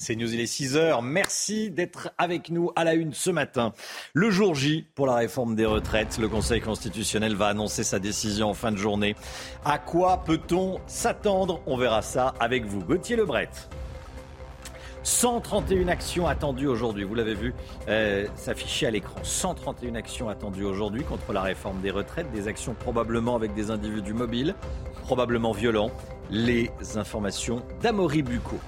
C'est News, il est 6 heures. Merci d'être avec nous à la une ce matin. Le jour J pour la réforme des retraites. Le Conseil constitutionnel va annoncer sa décision en fin de journée. À quoi peut-on s'attendre? On verra ça avec vous. Gauthier Lebret. 131 actions attendues aujourd'hui. Vous l'avez vu euh, s'afficher à l'écran. 131 actions attendues aujourd'hui contre la réforme des retraites. Des actions probablement avec des individus mobiles, probablement violents. Les informations d'Amaury Bucco.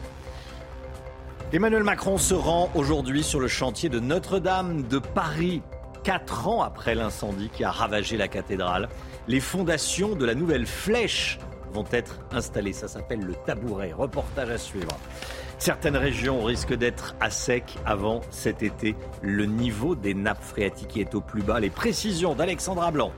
Emmanuel Macron se rend aujourd'hui sur le chantier de Notre-Dame de Paris. Quatre ans après l'incendie qui a ravagé la cathédrale, les fondations de la nouvelle flèche vont être installées. Ça s'appelle le tabouret. Reportage à suivre. Certaines régions risquent d'être à sec avant cet été. Le niveau des nappes phréatiques est au plus bas. Les précisions d'Alexandra Blanc.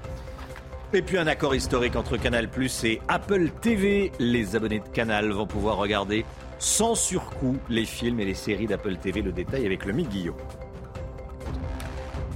Et puis un accord historique entre Canal Plus et Apple TV. Les abonnés de Canal vont pouvoir regarder sans surcoût les films et les séries d'Apple TV. Le détail avec le Guillaume.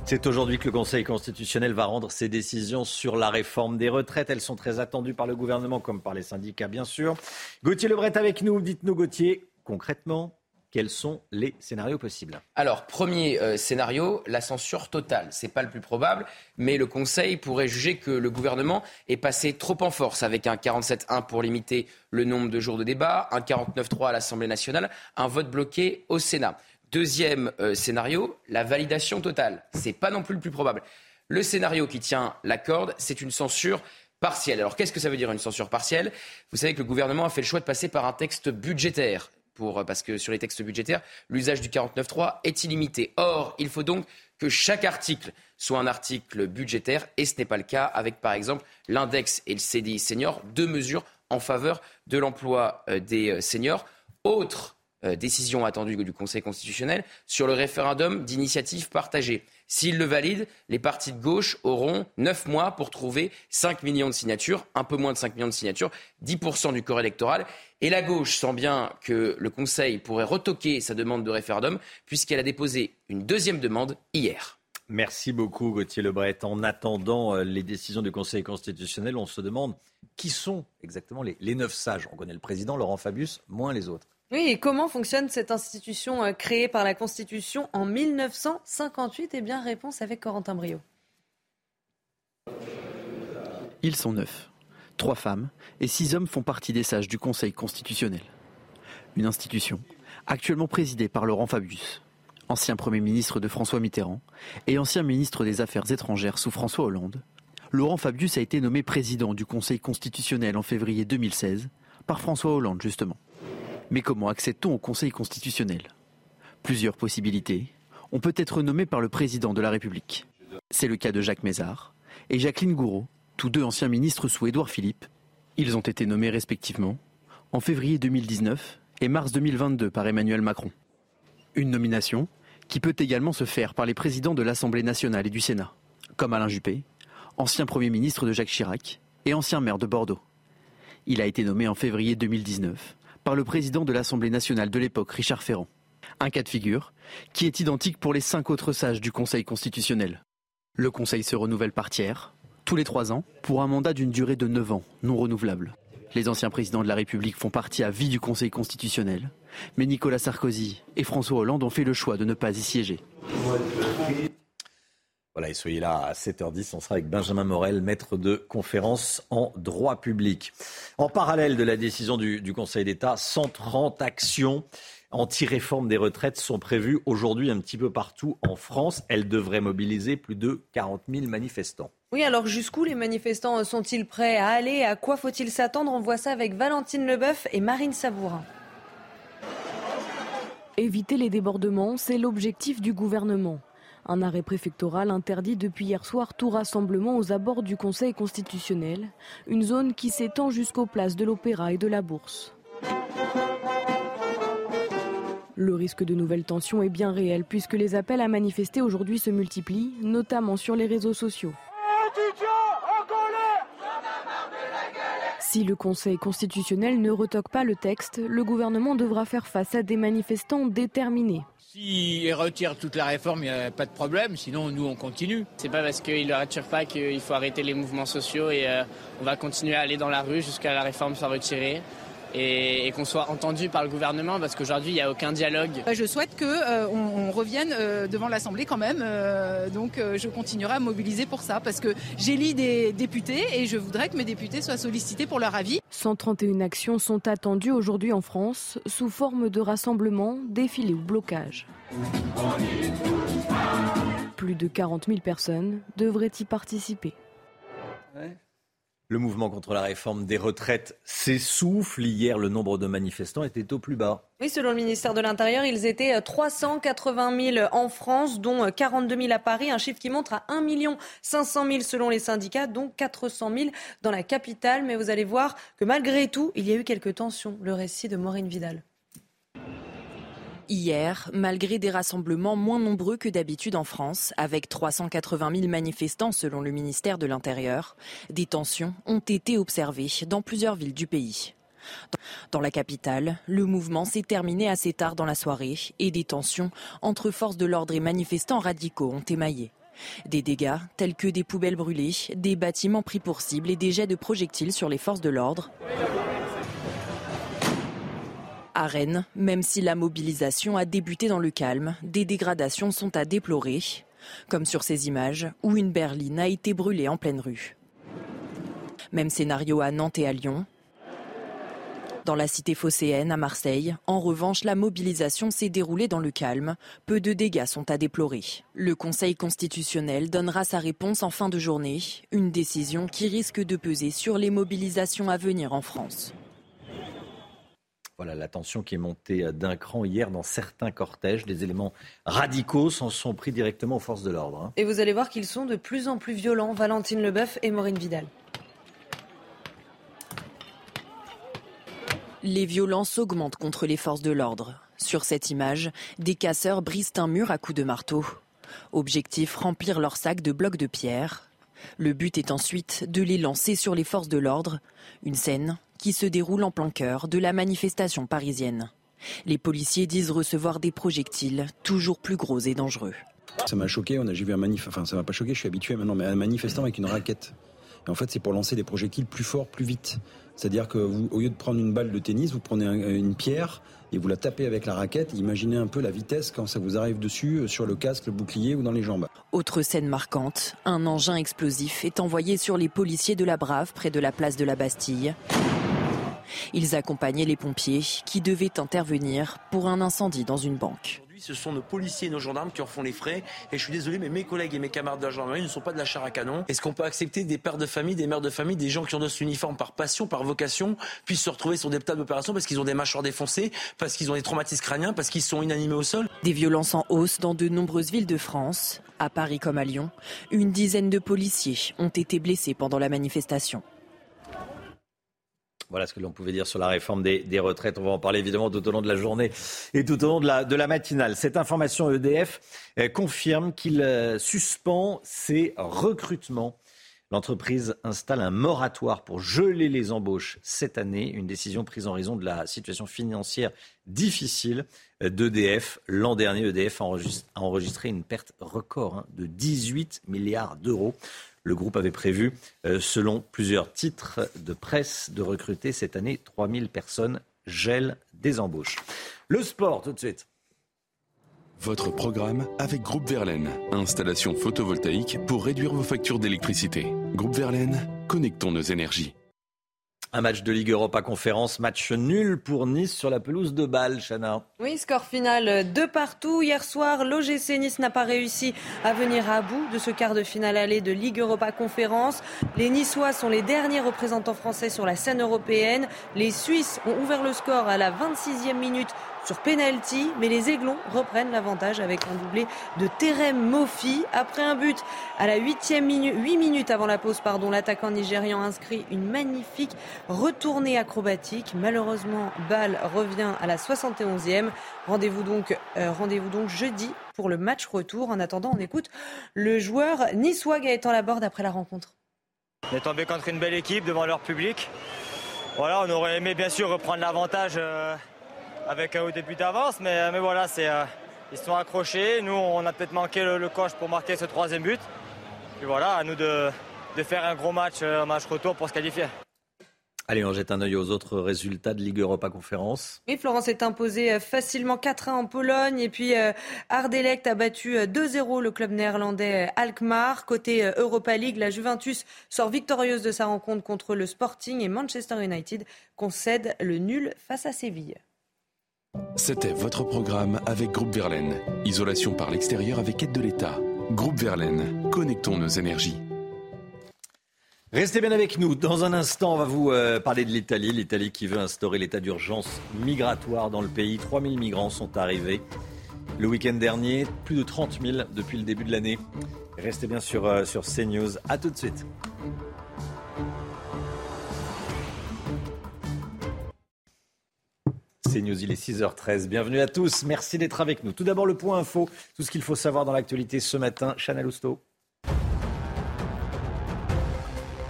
C'est aujourd'hui que le Conseil constitutionnel va rendre ses décisions sur la réforme des retraites. Elles sont très attendues par le gouvernement comme par les syndicats, bien sûr. Gauthier Lebret avec nous. Dites-nous, Gauthier, concrètement, quels sont les scénarios possibles Alors, premier euh, scénario, la censure totale. C'est pas le plus probable, mais le Conseil pourrait juger que le gouvernement est passé trop en force avec un 47-1 pour limiter le nombre de jours de débat, un 49-3 à l'Assemblée nationale, un vote bloqué au Sénat. Deuxième euh, scénario, la validation totale. C'est pas non plus le plus probable. Le scénario qui tient la corde, c'est une censure partielle. Alors qu'est-ce que ça veut dire une censure partielle? Vous savez que le gouvernement a fait le choix de passer par un texte budgétaire parce que sur les textes budgétaires, l'usage du 49.3 est illimité. Or, il faut donc que chaque article soit un article budgétaire, et ce n'est pas le cas avec, par exemple, l'index et le CDI senior, deux mesures en faveur de l'emploi euh, des euh, seniors. Autre euh, décision attendue du Conseil constitutionnel sur le référendum d'initiative partagée. S'il le valide, les partis de gauche auront 9 mois pour trouver 5 millions de signatures, un peu moins de 5 millions de signatures, 10% du corps électoral. Et la gauche sent bien que le Conseil pourrait retoquer sa demande de référendum puisqu'elle a déposé une deuxième demande hier. Merci beaucoup Gauthier Lebret. En attendant euh, les décisions du Conseil constitutionnel, on se demande qui sont exactement les, les neuf sages. On connaît le président Laurent Fabius, moins les autres. Oui, et comment fonctionne cette institution euh, créée par la Constitution en 1958 Eh bien, réponse avec Corentin Brio. Ils sont neuf. Trois femmes et six hommes font partie des sages du Conseil constitutionnel. Une institution actuellement présidée par Laurent Fabius, ancien Premier ministre de François Mitterrand et ancien ministre des Affaires étrangères sous François Hollande. Laurent Fabius a été nommé président du Conseil constitutionnel en février 2016 par François Hollande justement. Mais comment accède-t-on au Conseil constitutionnel? Plusieurs possibilités. On peut être nommé par le président de la République. C'est le cas de Jacques Mézard et Jacqueline Gouraud, tous deux anciens ministres sous Édouard Philippe. Ils ont été nommés respectivement en février 2019 et mars 2022 par Emmanuel Macron. Une nomination qui peut également se faire par les présidents de l'Assemblée nationale et du Sénat, comme Alain Juppé, ancien Premier ministre de Jacques Chirac et ancien maire de Bordeaux. Il a été nommé en février 2019 par le président de l'Assemblée nationale de l'époque, Richard Ferrand. Un cas de figure qui est identique pour les cinq autres sages du Conseil constitutionnel. Le Conseil se renouvelle par tiers, tous les trois ans, pour un mandat d'une durée de neuf ans, non renouvelable. Les anciens présidents de la République font partie à vie du Conseil constitutionnel, mais Nicolas Sarkozy et François Hollande ont fait le choix de ne pas y siéger. Voilà, et soyez là à 7h10, on sera avec Benjamin Morel, maître de conférence en droit public. En parallèle de la décision du, du Conseil d'État, 130 actions anti-réforme des retraites sont prévues aujourd'hui un petit peu partout en France. Elles devraient mobiliser plus de 40 000 manifestants. Oui, alors jusqu'où les manifestants sont-ils prêts à aller? À quoi faut-il s'attendre? On voit ça avec Valentine Leboeuf et Marine Sabourin. Éviter les débordements, c'est l'objectif du gouvernement. Un arrêt préfectoral interdit depuis hier soir tout rassemblement aux abords du Conseil constitutionnel, une zone qui s'étend jusqu'aux places de l'Opéra et de la Bourse. Le risque de nouvelles tensions est bien réel puisque les appels à manifester aujourd'hui se multiplient, notamment sur les réseaux sociaux. Si le Conseil constitutionnel ne retoque pas le texte, le gouvernement devra faire face à des manifestants déterminés. S'il retire toute la réforme, il n'y a pas de problème, sinon nous on continue. C'est pas parce qu'il ne retire pas qu'il faut arrêter les mouvements sociaux et euh, on va continuer à aller dans la rue jusqu'à la réforme soit retirée et, qu'on soit entendu par le gouvernement parce qu'aujourd'hui il n'y a aucun dialogue. Bah, je souhaite qu'on euh, on revienne euh, devant l'Assemblée quand même, euh, donc je continuerai à mobiliser pour ça parce que j'élis des députés et je voudrais que mes députés soient sollicités pour leur avis. 131 actions sont attendues aujourd'hui en France sous forme de rassemblements, défilés ou blocages. Plus de 40 000 personnes devraient y participer. Le mouvement contre la réforme des retraites s'essouffle. Hier, le nombre de manifestants était au plus bas. Oui, selon le ministère de l'Intérieur, ils étaient 380 000 en France, dont 42 000 à Paris, un chiffre qui montre à 1 500 000 selon les syndicats, dont 400 000 dans la capitale. Mais vous allez voir que malgré tout, il y a eu quelques tensions. Le récit de Maureen Vidal. Hier, malgré des rassemblements moins nombreux que d'habitude en France, avec 380 000 manifestants selon le ministère de l'Intérieur, des tensions ont été observées dans plusieurs villes du pays. Dans la capitale, le mouvement s'est terminé assez tard dans la soirée et des tensions entre forces de l'ordre et manifestants radicaux ont émaillé. Des dégâts tels que des poubelles brûlées, des bâtiments pris pour cible et des jets de projectiles sur les forces de l'ordre à Rennes, même si la mobilisation a débuté dans le calme, des dégradations sont à déplorer, comme sur ces images où une berline a été brûlée en pleine rue. Même scénario à Nantes et à Lyon. Dans la cité phocéenne, à Marseille, en revanche, la mobilisation s'est déroulée dans le calme. Peu de dégâts sont à déplorer. Le Conseil constitutionnel donnera sa réponse en fin de journée, une décision qui risque de peser sur les mobilisations à venir en France. Voilà la tension qui est montée d'un cran hier dans certains cortèges. Des éléments radicaux s'en sont pris directement aux forces de l'ordre. Hein. Et vous allez voir qu'ils sont de plus en plus violents. Valentine Leboeuf et Maureen Vidal. Les violences augmentent contre les forces de l'ordre. Sur cette image, des casseurs brisent un mur à coups de marteau. Objectif remplir leur sac de blocs de pierre. Le but est ensuite de les lancer sur les forces de l'ordre. Une scène qui se déroule en plein cœur de la manifestation parisienne. Les policiers disent recevoir des projectiles toujours plus gros et dangereux. Ça m'a choqué, on a, j'ai vu un manif, enfin ça m'a pas choqué, je suis habitué maintenant, mais un manifestant avec une raquette. Et en fait, c'est pour lancer des projectiles plus forts, plus vite. C'est-à-dire que vous, au lieu de prendre une balle de tennis, vous prenez une pierre et vous la tapez avec la raquette. Imaginez un peu la vitesse quand ça vous arrive dessus, euh, sur le casque, le bouclier ou dans les jambes. Autre scène marquante, un engin explosif est envoyé sur les policiers de la Brave près de la place de la Bastille. Ils accompagnaient les pompiers qui devaient intervenir pour un incendie dans une banque. Ce sont nos policiers et nos gendarmes qui en font les frais. Et je suis désolé, mais mes collègues et mes camarades de la gendarmerie ne sont pas de la chair à canon. Est-ce qu'on peut accepter des pères de famille, des mères de famille, des gens qui ont de ce uniforme par passion, par vocation, puissent se retrouver sur des tables d'opération parce qu'ils ont des mâchoires défoncées, parce qu'ils ont des traumatismes crâniens, parce qu'ils sont inanimés au sol? Des violences en hausse dans de nombreuses villes de France. À Paris comme à Lyon, une dizaine de policiers ont été blessés pendant la manifestation. Voilà ce que l'on pouvait dire sur la réforme des, retraites. On va en parler évidemment tout au long de la journée et tout au long de la, matinale. Cette information EDF euh, confirme qu'il euh, suspend ses recrutements. L'entreprise installe un moratoire pour geler les embauches cette année, une décision prise en raison de la situation financière difficile d'EDF. L'an dernier, EDF a enregistré une perte record hein, de 18 milliards d'euros. Le groupe avait prévu, euh, selon plusieurs titres de presse, de recruter cette année 3000 personnes. Gel des embauches. Le sport, tout de suite. Votre programme avec Groupe Verlaine. Installation photovoltaïque pour réduire vos factures d'électricité. Groupe Verlaine, connectons nos énergies. Un match de Ligue Europa Conférence, match nul pour Nice sur la pelouse de Bâle, Chana. Oui, score final de partout. Hier soir, l'OGC Nice n'a pas réussi à venir à bout de ce quart de finale aller de Ligue Europa Conférence. Les Niçois sont les derniers représentants français sur la scène européenne. Les Suisses ont ouvert le score à la 26e minute sur penalty, mais les Aiglons reprennent l'avantage avec un doublé de Terem Mofi. Après un but à la 8 minute, 8 minutes avant la pause, pardon, l'attaquant nigérian inscrit une magnifique retournée acrobatique. Malheureusement, Ball revient à la 71e. Rendez-vous donc, euh, rendez-vous donc jeudi pour le match retour. En attendant, on écoute le joueur niçois Gaëtan Laborde après la rencontre. On est tombé contre une belle équipe devant leur public. Voilà, on aurait aimé bien sûr reprendre l'avantage. Euh, avec un haut début d'avance, mais, mais voilà, c'est, euh, ils sont accrochés. Nous, on a peut-être manqué le, coche pour marquer ce troisième but. Puis voilà, à nous de, de faire un gros match, euh, un match retour pour se qualifier. Allez, on jette un œil aux autres résultats de Ligue Europa Conférence. Oui, Florence est imposée euh, facilement 4-1 en Pologne. Et puis euh, Ardelect a battu 2-0 le club néerlandais Alkmaar. Côté Europa League, la Juventus sort victorieuse de sa rencontre contre le Sporting et Manchester United concède le nul face à Séville. C'était votre programme avec Groupe Verlaine. Isolation par l'extérieur avec aide de l'État. Groupe Verlaine, connectons nos énergies. Restez bien avec nous. Dans un instant, on va vous euh, parler de l'Italie. L'Italie qui veut instaurer l'état d'urgence migratoire dans le pays. 3000 migrants sont arrivés le week-end dernier. Plus de 30 000 depuis le début de l'année. Restez bien sur, euh, sur CNews. A tout de suite. C'est News, il est 6h13. Bienvenue à tous. Merci d'être avec nous. Tout d'abord, le point info, tout ce qu'il faut savoir dans l'actualité ce matin. Chanel Housteau.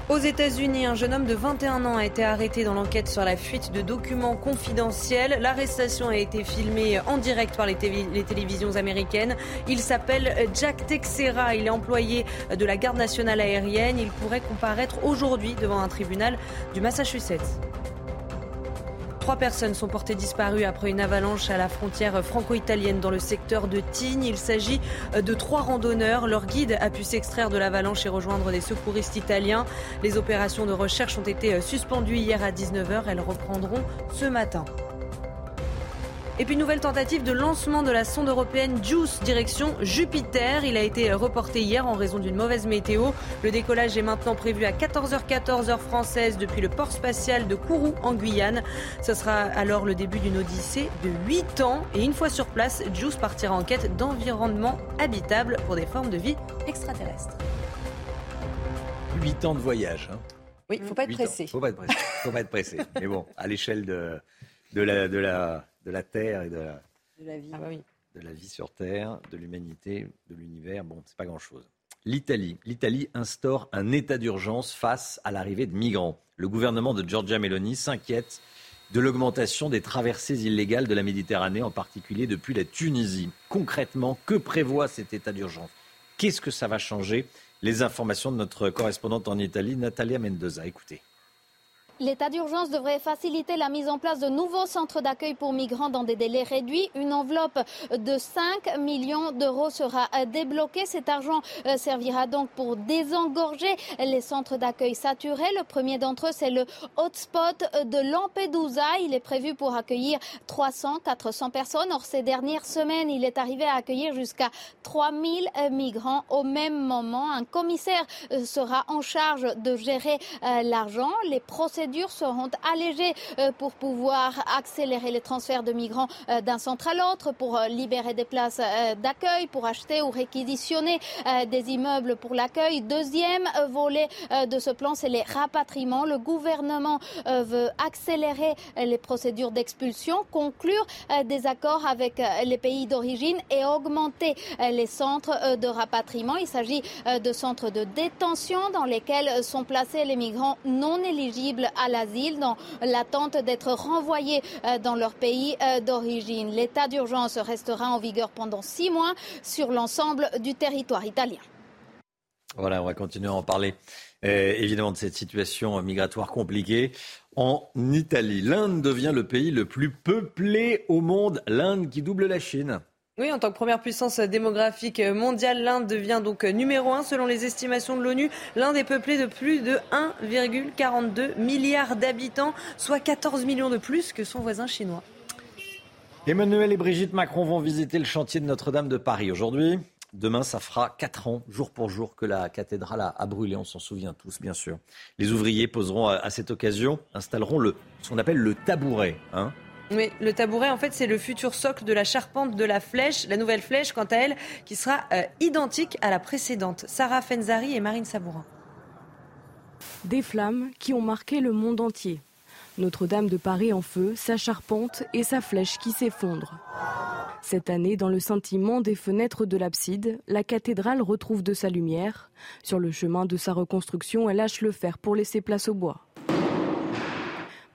Aux États-Unis, un jeune homme de 21 ans a été arrêté dans l'enquête sur la fuite de documents confidentiels. L'arrestation a été filmée en direct par les, les télévisions américaines. Il s'appelle Jack Texera. Il est employé de la garde nationale aérienne. Il pourrait comparaître aujourd'hui devant un tribunal du Massachusetts. Trois personnes sont portées disparues après une avalanche à la frontière franco-italienne dans le secteur de Tignes. Il s'agit de trois randonneurs. Leur guide a pu s'extraire de l'avalanche et rejoindre des secouristes italiens. Les opérations de recherche ont été suspendues hier à 19h. Elles reprendront ce matin. Et puis nouvelle tentative de lancement de la sonde européenne JUICE direction Jupiter. Il a été reporté hier en raison d'une mauvaise météo. Le décollage est maintenant prévu à 14h14 heure française depuis le port spatial de Kourou en Guyane. Ce sera alors le début d'une odyssée de 8 ans. Et une fois sur place, JUICE partira en quête d'environnement habitable pour des formes de vie extraterrestres. 8 ans de voyage. Hein. Oui, faut pas être pressé. Faut pas être pressé. Faut pas être pressé. Mais bon, à l'échelle de, de la, de la de la Terre et de la, vie. Ah bah de la vie sur Terre, de l'humanité, de l'univers. Bon, c'est pas grand-chose. L'Italie. L'Italie instaure un état d'urgence face à l'arrivée de migrants. Le gouvernement de Giorgia Meloni s'inquiète de l'augmentation des traversées illégales de la Méditerranée, en particulier depuis la Tunisie. Concrètement, que prévoit cet état d'urgence? Qu'est-ce que ça va changer? Les informations de notre correspondante en Italie, Natalia Mendoza. Écoutez. L'état d'urgence devrait faciliter la mise en place de nouveaux centres d'accueil pour migrants dans des délais réduits. Une enveloppe de 5 millions d'euros sera débloquée. Cet argent euh, servira donc pour désengorger les centres d'accueil saturés. Le premier d'entre eux, c'est le hotspot de Lampedusa. Il est prévu pour accueillir 300-400 personnes. Or, ces dernières semaines, il est arrivé à accueillir jusqu'à 3000 migrants au même moment. Un commissaire euh, sera en charge de gérer euh, l'argent. Les procédures procédures seront allégées euh, pour pouvoir accélérer les transferts de migrants euh, d'un centre à l'autre, pour euh, libérer des places d'accueil, pour acheter ou réquisitionner des immeubles pour l'accueil. Deuxième volet de ce plan, c'est les rapatriements. Le gouvernement veut accélérer les procédures d'expulsion, conclure des accords avec les pays d'origine et augmenter les centres de rapatriement. Il s'agit de centres de détention dans lesquels sont placés les migrants non éligibles à l'asile dans l'attente d'être renvoyés euh, dans leur pays euh, d'origine. L'état d'urgence restera en vigueur pendant six mois sur l'ensemble du territoire italien. Voilà, on va continuer à en parler euh, évidemment de cette situation migratoire compliquée. En Italie, l'Inde devient le pays le plus peuplé au monde, l'Inde qui double la Chine. Oui, en tant que première puissance démographique mondiale, l'Inde devient donc numéro un selon les estimations de l'ONU. L'Inde est peuplée de plus de 1,42 milliard d'habitants, soit 14 millions de plus que son voisin chinois. Emmanuel et Brigitte Macron vont visiter le chantier de Notre-Dame de Paris aujourd'hui. Demain, ça fera 4 ans, jour pour jour, que la cathédrale a, brûlé. On s'en souvient tous, bien sûr. Les ouvriers poseront à, cette occasion, installeront le, ce qu'on appelle le tabouret. Hein oui, le tabouret, en fait, c'est le futur socle de la charpente de la flèche. La nouvelle flèche, quant à elle, qui sera euh, identique à la précédente. Sarah Fenzari et Marine Sabourin. Des flammes qui ont marqué le monde entier. Notre-Dame de Paris en feu, sa charpente et sa flèche qui s'effondre. Cette année, dans le scintillement des fenêtres de l'abside, la cathédrale retrouve de sa lumière. Sur le chemin de sa reconstruction, elle lâche le fer pour laisser place au bois.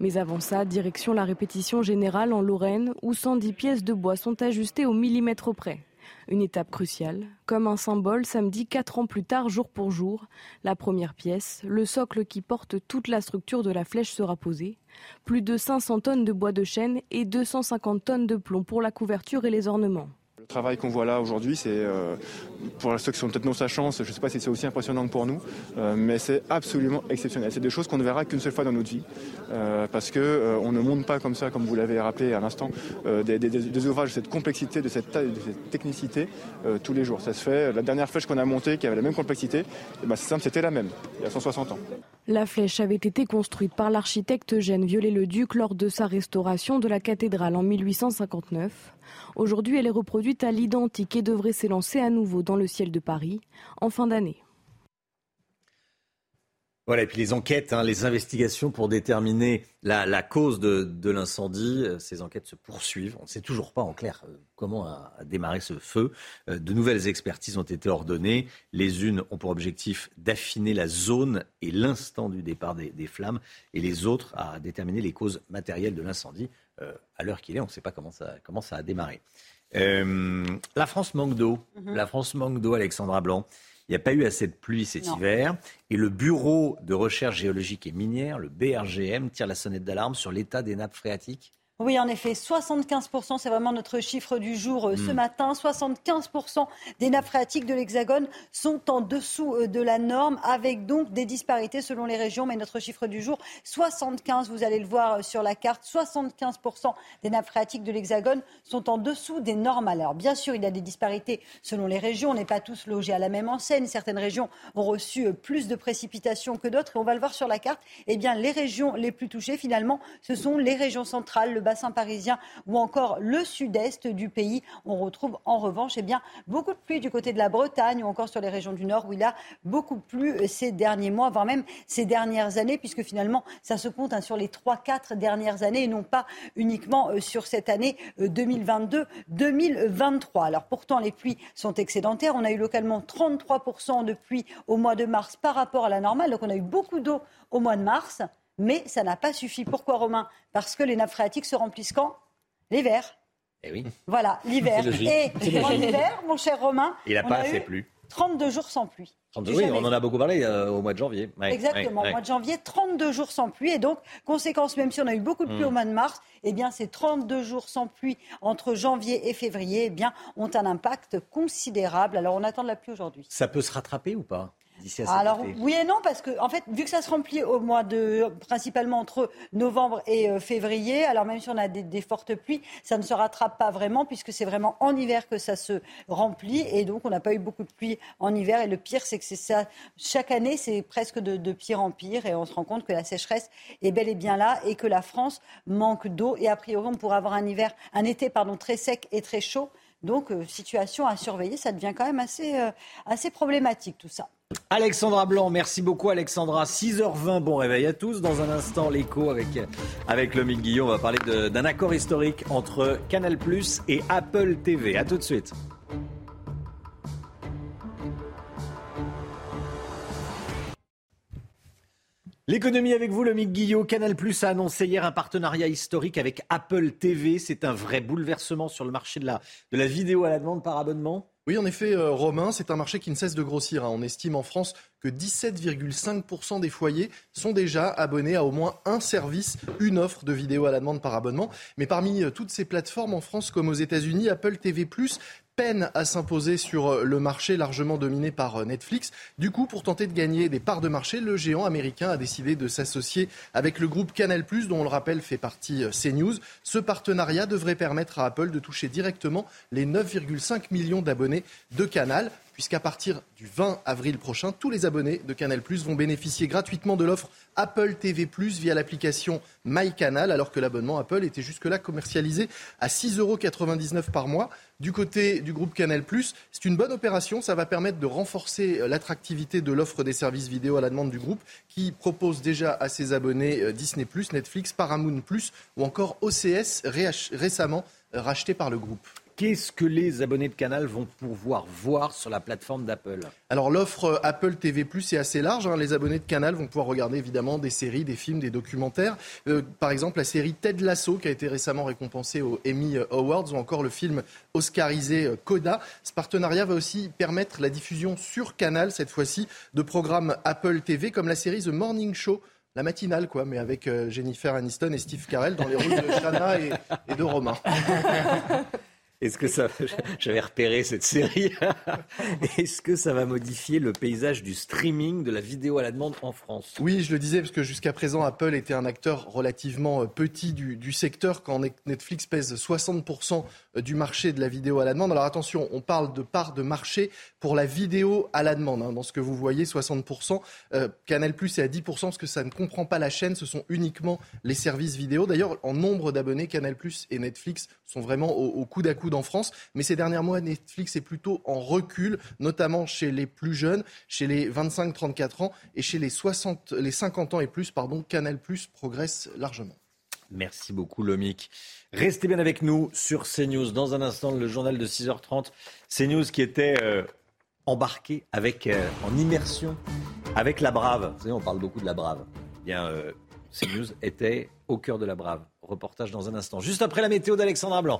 Mais avant ça, direction la répétition générale en Lorraine, où 110 pièces de bois sont ajustées au millimètre près. Une étape cruciale, comme un symbole samedi quatre ans plus tard, jour pour jour. La première pièce, le socle qui porte toute la structure de la flèche sera posée. Plus de 500 tonnes de bois de chêne et 250 tonnes de plomb pour la couverture et les ornements. Le travail qu'on voit là aujourd'hui, c'est euh, pour ceux qui sont peut-être non sa chance, je ne sais pas si c'est aussi impressionnant que pour nous, euh, mais c'est absolument exceptionnel. C'est des choses qu'on ne verra qu'une seule fois dans notre vie, euh, parce que on ne monte pas comme ça, comme vous l'avez rappelé à l'instant, des, ouvrages de cette complexité, de cette, de cette technicité tous les jours. Ça se fait. La dernière flèche qu'on a montée, qui avait la même complexité, eh ben, c'est simple, c'était la même, il y a 160 ans. La flèche avait été construite par l'architecte Eugène Viollet-le-Duc lors de sa restauration de la cathédrale en 1859. Aujourd'hui, elle est reproduite à l'identique et devrait s'élancer à nouveau dans le ciel de Paris en fin d'année. Voilà, et puis les enquêtes, hein, les investigations pour déterminer la, cause de, l'incendie, euh, ces enquêtes se poursuivent. On ne sait toujours pas en clair euh, comment a, démarré ce feu. Euh, de nouvelles expertises ont été ordonnées. Les unes ont pour objectif d'affiner la zone et l'instant du départ des, flammes, et les autres à déterminer les causes matérielles de l'incendie. à l'heure qu'il est, on ne sait pas comment ça, comment ça a démarré. la France manque d'eau. Mhm. La France manque d'eau, Alexandra Blanc. Il n'y a pas eu assez de pluie cet hiver. Et le Bureau de recherche géologique et minière, le BRGM, tire la sonnette d'alarme sur l'état des nappes phréatiques. Oui, en effet, 75%, c'est vraiment notre chiffre du jour euh, ce hmm. matin. 75% des nappes phréatiques de l'Hexagone sont en dessous euh, de la norme, avec donc des disparités selon les régions. Mais notre chiffre du jour, 75, vous allez le voir euh, sur la carte, 75% des nappes phréatiques de l'Hexagone sont en dessous des normes. Alors, bien sûr, il y a des disparités selon les régions. On n'est pas tous logés à la même enseigne. Certaines régions ont reçu plus de précipitations que d'autres. Et on va le voir sur la carte. Eh bien, les régions les plus touchées, finalement, ce sont les régions centrales, le bassin parisien ou encore le sud-est du pays. On retrouve en revanche eh bien, beaucoup de pluie du côté de la Bretagne ou encore sur les régions du Nord où il a beaucoup plu ces derniers mois, voire même ces dernières années, puisque finalement ça se compte hein, sur les 3-4 dernières années et non pas uniquement euh, sur cette année 2022-2023. Euh, Alors pourtant les pluies sont excédentaires. On a eu localement 33% de pluie au mois de mars par rapport à la normale. Donc on a eu beaucoup d'eau au mois de mars mais ça n'a pas suffi. Pourquoi, Romain? Parce que les nappes phréatiques se remplissent quand? L'hiver. Eh oui. Voilà, l'hiver. Et l'hiver, mon cher Romain, il n'a pas assez plu. 32 jours sans pluie. oui, on en a beaucoup parlé euh, au mois de janvier. Exactement, au mois de janvier, 32 jours sans pluie. Et donc, conséquence, même si on a eu beaucoup de pluie hmm. au mois de mars, eh bien, ces 32 jours sans pluie entre janvier et février eh bien, ont un impact considérable. Alors, on attend de la pluie aujourd'hui. Ça peut se rattraper ou pas? Alors oui et non parce que en fait vu que ça se remplit au mois de principalement entre novembre et euh, février, alors même si on a des, fortes pluies, ça ne se rattrape pas vraiment puisque c'est vraiment en hiver que ça se remplit et donc on n'a pas eu beaucoup de pluie en hiver et le pire c'est que c'est ça chaque année c'est presque de, pire en pire et on se rend compte que la sécheresse est bel et bien là et que la France manque d'eau et a priori on pourrait avoir un hiver un été pardon très sec et très chaud donc euh, situation à surveiller ça devient quand même assez euh, assez problématique tout ça. Alexandra Blanc, merci beaucoup Alexandra. 6h20, bon réveil à tous. Dans un instant, l'écho avec, avec Guillaume. On va parler d'un accord historique entre Canal Plus et Apple TV. A tout de suite. L'économie avec vous, Mick Guillot. Canal Plus a annoncé hier un partenariat historique avec Apple TV. C'est un vrai bouleversement sur le marché de la, de la vidéo à la demande par abonnement. Oui, en effet, euh, Romain, c'est un marché qui ne cesse de grossir. Hein. On estime en France que 17,5% des foyers sont déjà abonnés à au moins un service, une offre de vidéo à la demande par abonnement. Mais parmi euh, toutes ces plateformes en France comme aux États-Unis, Apple TV peine à s'imposer sur euh, le marché largement dominé par Netflix. Du coup, pour tenter de gagner des parts de marché, le géant américain a décidé de s'associer avec le groupe Canal+, dont on le rappelle fait partie CNews. Ce partenariat devrait permettre à Apple de toucher directement les 9,5 millions d'abonnés de Canal puisqu'à partir du 20 avril prochain, tous les abonnés de Canal vont bénéficier gratuitement de l'offre Apple TV via l'application MyCanal, alors que l'abonnement Apple était jusque-là commercialisé à 6,99 euros par mois. Du côté du groupe Canal c'est une bonne opération. Ça va permettre de renforcer euh, l'attractivité de l'offre des services vidéo à la demande du groupe, qui propose déjà à ses abonnés euh, Disney, Netflix, Paramount, ou encore OCS, récemment euh, racheté par le groupe. Qu'est-ce que les abonnés de Canal vont pouvoir voir sur la plateforme d'Apple Alors l'offre euh, Apple TV Plus est assez large. Hein. Les abonnés de Canal vont pouvoir regarder évidemment des séries, des films, des documentaires. Euh, par exemple la série Ted Lasso qui a été récemment récompensée aux Emmy Awards ou encore le film oscarisé euh, Coda. Ce partenariat va aussi permettre la diffusion sur Canal cette fois-ci de programmes Apple TV comme la série The Morning Show la matinale, quoi, mais avec Jennifer Aniston et Steve Carell dans les rôles de Shanna et, et de Romain. Est-ce que ça, j'avais repéré cette série. Est-ce que ça va modifier le paysage du streaming, de la vidéo à la demande en France? Oui, je le disais parce que jusqu'à présent, Apple était un acteur relativement euh, petit du, secteur quand Netflix pèse 60% euh, du marché de la vidéo à la demande. Alors attention, on parle de part de marché pour la vidéo à la demande. Hein. Dans ce que vous voyez, 60%. Euh, Canal Plus est à 10% parce que ça ne comprend pas la chaîne, ce sont uniquement les services vidéo. D'ailleurs, en nombre d'abonnés, Canal Plus et Netflix sont vraiment au, au coude à coude en France. Mais ces derniers mois, Netflix est plutôt en recul, notamment chez les plus jeunes, chez les 25-34 ans et chez les, 60, les 50 ans et plus. Pardon, Canal Plus progresse largement. Merci beaucoup, Lomic. Restez bien avec nous sur CNews. Dans un instant, le journal de 6h30. CNews qui était euh, embarqué avec, euh, en immersion avec la Brave. Vous savez, on parle beaucoup de la Brave. Eh bien, euh, CNews était au cœur de la Brave. Reportage dans un instant. Juste après la météo d'Alexandra Blanc.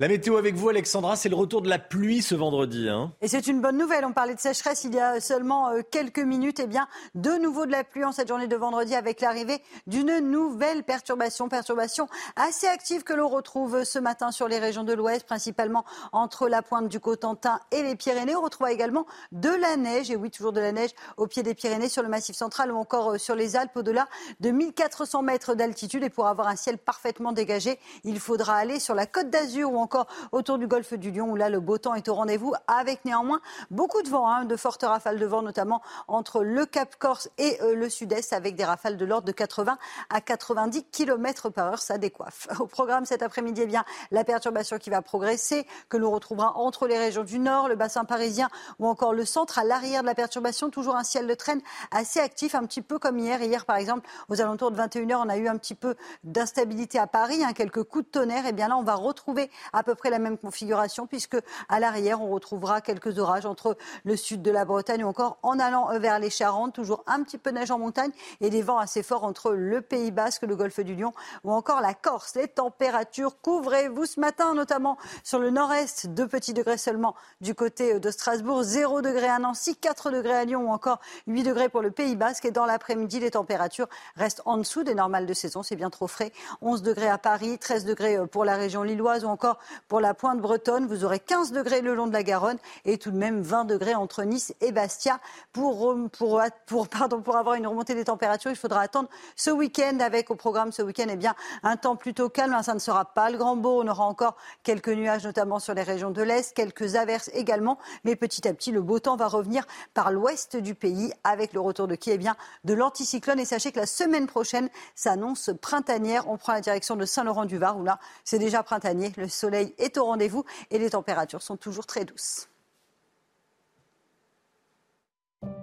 La météo avec vous, Alexandra, c'est le retour de la pluie ce vendredi. Hein. Et c'est une bonne nouvelle. On parlait de sécheresse il y a seulement euh, quelques minutes. Eh bien, de nouveau de la pluie en cette journée de vendredi avec l'arrivée d'une nouvelle perturbation. Perturbation assez active que l'on retrouve ce matin sur les régions de l'Ouest, principalement entre la pointe du Cotentin et les Pyrénées. On retrouve également de la neige, et oui, toujours de la neige au pied des Pyrénées, sur le massif central ou encore euh, sur les Alpes, au-delà de 1400 mètres d'altitude. Et pour avoir un ciel parfaitement dégagé, il faudra aller sur la côte d'Azur ou encore autour du golfe du Lion où là le beau temps est au rendez-vous avec néanmoins beaucoup de vent, hein, de fortes rafales de vent notamment entre le Cap Corse et euh, le sud-est avec des rafales de l'ordre de 80 à 90 km par heure. Ça décoiffe. Au programme cet après-midi, eh bien la perturbation qui va progresser, que l'on retrouvera entre les régions du nord, le bassin parisien ou encore le centre. À l'arrière de la perturbation, toujours un ciel de traîne assez actif, un petit peu comme hier. Hier, par exemple, aux alentours de 21h, on a eu un petit peu d'instabilité à Paris, hein, quelques coups de tonnerre. Et eh bien là, on va retrouver à peu près la même configuration, puisque à l'arrière, on retrouvera quelques orages entre le sud de la Bretagne ou encore en allant vers les Charentes, toujours un petit peu de neige en montagne et des vents assez forts entre le Pays Basque, le golfe du Lion ou encore la Corse. Les températures, couvrez-vous ce matin, notamment sur le nord-est, 2 petits degrés seulement du côté de Strasbourg, 0 degrés à Nancy, 4 degrés à Lyon ou encore 8 degrés pour le Pays Basque. Et dans l'après-midi, les températures restent en dessous des normales de saison, c'est bien trop frais. 11 degrés à Paris, 13 degrés pour la région lilloise ou encore pour la pointe bretonne. Vous aurez 15 degrés le long de la Garonne et tout de même 20 degrés entre Nice et Bastia. Pour, pour, pour, pardon, pour avoir une remontée des températures, il faudra attendre ce week-end avec au programme ce week-end eh bien, un temps plutôt calme. Ça ne sera pas le grand beau. On aura encore quelques nuages, notamment sur les régions de l'Est, quelques averses également. Mais petit à petit, le beau temps va revenir par l'ouest du pays avec le retour de qui eh bien, de l'anticyclone. Et sachez que la semaine prochaine s'annonce printanière. On prend la direction de Saint-Laurent-du-Var où là, c'est déjà printanier. Le soleil est au rendez-vous et les températures sont toujours très douces.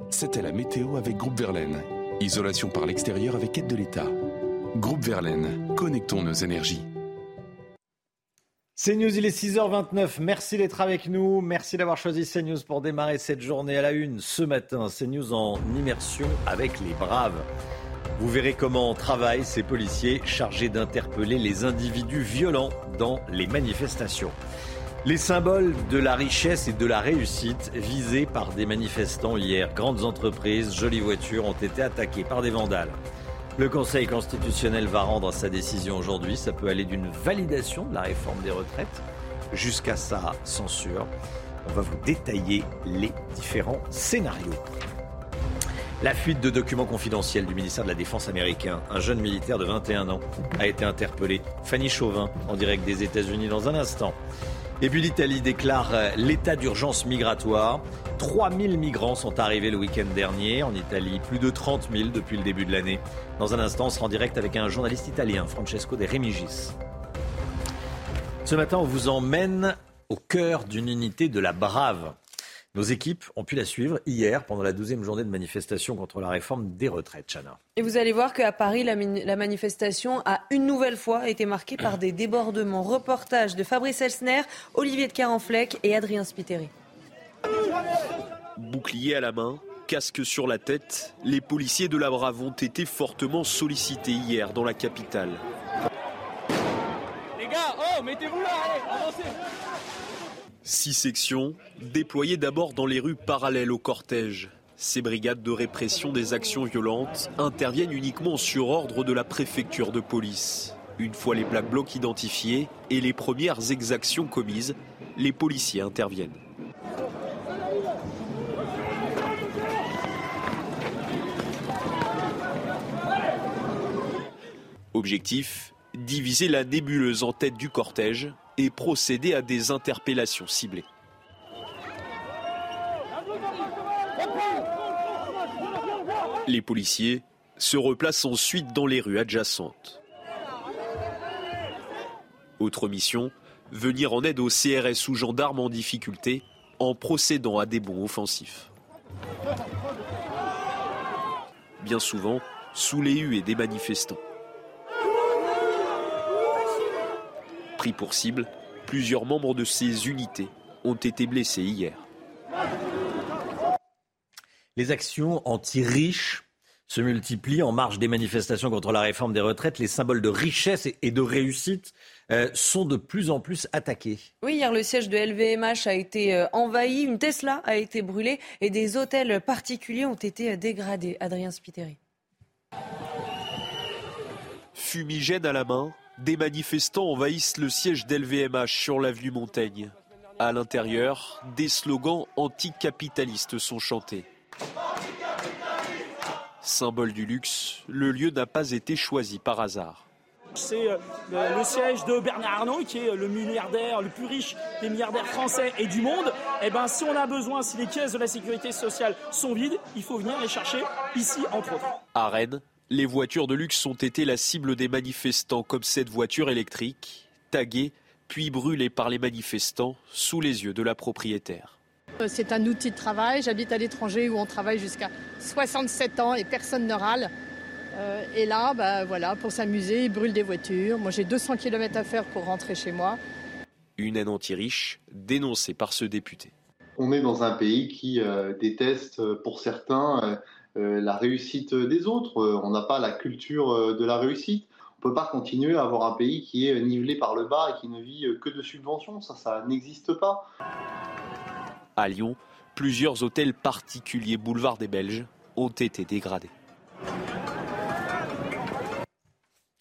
C'était la météo avec Groupe Verlaine. Isolation par l'extérieur avec aide de l'État. Groupe Verlaine, connectons nos énergies. CNews, il est 6h29. Merci d'être avec nous. Merci d'avoir choisi CNews pour démarrer cette journée à la une ce matin. CNews en immersion avec les braves. Vous verrez comment travaillent ces policiers chargés d'interpeller les individus violents dans les manifestations. Les symboles de la richesse et de la réussite visés par des manifestants hier. Grandes entreprises, jolies voitures ont été attaquées par des vandales. Le Conseil constitutionnel va rendre sa décision aujourd'hui. Ça peut aller d'une validation de la réforme des retraites jusqu'à sa censure. On va vous détailler les différents scénarios. La fuite de documents confidentiels du ministère de la Défense américain. Un jeune militaire de 21 ans a été interpellé. Fanny Chauvin, en direct des États-Unis dans un instant. Et puis l'Italie déclare euh, l'état d'urgence migratoire. 3000 migrants sont arrivés le week-end dernier en Italie, plus de 30 000 depuis le début de l'année. Dans un instant, on sera en direct avec un journaliste italien, Francesco De Remigis. Ce matin, on vous emmène au cœur d'une unité de la Brave. Nos équipes ont pu la suivre hier pendant la douzième journée de manifestation contre la réforme des retraites, Chana. Et vous allez voir qu'à Paris, la, la, manifestation a une nouvelle fois été marquée par des débordements. Reportage de Fabrice Elsner, Olivier de Carenfleck et Adrien Spiteri. Bouclier à la main, casque sur la tête, les policiers de la Brave ont été fortement sollicités hier dans la capitale. Les gars, oh, mettez-vous là, allez, avancez Six sections, déployées d'abord dans les rues parallèles au cortège. Ces brigades de répression des actions violentes interviennent uniquement sur ordre de la préfecture de police. Une fois les black blocs identifiés et les premières exactions commises, les policiers interviennent. Objectif diviser la nébuleuse en tête du cortège et procéder à des interpellations ciblées. Les policiers se replacent ensuite dans les rues adjacentes. Autre mission, venir en aide aux CRS ou gendarmes en difficulté en procédant à des bons offensifs. Bien souvent, sous les huées des manifestants. Pris pour cible, plusieurs membres de ces unités ont été blessés hier. Les actions anti-riches se multiplient en marge des manifestations contre la réforme des retraites. Les symboles de richesse et de réussite euh, sont de plus en plus attaqués. Oui, hier, le siège de LVMH a été euh, envahi, une Tesla a été brûlée et des hôtels particuliers ont été euh, dégradés. Adrien Spiteri. Fumigène à la main, des manifestants envahissent le siège d'LVMH sur l'avenue Montaigne. À l'intérieur, des slogans anticapitalistes sont chantés. Symbole du luxe, le lieu n'a pas été choisi par hasard. C'est euh, le siège de Bernard Arnault, qui est le milliardaire le plus riche des milliardaires français et du monde. Et eh ben, si on a besoin, si les caisses de la sécurité sociale sont vides, il faut venir les chercher ici, entre autres. À Rennes, les voitures de luxe ont été la cible des manifestants, comme cette voiture électrique, taguée, puis brûlée par les manifestants sous les yeux de la propriétaire. Euh, c'est un outil de travail. J'habite à l'étranger où on travaille jusqu'à 67 ans et personne ne râle. Euh, et là, bah, voilà, pour s'amuser, ils brûlent des voitures. Moi, j'ai 200 km à faire pour rentrer chez moi. Une haine anti-riche dénoncée par ce député. On est dans un pays qui euh, déteste, pour certains, euh, la réussite des autres. Euh, on n'a pas la culture euh, de la réussite. On ne peut pas continuer à avoir un pays qui est nivelé par le bas et qui ne vit que de subventions. Ça, ça n'existe pas. À Lyon, plusieurs hôtels particuliers boulevard des Belges ont été dégradés.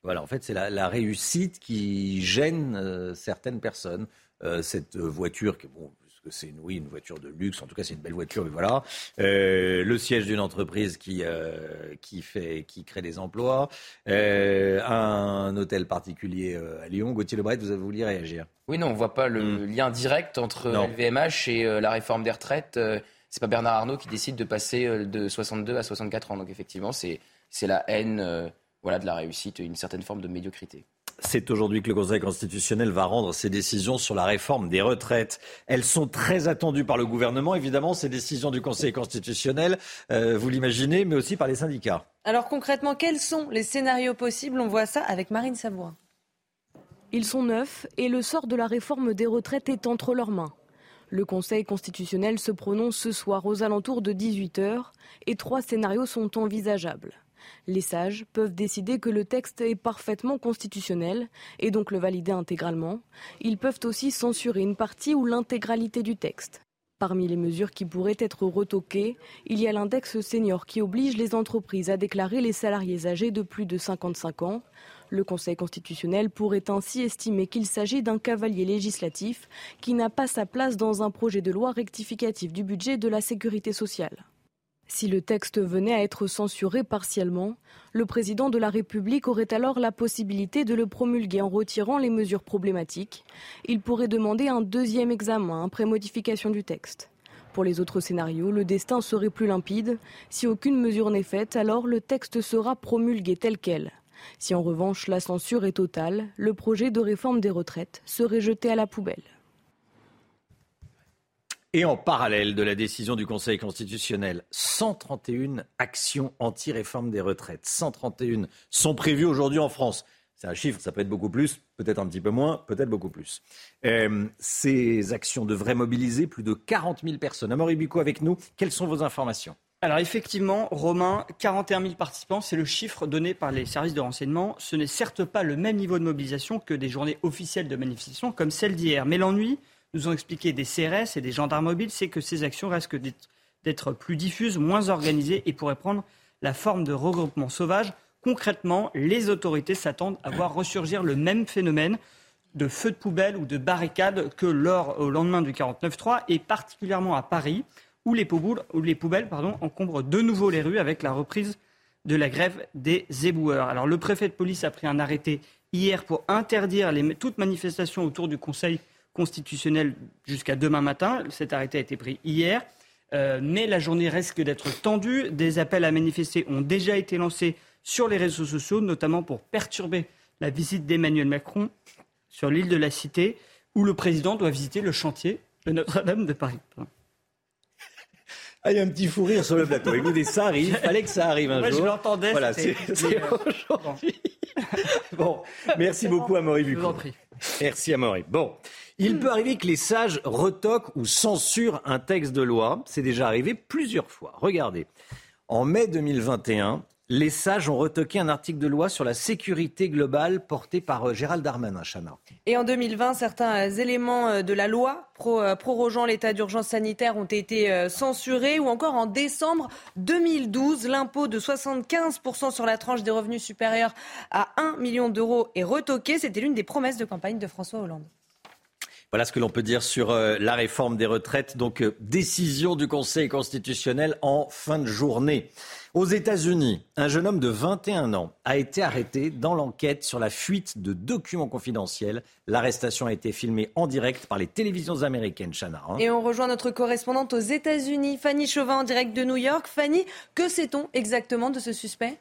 Voilà, en fait, c'est la, réussite qui gêne certaines personnes. cette voiture, qui, bon, que c'est une, oui, une voiture de luxe, en tout cas c'est une belle voiture, mais voilà. Euh, le siège d'une entreprise qui, euh, qui, fait, qui crée des emplois, euh, un hôtel particulier à Lyon. Gauthier Lebret, vous avez voulu réagir? Oui, non, on ne voit pas le hmm. lien direct entre LVMH et la réforme des retraites. c'est pas Bernard Arnault qui décide de passer de 62 à 64 ans. Donc effectivement, c'est la haine voilà, de la réussite, une certaine forme de médiocrité. C'est aujourd'hui que le Conseil constitutionnel va rendre ses décisions sur la réforme des retraites. Elles sont très attendues par le gouvernement, évidemment, ces décisions du Conseil constitutionnel, euh, vous l'imaginez, mais aussi par les syndicats. Alors concrètement, quels sont les scénarios possibles? On voit ça avec Marine Sabourin. Ils sont neufs et le sort de la réforme des retraites est entre leurs mains. Le Conseil constitutionnel se prononce ce soir aux alentours de 18h et trois scénarios sont envisageables. Les sages peuvent décider que le texte est parfaitement constitutionnel et donc le valider intégralement. Ils peuvent aussi censurer une partie ou l'intégralité du texte. Parmi les mesures qui pourraient être retoquées, il y a l'index senior qui oblige les entreprises à déclarer les salariés âgés de plus de 55 ans. Le Conseil constitutionnel pourrait ainsi estimer qu'il s'agit d'un cavalier législatif qui n'a pas sa place dans un projet de loi rectificatif du budget de la sécurité sociale. Si le texte venait à être censuré partiellement, le président de la République aurait alors la possibilité de le promulguer en retirant les mesures problématiques. Il pourrait demander un deuxième examen après modification du texte. Pour les autres scénarios, le destin serait plus limpide. Si aucune mesure n'est faite, alors le texte sera promulgué tel quel. Si en revanche la censure est totale, le projet de réforme des retraites serait jeté à la poubelle. Et en parallèle de la décision du Conseil constitutionnel, 131 actions anti-réforme des retraites. 131 sont prévues aujourd'hui en France. C'est un chiffre, ça peut être beaucoup plus, peut-être un petit peu moins, peut-être beaucoup plus. Euh, ces actions devraient mobiliser plus de 40 000 personnes. Amaury avec nous, quelles sont vos informations? Alors effectivement, Romain, 41 000 participants, c'est le chiffre donné par les services de renseignement. Ce n'est certes pas le même niveau de mobilisation que des journées officielles de manifestation comme celle d'hier. Mais l'ennui, nous ont expliqué des CRS et des gendarmes mobiles, c'est que ces actions risquent d'être plus diffuses, moins organisées et pourraient prendre la forme de regroupements sauvages. Concrètement, les autorités s'attendent à voir ressurgir le même phénomène de feux de poubelle ou de barricades que lors, au lendemain du 49-3 et particulièrement à Paris où les poubelles, encombrent de nouveau les rues avec la reprise de la grève des éboueurs. Alors le préfet de police a pris un arrêté hier pour interdire toute manifestation autour du Conseil constitutionnel jusqu'à demain matin. Cet arrêté a été pris hier. Euh, mais la journée risque d'être tendue. Des appels à manifester ont déjà été lancés sur les réseaux sociaux, notamment pour perturber la visite d'Emmanuel Macron sur l'île de la Cité, où le président doit visiter le chantier de Notre-Dame de Paris. Ah, il y a un petit fou rire sur le plateau. Écoutez, ça arrive. Il fallait que ça arrive un Moi, jour. je l'entendais. Voilà, c'est c'était- aujourd'hui. bon, merci beaucoup, Je vous Bucco. en prie. Merci, Amaury. Bon, il peut arriver que les sages retoquent ou censurent un texte de loi. C'est déjà arrivé plusieurs fois. Regardez. En mai 2021, les sages ont retoqué un article de loi sur la sécurité globale porté par euh, Gérald Darmanin, Chana. Et en 2020, certains euh, éléments euh, de la loi pro- prorogeant l'état d'urgence sanitaire ont été censurés. Ou encore en décembre 2012, l'impôt de 75% sur la tranche des revenus supérieurs à 1 million d'euros est retoqué. C'était l'une des promesses de campagne de François Hollande. Voilà ce que l'on peut dire sur la réforme des retraites. Donc, décision du Conseil constitutionnel en fin de journée. Aux États-Unis, un jeune homme de 21 ans a été arrêté dans l'enquête sur la fuite de documents confidentiels. L'arrestation a été filmée en direct par les télévisions américaines, Chana. Et on rejoint notre correspondante aux États-Unis, Fanny Chauvin, en direct de New York. Fanny, que sait-on exactement de ce suspect?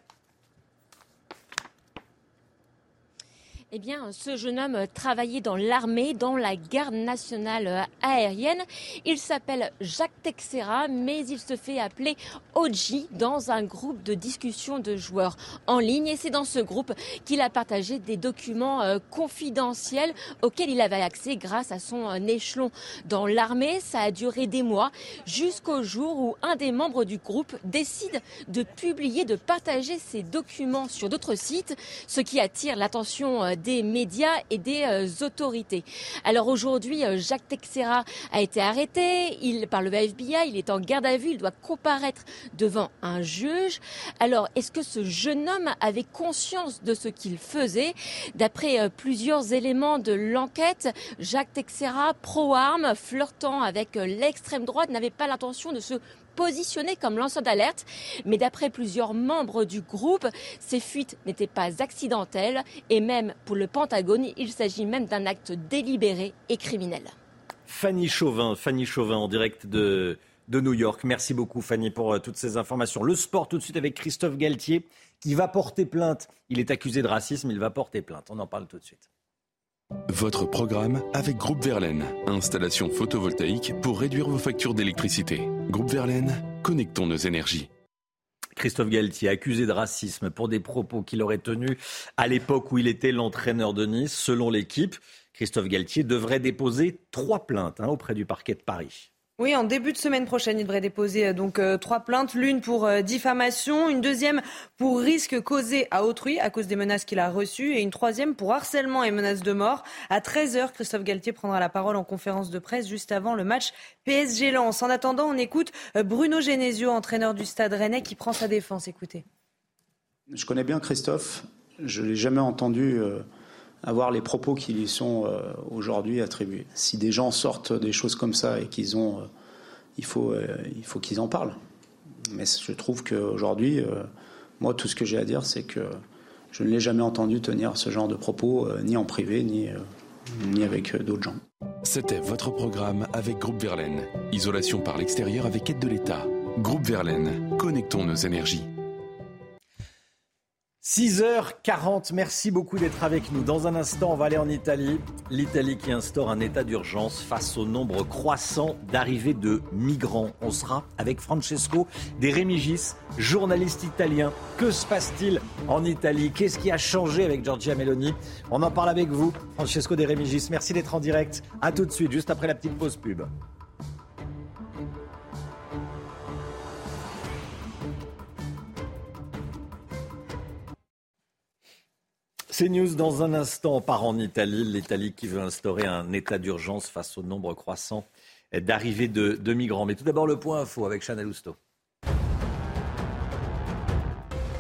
Eh bien, ce jeune homme travaillait dans l'armée, dans la garde nationale aérienne. Il s'appelle Jacques Texera, mais il se fait appeler OG dans un groupe de discussion de joueurs en ligne. Et c'est dans ce groupe qu'il a partagé des documents euh, confidentiels auxquels il avait accès grâce à son euh, échelon dans l'armée. Ça a duré des mois jusqu'au jour où un des membres du groupe décide de publier, de partager ces documents sur d'autres sites, ce qui attire l'attention euh, des médias et des euh, autorités. Alors aujourd'hui, euh, Jacques Texera a été arrêté il, par le FBI, il est en garde à vue, il doit comparaître devant un juge. Alors est-ce que ce jeune homme avait conscience de ce qu'il faisait? D'après euh, plusieurs éléments de l'enquête, Jacques Texera, pro-arme, flirtant avec l'extrême droite, n'avait pas l'intention de se positionné comme lanceur d'alerte, mais d'après plusieurs membres du groupe, ces fuites n'étaient pas accidentelles et même pour le Pentagone, il s'agit même d'un acte délibéré et criminel. Fanny Chauvin, Fanny Chauvin en direct de, de New York. Merci beaucoup Fanny pour euh, toutes ces informations. Le sport tout de suite avec Christophe Galtier qui va porter plainte. Il est accusé de racisme, il va porter plainte. On en parle tout de suite. Votre programme avec Groupe Verlaine. Installation photovoltaïque pour réduire vos factures d'électricité. Groupe Verlaine, connectons nos énergies. Christophe Galtier, accusé de racisme pour des propos qu'il aurait tenus à l'époque où il était l'entraîneur de Nice. Selon l'équipe, Christophe Galtier devrait déposer trois plaintes hein, auprès du parquet de Paris. Oui, en début de semaine prochaine, il devrait déposer euh, donc euh, trois plaintes, l'une pour euh, diffamation, une deuxième pour risque causé à autrui à cause des menaces qu'il a reçues et une troisième pour harcèlement et menaces de mort. À 13h, Christophe Galtier prendra la parole en conférence de presse juste avant le match PSG Lens. En attendant, on écoute Bruno Genesio, entraîneur du Stade Rennais, qui prend sa défense. Écoutez. Je connais bien Christophe. Je l'ai jamais entendu avoir les propos qui lui sont aujourd'hui attribués. Si des gens sortent des choses comme ça et qu'ils ont, il faut, euh, faut qu'ils en parlent. Mais je trouve qu'aujourd'hui, moi, tout ce que j'ai à dire, c'est que je ne l'ai jamais entendu tenir ce genre de propos, ni en privé, ni, ni avec d'autres gens. C'était votre programme avec Groupe Verlaine. Isolation par l'extérieur avec aide de l'État. Groupe Verlaine, connectons nos énergies. 6h40, merci beaucoup d'être avec nous. Dans un instant, on va aller en Italie. L'Italie qui instaure un état d'urgence face au nombre croissant d'arrivées de migrants. On sera avec Francesco De Remigis, journaliste italien. Que se passe-t-il en Italie? Qu'est-ce qui a changé avec Giorgia Meloni? On en parle avec vous, Francesco De Remigis. Merci d'être en direct. A tout de suite, juste après la petite pause pub. C'est News dans un instant. Part en Italie. L'Italie qui veut instaurer un état d'urgence face au nombre croissant d'arrivées de, migrants. Mais tout d'abord, le point info avec Chanel Housteau.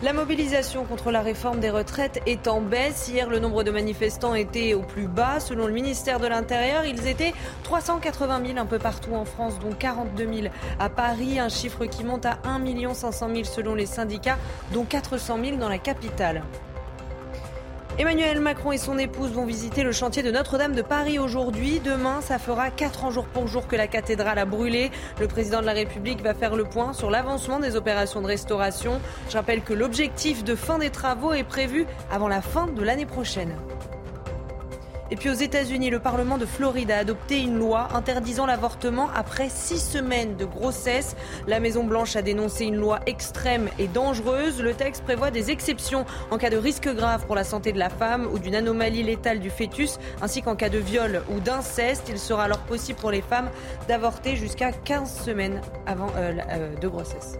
La mobilisation contre la réforme des retraites est en baisse. Hier, le nombre de manifestants était au plus bas. Selon le ministère de l'Intérieur, ils étaient 380 000 un peu partout en France, dont 42 000 à Paris, un chiffre qui monte à 1 500 000 selon les syndicats, dont 400 000 dans la capitale. Emmanuel Macron et son épouse vont visiter le chantier de Notre-Dame de Paris aujourd'hui. Demain, ça fera 4 ans jour pour jour que la cathédrale a brûlé. Le président de la République va faire le point sur l'avancement des opérations de restauration. Je rappelle que l'objectif de fin des travaux est prévu avant la fin de l'année prochaine. Et puis aux États-Unis, le Parlement de Floride a adopté une loi interdisant l'avortement après six semaines de grossesse. La Maison-Blanche a dénoncé une loi extrême et dangereuse. Le texte prévoit des exceptions en cas de risque grave pour la santé de la femme ou d'une anomalie létale du fœtus, ainsi qu'en cas de viol ou d'inceste. Il sera alors possible pour les femmes d'avorter jusqu'à 15 semaines avant euh, euh, de grossesse.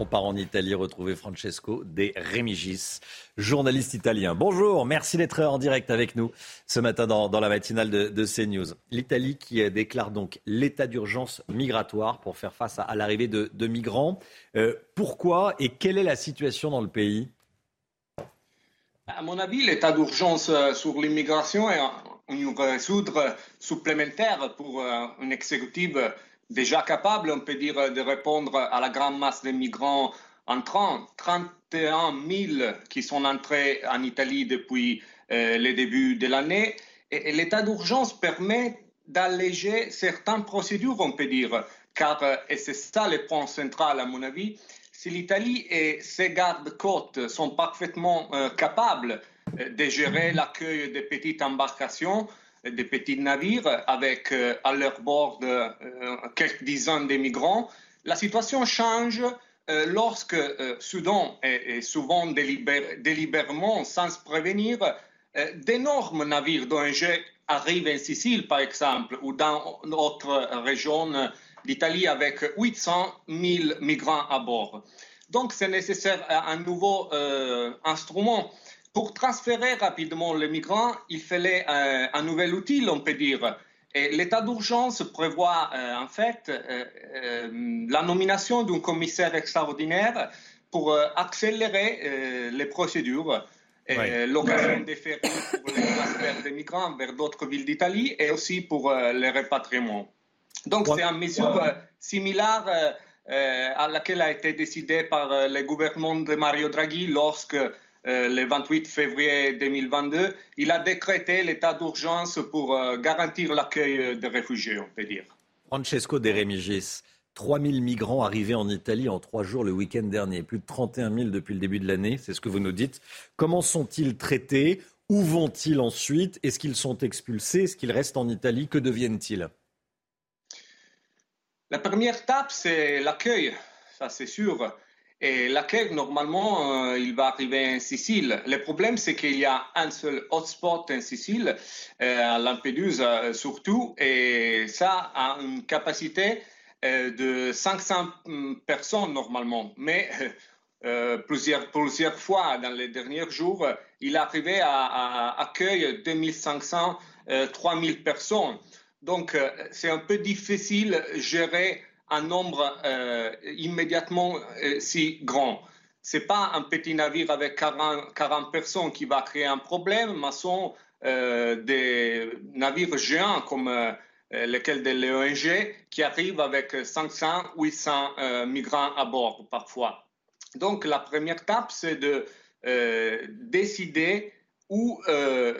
On part en Italie retrouver Francesco De Remigis, journaliste italien. Bonjour, merci d'être en direct avec nous ce matin dans, la matinale de, CNews. L'Italie qui déclare donc l'état d'urgence migratoire pour faire face à, l'arrivée de, migrants. Euh, pourquoi et quelle est la situation dans le pays À mon avis, l'état d'urgence euh, sur l'immigration est une résoudre supplémentaire pour euh, une exécutive déjà capable, on peut dire, de répondre à la grande masse de migrants entrants. 31 000 qui sont entrés en Italie depuis euh, le début de l'année. Et, l'état d'urgence permet d'alléger certaines procédures, on peut dire, car, euh, et c'est ça le point central à mon avis, si l'Italie et ses gardes-côtes sont parfaitement euh, capables de gérer l'accueil des petites embarcations, des petits navires avec euh, à leur bord euh, quelques dizaines de migrants. La situation change euh, lorsque soudain et, souvent délibérément, sans prévenir, d'énormes navires d'ONG arrivent en Sicile, par exemple, ou dans d'autres régions d'Italie avec 800 000 migrants à bord. Donc, c'est nécessaire un nouveau instrument pour transférer rapidement les migrants, il fallait euh, un nouvel outil, on peut dire. Et l'état d'urgence prévoit euh, en fait euh, la nomination d'un commissaire extraordinaire pour accélérer les procédures. et L'occasion de faire pour les transferts des migrants vers d'autres villes d'Italie et aussi pour les repatriements. Donc c'est une mesure similaire à laquelle a été décidée par le gouvernement de Mario Draghi lorsque le 28 février 2022, il a décrété l'état d'urgence pour euh, garantir l'accueil des réfugiés, on peut dire. Francesco De Remigis, 3 000 migrants arrivés en Italie en trois jours le week-end dernier, plus de 31 000 depuis le début de l'année, c'est ce que vous nous dites. Comment sont-ils traités? Où vont-ils ensuite? Est-ce qu'ils sont expulsés? Est-ce qu'ils restent en Italie? Que deviennent-ils? La première étape, c'est l'accueil ça c'est sûr, et laquelle normalement il va arriver en Sicile. Le problème c'est qu'il y a un seul hotspot en Sicile, à Lampedusa surtout, et ça a une capacité de 500 personnes normalement. Mais euh, plusieurs, plusieurs fois dans les derniers jours, il est arrivé à, à accueillir 2500, 3000 personnes. Donc, euh, c'est un peu difficile de gérer un nombre euh, immédiatement si grand. Ce n'est pas un petit navire avec 40, 40, personnes qui va créer un problème, mais ce sont des navires géants comme lesquels de l'ONG qui arrivent avec 500, 800 migrants à bord parfois. Donc, la première étape, c'est de euh, décider euh,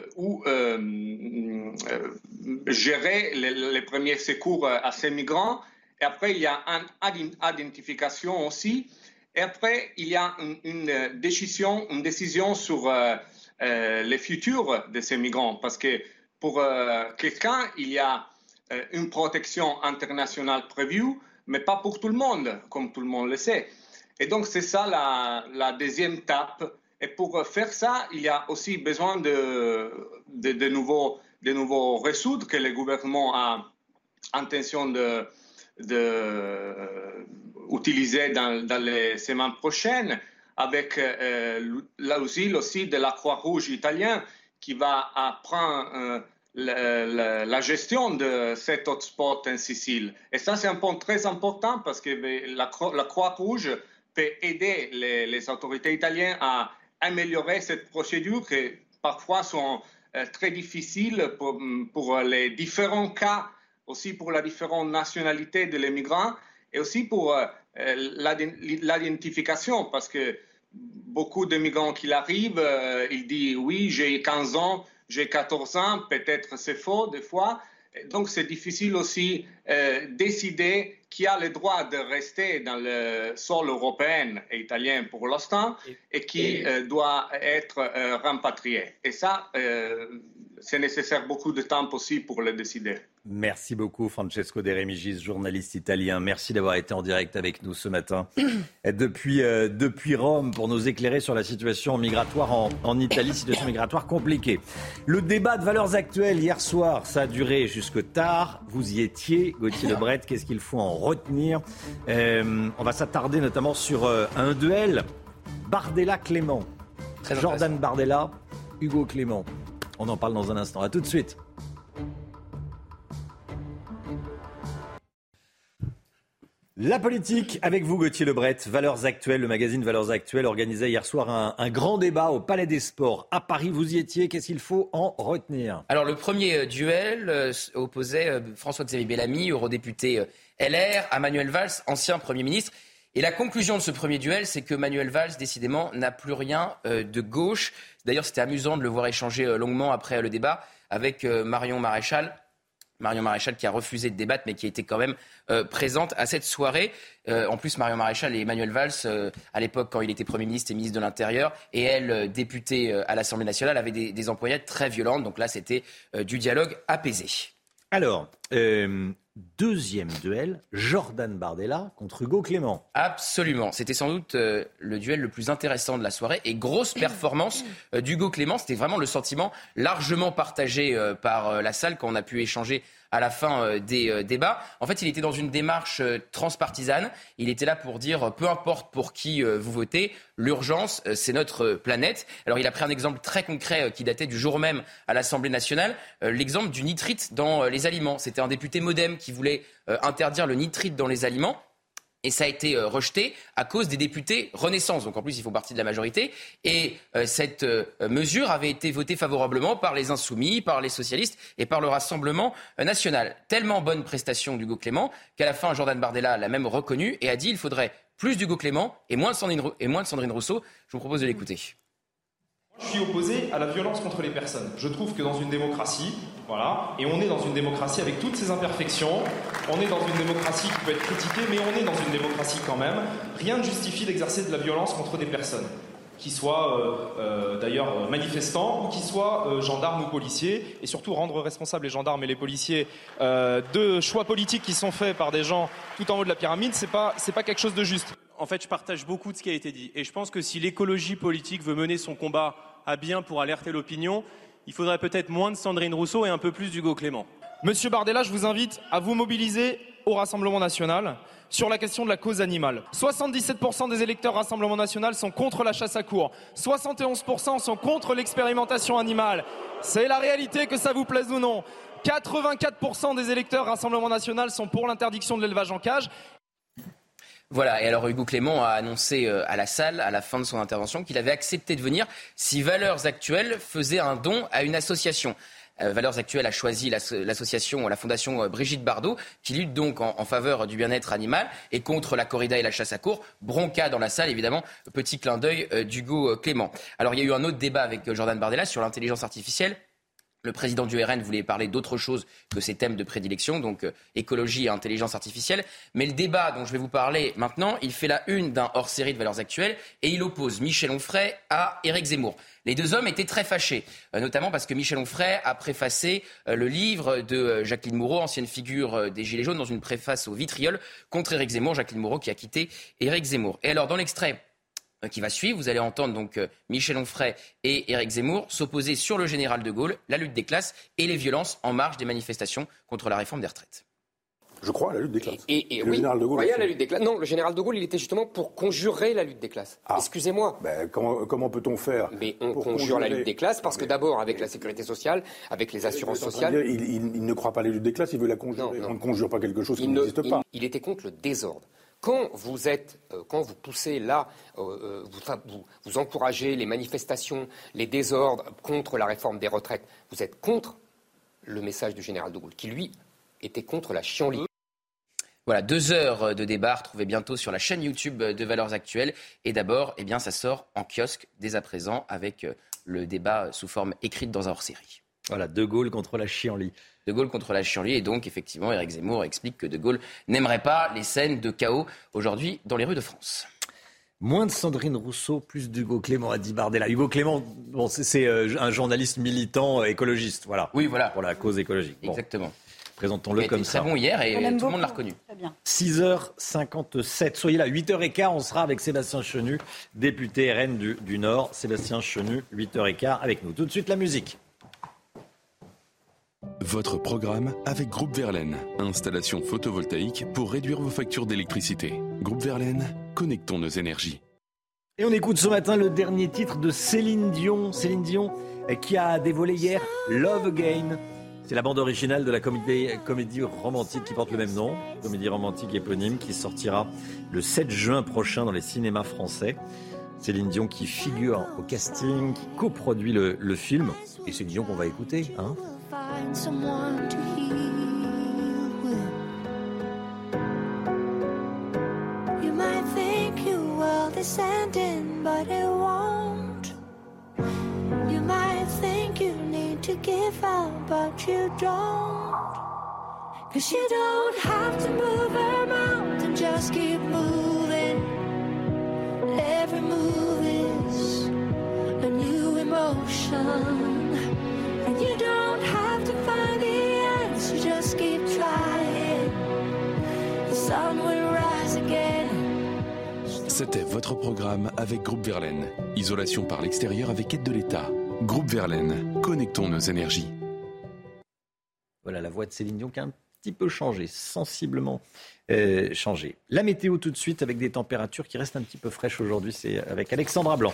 euh, gérer les, premiers secours à ces migrants. Et après, il y a une identification aussi. Et après, il y a une, décision, une décision sur les futurs de ces migrants. Parce que pour quelqu'un, il y a une protection internationale prévue, mais pas pour tout le monde, comme tout le monde le sait. Et donc, c'est ça la, deuxième étape. Et pour faire ça, il y a aussi besoin de, de, nouveaux, de nouveaux ressources que le gouvernement a intention de, de utiliser dans, les semaines prochaines, avec euh, l'asile aussi de la Croix-Rouge italienne qui va prendre euh, la, gestion de cet hotspot en Sicile. Et ça, c'est un point très important parce que la, Croix-Rouge peut aider les, autorités italiennes à améliorer cette procédure qui parfois sont euh, très difficiles pour, les différents cas, aussi pour la différente nationalité de l'immigrant et aussi pour euh, l'identification parce que beaucoup de migrants qui arrivent, euh, ils disent oui, j'ai 15 ans, j'ai 14 ans, peut-être c'est faux des fois. Donc c'est difficile aussi euh, décider qui a le droit de rester dans le sol européen et italien pour l'instant et qui euh, doit être euh, rapatrié. Et ça, euh, c'est nécessaire beaucoup de temps aussi pour le décider. Merci beaucoup Francesco De Remigis, journaliste italien. Merci d'avoir été en direct avec nous ce matin depuis, depuis Rome pour nous éclairer sur la situation migratoire en, en, Italie, situation migratoire compliquée. Le débat de valeurs actuelles hier soir, ça a duré jusque tard. Vous y étiez, Gauthier Lebret. Qu'est-ce qu'il faut en retenir? Euh, on va s'attarder notamment sur euh, un duel Bardella-Clément. Jordan Bardella, Hugo Clément. On en parle dans un instant. À tout de suite. La politique avec vous, Gauthier Lebret. Valeurs actuelles, le magazine Valeurs actuelles organisait hier soir un, grand débat au Palais des Sports à Paris. Vous y étiez. Qu'est-ce qu'il faut en retenir? Alors, le premier euh, duel euh, opposait euh, François-Xavier Bellamy, eurodéputé LR, à Manuel Valls, ancien Premier ministre. Et la conclusion de ce premier duel, c'est que Manuel Valls, décidément, n'a plus rien de gauche. D'ailleurs, c'était amusant de le voir échanger longuement après le débat avec Marion Maréchal Marion Maréchal qui a refusé de débattre, mais qui était quand même euh, présente à cette soirée. Euh, en plus, Marion Maréchal et Emmanuel Valls, euh, à l'époque, quand il était Premier ministre et ministre de l'Intérieur, et elle, députée à l'Assemblée nationale, avaient des, des très violentes. Donc là, c'était du dialogue apaisé. Alors, deuxième duel, Jordan Bardella contre Hugo Clément. Absolument. C'était sans doute le duel le plus intéressant de la soirée et grosse performance d'Hugo Clément. C'était vraiment le sentiment largement partagé par la salle quand on a pu échanger à la fin euh, des euh, débats. En fait, il était dans une démarche euh, transpartisane. Il était là pour dire peu importe pour qui vous votez, l'urgence, c'est notre planète. Alors, il a pris un exemple très concret qui datait du jour même à l'Assemblée nationale, l'exemple du nitrite dans les aliments. C'était un député modem qui voulait interdire le nitrite dans les aliments. Et ça a été euh, rejeté à cause des députés Renaissance. Donc en plus, ils font partie de la majorité. Et euh, cette euh, mesure avait été votée favorablement par les Insoumis, par les socialistes et par le Rassemblement national. Tellement bonne prestation d'Hugo Clément qu'à la fin, Jordan Bardella l'a même reconnu et a dit qu'il faudrait plus d'Hugo Clément et moins de Sandrine Rousseau. Je vous propose de l'écouter. Je suis opposé à la violence contre les personnes. Je trouve que dans une démocratie, voilà, et on est dans une démocratie avec toutes ses imperfections, on est dans une démocratie qui peut être critiquée, mais on est dans une démocratie quand même, rien ne justifie d'exercer de la violence contre des personnes qui soient euh, euh, d'ailleurs manifestants ou qui soient euh, gendarmes ou policiers, et surtout rendre responsables les gendarmes et les policiers de choix politiques qui sont faits par des gens tout en haut de la pyramide, c'est pas c'est pas quelque chose de juste en fait, je partage beaucoup de ce qui a été dit. Et je pense que si l'écologie politique veut mener son combat à bien pour alerter l'opinion, il faudrait peut-être moins de Sandrine Rousseau et un peu plus d'Hugo Clément. Monsieur Bardella, je vous invite à vous mobiliser au Rassemblement national sur la question de la cause animale. 77% des électeurs Rassemblement national sont contre la chasse à cours. 71% sont contre l'expérimentation animale. C'est la réalité, que ça vous plaise ou non. 84% des électeurs Rassemblement national sont pour l'interdiction de l'élevage en cage. Voilà, et alors Hugo Clément a annoncé euh, à la salle, à la fin de son intervention, qu'il avait accepté de venir si Valeurs Actuelles faisait un don à une association. Euh, Valeurs Actuelles a choisi l'association, la fondation euh, Brigitte Bardot, qui lutte donc en, faveur du bien-être animal et contre la corrida et la chasse à cour. Bronca dans la salle, évidemment, petit clin d'œil d'Hugo Clément. Alors il y a eu un autre débat avec Jordan Bardella sur l'intelligence artificielle. Le président du RN voulait parler d'autre chose que ses thèmes de prédilection, donc euh, écologie et intelligence artificielle. Mais le débat dont je vais vous parler maintenant, il fait la une d'un hors-série de valeurs actuelles et il oppose Michel Onfray à Éric Zemmour. Les deux hommes étaient très fâchés, euh, notamment parce que Michel Onfray a préfacé euh, le livre de Jacqueline Moureau, ancienne figure des Gilets jaunes, dans une préface au vitriol contre Éric Zemmour. Jacqueline Moureau qui a quitté Éric Zemmour. Et alors, dans l'extrait qui va suivre. Vous allez entendre donc euh, Michel Onfray et Éric Zemmour s'opposer sur le général de Gaulle, la lutte des classes et les violences en marge des manifestations contre la réforme des retraites. Je crois à la lutte des classes. Et, le général de Gaulle. la lutte des classes. Non, le général de Gaulle, il était justement pour conjurer la lutte des classes. Ah. Excusez-moi. Ben, comment, peut-on faire Mais on conjure la lutte des classes parce que d'abord, avec la sécurité sociale, avec les assurances sociales. il, ne croit pas à la lutte des classes, il veut la conjurer. On ne conjure pas quelque chose qui n'existe pas. il était contre le désordre. Quand vous êtes, euh, quand vous poussez là, euh, euh, vous, encouragez les manifestations, les désordres contre la réforme des retraites, vous êtes contre le message du général de Gaulle, qui lui était contre la chienlit. Voilà, deux heures de débat retrouvez bientôt sur la chaîne YouTube de Valeurs Actuelles. Et d'abord, eh bien, ça sort en kiosque dès à présent avec le débat sous forme écrite dans un hors-série. Voilà, De Gaulle contre la chienlit. De Gaulle contre la chienlit. Et donc, effectivement, Éric Zemmour explique que De Gaulle n'aimerait pas les scènes de chaos aujourd'hui dans les rues de France. Moins de Sandrine Rousseau, plus d'Hugo Clément, a dit Bardella. Hugo Clément, bon, c'est euh, un journaliste militant euh, écologiste, voilà. Oui, voilà. Pour la cause écologique. Exactement. Présentons-le comme ça. très bon hier et tout le monde l'a reconnu. 6h57. Soyez là, 8h15, on sera avec Sébastien Chenu, député RN du, du Nord. Sébastien Chenu, 8h15 avec nous. Tout de suite, la musique. Votre programme avec Groupe Verlaine. Installation photovoltaïque pour réduire vos factures d'électricité. Groupe Verlaine, connectons nos énergies. Et on écoute ce matin le dernier titre de Céline Dion. Céline Dion eh, qui a dévoilé hier Love Again. C'est la bande originale de la comédie, comédie, romantique qui porte le même nom, comédie romantique éponyme qui sortira le 7 juin prochain dans les cinémas français. Céline Dion qui figure au casting, qui coproduit le, le film. Et Céline Dion qu'on va écouter. Hein find someone to heal with. You might think your world is ending, but it won't. You might think you need to give up, but you don't. Cause you don't have to move a mountain, just keep moving. Every move is a new emotion. C'était votre programme avec Groupe Verlaine. Isolation par l'extérieur avec aide de l'État. Groupe Verlaine, connectons nos énergies. Voilà la voix de Céline Dion qui a un petit peu changé, sensiblement euh, changé. La météo tout de suite avec des températures qui restent un petit peu fraîches aujourd'hui, c'est avec Alexandra Blanc.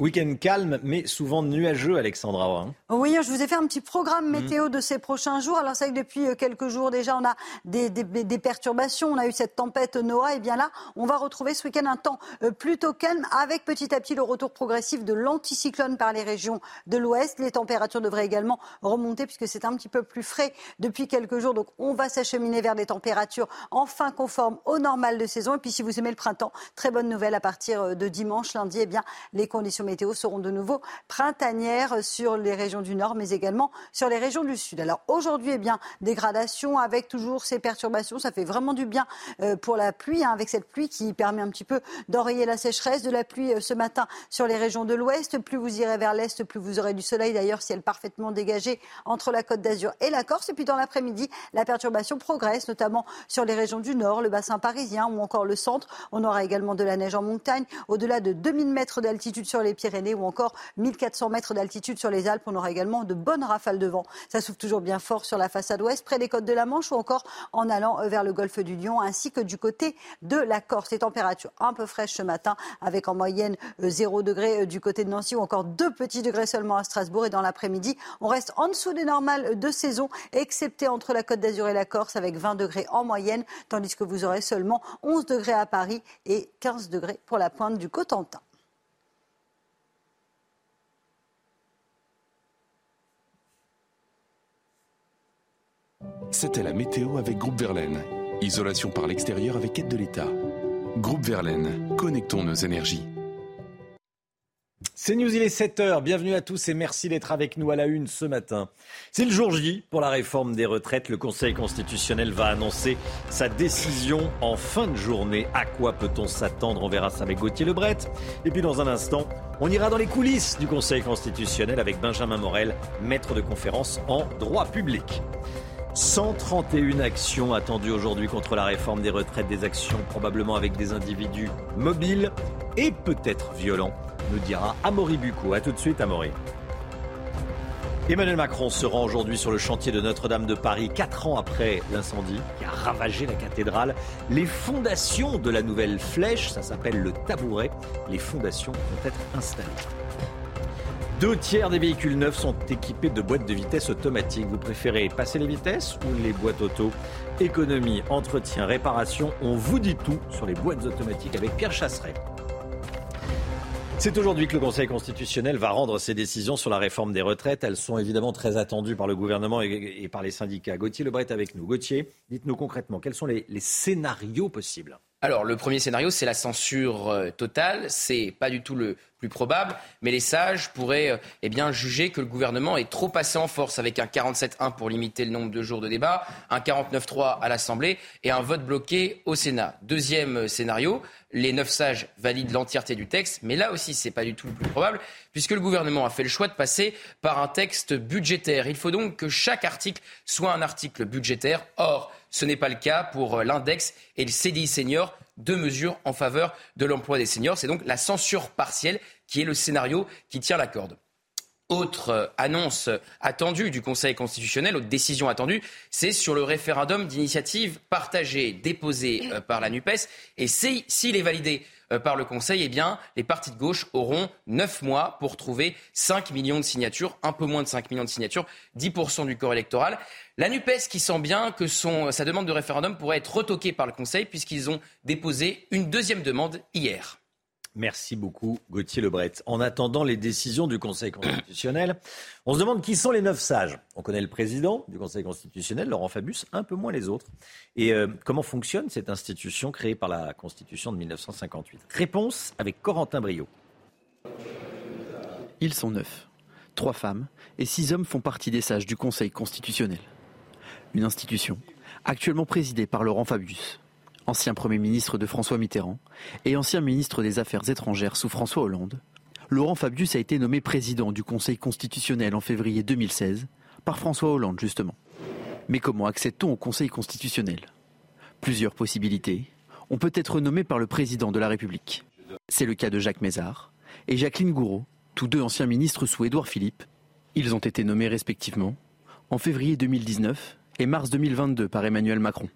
Week-end calme, mais souvent nuageux, Alexandra. Hein. Oui, je vous ai fait un petit programme mhm. météo de ces prochains jours. Alors, c'est vrai que depuis euh, quelques jours déjà, on a des, perturbations. On a eu cette tempête Noah. Et bien là, on va retrouver ce week-end un temps euh, plutôt calme, avec petit à petit le retour progressif de l'anticyclone par les régions de l'ouest. Les températures devraient également remonter, puisque c'est un petit peu plus frais depuis quelques jours. Donc, on va s'acheminer vers des températures enfin conformes au normal de saison. Et puis, si vous aimez le printemps, très bonne nouvelle à partir euh, de dimanche, lundi, eh bien, les conditions conditions météo seront de nouveau printanières sur les régions du nord, mais également sur les régions du sud. Alors aujourd'hui, eh bien, dégradation avec toujours ces perturbations. Ça fait vraiment du bien euh, pour la pluie, hein, avec cette pluie qui permet un petit peu d'enrayer la sécheresse. De la pluie euh, ce matin sur les régions de l'ouest. Plus vous irez vers l'est, plus vous aurez du soleil. D'ailleurs, ciel parfaitement dégagé entre la côte d'Azur et la Corse. Et puis dans l'après-midi, la perturbation progresse, notamment sur les régions du nord, le bassin parisien ou encore le centre. On aura également de la neige en montagne, au-delà de 2000 mètres d'altitude sur les Pyrénées ou encore 1400 mètres d'altitude sur les Alpes. On aura également de bonnes rafales de vent. Ça souffle toujours bien fort sur la façade ouest, près des côtes de la Manche ou encore en allant euh, vers le golfe du Lion, ainsi que du côté de la Corse. Les températures un peu fraîches ce matin, avec en moyenne 0 euh, degré euh, du côté de Nancy ou encore 2 petits degrés seulement à Strasbourg. Et dans l'après-midi, on reste en dessous des normales de saison, excepté entre la Côte d'Azur et la Corse, avec 20 degrés en moyenne, tandis que vous aurez seulement 11 degrés à Paris et 15 degrés pour la pointe du Cotentin. C'était la météo avec Groupe Verlaine. Isolation par l'extérieur avec aide de l'État. Groupe Verlaine, connectons nos énergies. C'est News, il est 7h. Bienvenue à tous et merci d'être avec nous à la une ce matin. C'est le jour J pour la réforme des retraites. Le Conseil constitutionnel va annoncer sa décision en fin de journée. À quoi peut-on s'attendre? On verra ça avec Gauthier Lebret. Et puis dans un instant, on ira dans les coulisses du Conseil constitutionnel avec Benjamin Morel, maître de conférence en droit public. 131 actions attendues aujourd'hui contre la réforme des retraites, des actions probablement avec des individus mobiles et peut-être violents, nous dira Amaury Bucco. A tout de suite, Amaury. Emmanuel Macron se rend aujourd'hui sur le chantier de Notre-Dame de Paris, quatre ans après l'incendie qui a ravagé la cathédrale. Les fondations de la nouvelle flèche, ça s'appelle le tabouret, les fondations vont être installées. Deux tiers des véhicules neufs sont équipés de boîtes de vitesse automatiques. Vous préférez passer les vitesses ou les boîtes auto? Économie, entretien, réparation, on vous dit tout sur les boîtes automatiques avec Pierre Chasseret. C'est aujourd'hui que le Conseil constitutionnel va rendre ses décisions sur la réforme des retraites. Elles sont évidemment très attendues par le gouvernement et, par les syndicats. Gauthier Lebret avec nous. Gauthier, dites-nous concrètement, quels sont les scénarios possibles? Alors, le premier scénario, c'est la censure euh, totale. C'est pas du tout le plus probable, mais les sages pourraient euh, eh bien, juger que le gouvernement est trop passé en force avec un 47-1 pour limiter le nombre de jours de débat, un 49-3 à l'Assemblée et un vote bloqué au Sénat. Deuxième euh, scénario, les neuf sages valident l'entièreté du texte, mais là aussi, c'est pas du tout le plus probable, puisque le gouvernement a fait le choix de passer par un texte budgétaire. Il faut donc que chaque article soit un article budgétaire. Or, ce n'est pas le cas pour euh, l'index et le CDI senior, deux mesures en faveur de l'emploi des seniors. C'est donc la censure partielle qui est le scénario qui tient la corde. Autre euh, annonce attendue du Conseil constitutionnel, autre décision attendue, c'est sur le référendum d'initiative partagée déposé euh, par la NUPES. Et s'il est validé par le Conseil, eh bien, les partis de gauche auront 9 mois pour trouver 5 millions de signatures, un peu moins de 5 millions de signatures, 10% du corps électoral. La NUPES qui sent bien que sa demande de référendum pourrait être retoquée par le Conseil puisqu'ils ont déposé une deuxième demande hier. Merci beaucoup, Gauthier Lebret. En attendant les décisions du Conseil constitutionnel, on se demande qui sont les neuf sages. On connaît le président du Conseil constitutionnel, Laurent Fabius, un peu moins les autres. Et euh, comment fonctionne cette institution créée par la Constitution de 1958 Réponse avec Corentin Brio. Ils sont neuf. Trois femmes et six hommes font partie des sages du Conseil constitutionnel. Une institution actuellement présidée par Laurent Fabius ancien Premier ministre de François Mitterrand et ancien ministre des Affaires étrangères sous François Hollande, Laurent Fabius a été nommé président du Conseil constitutionnel en février 2016 par François Hollande justement. Mais comment accède-t-on au Conseil constitutionnel? Plusieurs possibilités. On peut être nommé par le président de la République. C'est le cas de Jacques Mézard et Jacqueline Gouraud, tous deux anciens ministres sous Édouard Philippe. Ils ont été nommés respectivement en février 2019 et mars 2022 par Emmanuel Macron.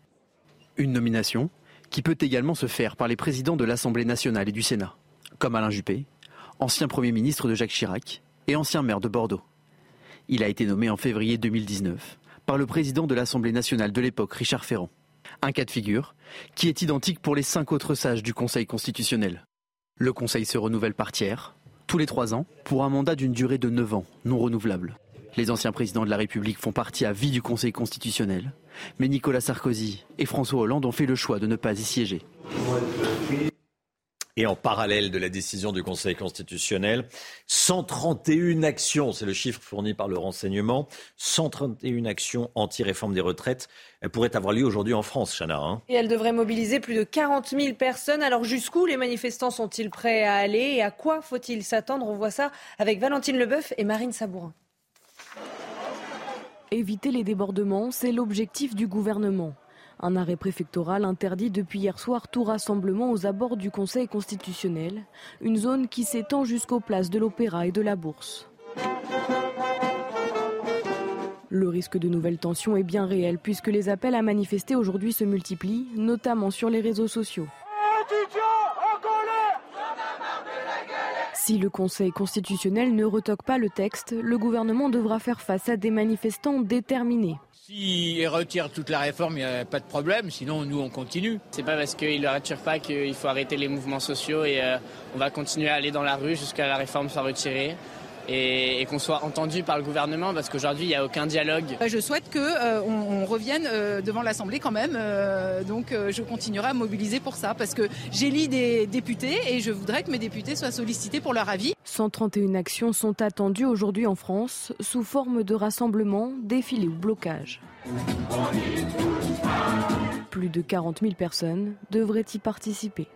Une nomination qui peut également se faire par les présidents de l'Assemblée nationale et du Sénat, comme Alain Juppé, ancien Premier ministre de Jacques Chirac et ancien maire de Bordeaux. Il a été nommé en février 2019 par le président de l'Assemblée nationale de l'époque, Richard Ferrand. Un cas de figure qui est identique pour les cinq autres sages du Conseil constitutionnel. Le Conseil se renouvelle par tiers, tous les trois ans, pour un mandat d'une durée de neuf ans, non renouvelable. Les anciens présidents de la République font partie à vie du Conseil constitutionnel, mais Nicolas Sarkozy et François Hollande ont fait le choix de ne pas y siéger. Et en parallèle de la décision du Conseil constitutionnel, 131 actions, c'est le chiffre fourni par le renseignement, 131 actions anti-réforme des retraites pourraient avoir lieu aujourd'hui en France, Chana. Hein. et elles devraient mobiliser plus de 40 000 personnes. Alors jusqu'où les manifestants sont-ils prêts à aller et à quoi faut-il s'attendre? On voit ça avec Valentine Leboeuf et Marine Sabourin. Éviter les débordements, c'est l'objectif du gouvernement. Un arrêt préfectoral interdit depuis hier soir tout rassemblement aux abords du Conseil constitutionnel, une zone qui s'étend jusqu'aux places de l'Opéra et de la Bourse. Le risque de nouvelles tensions est bien réel puisque les appels à manifester aujourd'hui se multiplient, notamment sur les réseaux sociaux. Si le Conseil constitutionnel ne retoque pas le texte, le gouvernement devra faire face à des manifestants déterminés. S'ils retirent toute la réforme, il n'y a pas de problème. Sinon, nous, on continue. C'est pas parce qu'ils ne le retirent pas qu'il faut arrêter les mouvements sociaux et euh, on va continuer à aller dans la rue jusqu'à la réforme soit retirée et, qu'on soit entendu par le gouvernement parce qu'aujourd'hui il n'y a aucun dialogue. Bah, je souhaite qu'on euh, on revienne euh, devant l'Assemblée quand même, euh, donc je continuerai à mobiliser pour ça parce que j'élis des députés et je voudrais que mes députés soient sollicités pour leur avis. 131 actions sont attendues aujourd'hui en France sous forme de rassemblements, défilés ou blocages. Plus de 40 000 personnes devraient y participer.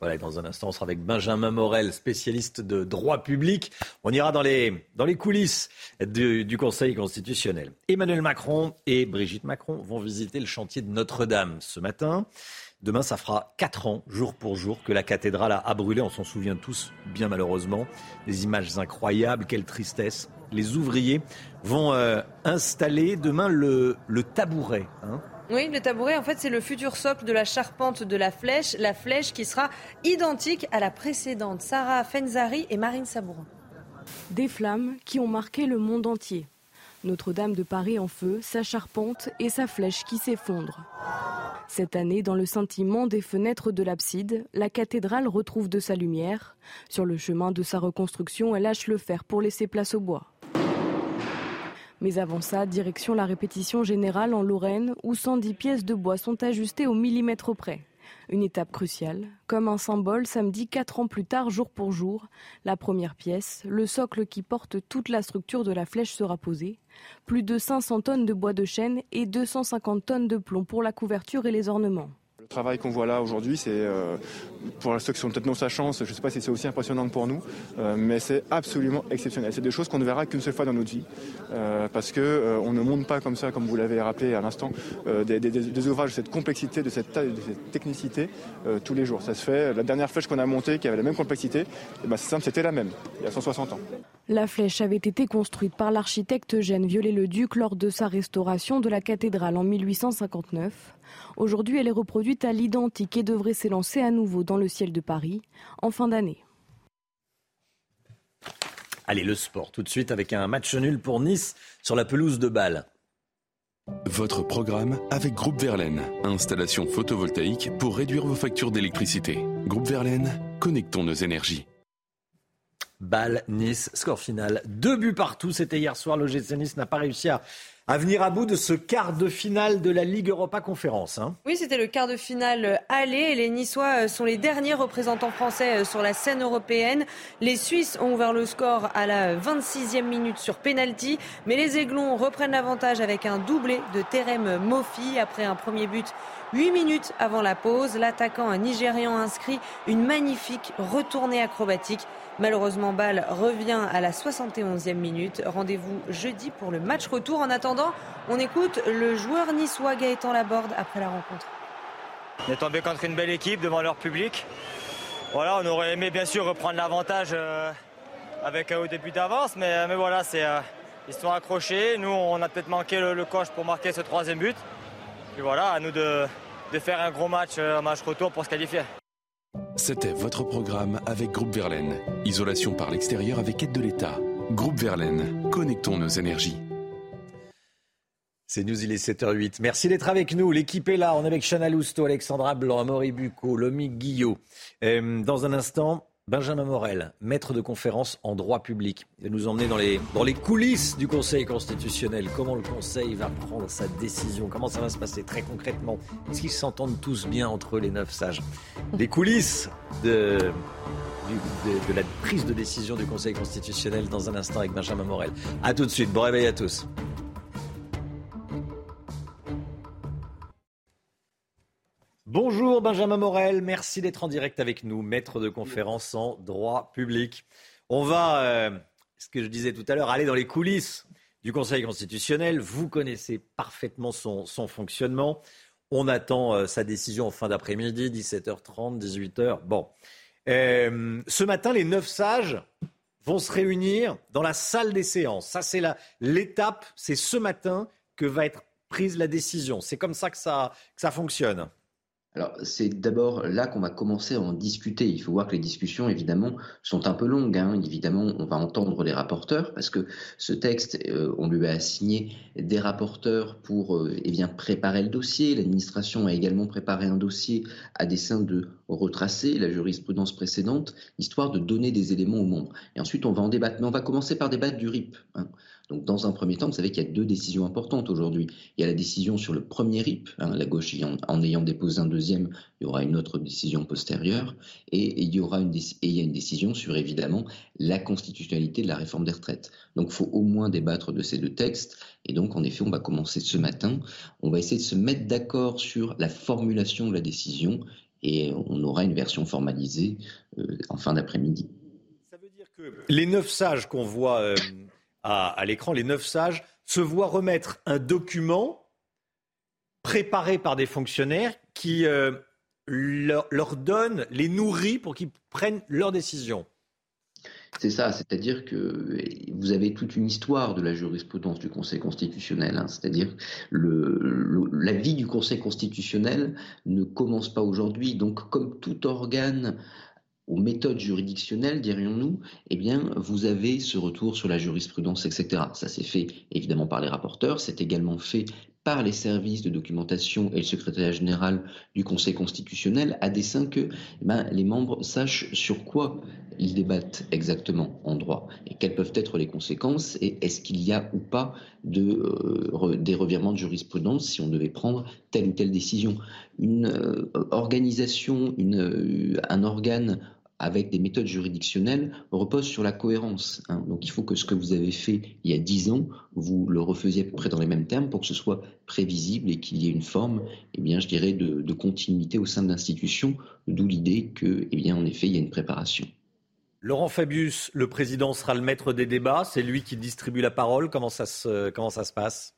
Voilà, dans un instant, on sera avec Benjamin Morel, spécialiste de droit public. On ira dans les, dans les coulisses du, Conseil constitutionnel. Emmanuel Macron et Brigitte Macron vont visiter le chantier de Notre-Dame ce matin. Demain, ça fera quatre ans, jour pour jour, que la cathédrale a, brûlé. On s'en souvient tous, bien malheureusement. Des images incroyables, quelle tristesse. Les ouvriers vont euh, installer demain le, le tabouret. Hein oui, le tabouret, en fait, c'est le futur socle de la charpente de la flèche, la flèche qui sera identique à la précédente. Sarah Fenzari et Marine Sabourin. Des flammes qui ont marqué le monde entier. Notre-Dame de Paris en feu, sa charpente et sa flèche qui s'effondre. Cette année, dans le scintillement des fenêtres de l'abside, la cathédrale retrouve de sa lumière. Sur le chemin de sa reconstruction, elle lâche le fer pour laisser place au bois. Mais avant ça, direction la répétition générale en Lorraine, où 110 pièces de bois sont ajustées au millimètre près. Une étape cruciale. Comme un symbole, samedi, quatre ans plus tard, jour pour jour, la première pièce, le socle qui porte toute la structure de la flèche sera posée. Plus de 500 tonnes de bois de chêne et 250 tonnes de plomb pour la couverture et les ornements. Le travail qu'on voit là aujourd'hui, c'est euh, pour ceux qui sont peut-être non sa chance, je ne sais pas si c'est aussi impressionnant que pour nous, euh, mais c'est absolument exceptionnel. C'est des choses qu'on ne verra qu'une seule fois dans notre vie, euh, parce que on ne monte pas comme ça, comme vous l'avez rappelé à l'instant, des, ouvrages de cette complexité, de cette, de cette technicité tous les jours. Ça se fait. La dernière flèche qu'on a montée, qui avait la même complexité, eh ben, c'est simple, c'était la même, il y a 160 ans. La flèche avait été construite par l'architecte Eugène Viollet-le-Duc lors de sa restauration de la cathédrale en 1859. Aujourd'hui, elle est reproduite à l'identique et devrait s'élancer à nouveau dans le ciel de Paris en fin d'année. Allez, le sport tout de suite avec un match nul pour Nice sur la pelouse de Bâle. Votre programme avec Groupe Verlaine. Installation photovoltaïque pour réduire vos factures d'électricité. Groupe Verlaine, connectons nos énergies. Bâle, Nice, score final. Deux buts partout. C'était hier soir. Le GC Nice n'a pas réussi à à venir à bout de ce quart de finale de la Ligue Europa Conférence. Hein. Oui, c'était le quart de finale aller. Les Niçois euh, sont les derniers représentants français euh, sur la scène européenne. Les Suisses ont ouvert le score à la 26e minute sur penalty, mais les Aiglons reprennent l'avantage avec un doublé de Terem Mofi après un premier but 8 minutes avant la pause. L'attaquant nigérian inscrit une magnifique retournée acrobatique. Malheureusement, Bâle revient à la 71e minute. Rendez-vous jeudi pour le match retour. En attendant, on écoute le joueur niçois Gaëtan Laborde après la rencontre. On est tombé contre une belle équipe devant leur public. Voilà, on aurait aimé bien sûr reprendre l'avantage euh, avec un haut début d'avance, mais, euh, mais voilà, c'est euh, histoire accrochée. Nous, on a peut-être manqué le, coche pour marquer ce troisième but. Puis voilà, à nous de, de faire un gros match, un match retour pour se qualifier. C'était votre programme avec Groupe Verlaine. Isolation par l'extérieur avec aide de l'État. Groupe Verlaine, connectons nos énergies. C'est News, il est 7h08. Merci d'être avec nous. L'équipe est là. On est avec Chana Lousteau, Alexandra Blanc, Amaury Bucco, Lomi Guillot. Euh, dans un instant, Benjamin Morel, maître de conférence en droit public, va nous emmener dans les, dans les coulisses du Conseil constitutionnel. Comment le Conseil va prendre sa décision? Comment ça va se passer très concrètement? Est-ce qu'ils s'entendent tous bien entre les neuf sages? Les coulisses de, de, la prise de décision du Conseil constitutionnel dans un instant avec Benjamin Morel. A tout de suite. Bon réveil à tous. Bonjour Benjamin Morel, merci d'être en direct avec nous, maître de conférence en droit public. On va, euh, ce que je disais tout à l'heure, aller dans les coulisses du Conseil constitutionnel. Vous connaissez parfaitement son, fonctionnement. On attend euh, sa décision en fin d'après-midi, 17h30, 18h. Bon. Euh, ce matin, les neuf sages vont se réunir dans la salle des séances. Ça, c'est l'étape, c'est ce matin que va être prise la décision. C'est comme ça que ça, que ça fonctionne. Alors, c'est d'abord là qu'on va commencer à en discuter. Il faut voir que les discussions, évidemment, sont un peu longues. Hein. Évidemment, on va entendre les rapporteurs parce que ce texte, euh, on lui a assigné des rapporteurs pour euh, eh préparer le dossier. L'administration a également préparé un dossier à dessein de retracer la jurisprudence précédente, histoire de donner des éléments aux membres. Et ensuite, on va en débattre. Mais on va commencer par débattre du RIP. Hein. Donc, dans un premier temps, vous savez qu'il y a deux décisions importantes aujourd'hui. Il y a la décision sur le premier RIP, hein, la gauche en ayant déposé un deuxième, il y aura une autre décision postérieure, et, il y aura une, a une décision sur évidemment la constitutionnalité de la réforme des retraites. Donc, il faut au moins débattre de ces deux textes. Et donc, en effet, on va commencer ce matin. On va essayer de se mettre d'accord sur la formulation de la décision, et on aura une version formalisée euh, en fin d'après-midi. Ça veut dire que les neuf sages qu'on voit. Euh, à, l'écran, les neuf sages, se voient remettre un document préparé par des fonctionnaires qui euh, leur, donnent, les nourrit pour qu'ils prennent leurs décisions. C'est ça, c'est-à-dire que vous avez toute une histoire de la jurisprudence du Conseil constitutionnel, hein. c'est-à-dire le, la vie du Conseil constitutionnel ne commence pas aujourd'hui, donc comme tout organe aux méthodes juridictionnelles, dirions-nous, eh bien, vous avez ce retour sur la jurisprudence, etc. Ça s'est fait évidemment par les rapporteurs, c'est également fait par les services de documentation et le secrétariat général du Conseil constitutionnel à dessein que eh ben, les membres sachent sur quoi ils débattent exactement en droit et quelles peuvent être les conséquences et est-ce qu'il y a ou pas de, euh, des revirements de jurisprudence si on devait prendre telle ou telle décision. Une euh, organisation, euh, un organe avec des méthodes juridictionnelles repose sur la cohérence. Hein. Donc il faut que ce que vous avez fait il y a dix ans, vous le refaisiez à peu près dans les mêmes termes pour que ce soit prévisible et qu'il y ait une forme, eh bien, je dirais, de, continuité au sein de l'institution, d'où l'idée que, eh bien, en effet, il y a une préparation. Laurent Fabius, le président sera le maître des débats, c'est lui qui distribue la parole, comment ça se, comment ça se passe?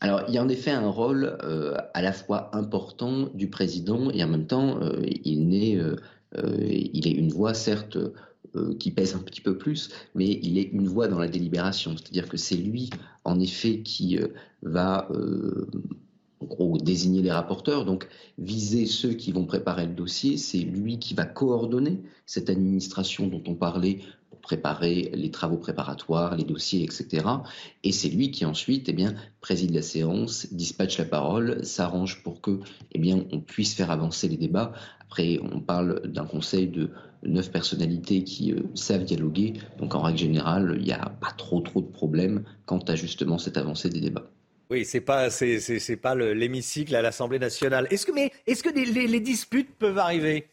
Alors, il y a en effet un rôle euh, à la fois important du président et en même temps, euh, il n'est euh, il est une voix, certes, euh, qui pèse un petit peu plus, mais il est une voix dans la délibération. C'est-à-dire que c'est lui, en effet, qui euh, va désigner les rapporteurs, donc viser ceux qui vont préparer le dossier. C'est lui qui va coordonner cette administration dont on parlait pour préparer les travaux préparatoires, les dossiers, etc. Et c'est lui qui ensuite eh préside la séance, dispatche la parole, s'arrange pour que eh on puisse faire avancer les débats après, on parle d'un conseil de neuf personnalités qui euh, savent dialoguer. Donc, en règle générale, il n'y a pas trop, trop de problèmes quant à justement cette avancée des débats. Oui, c'est pas c'est pas l'hémicycle à l'Assemblée nationale. Est-ce que mais est-ce que les, disputes peuvent arriver?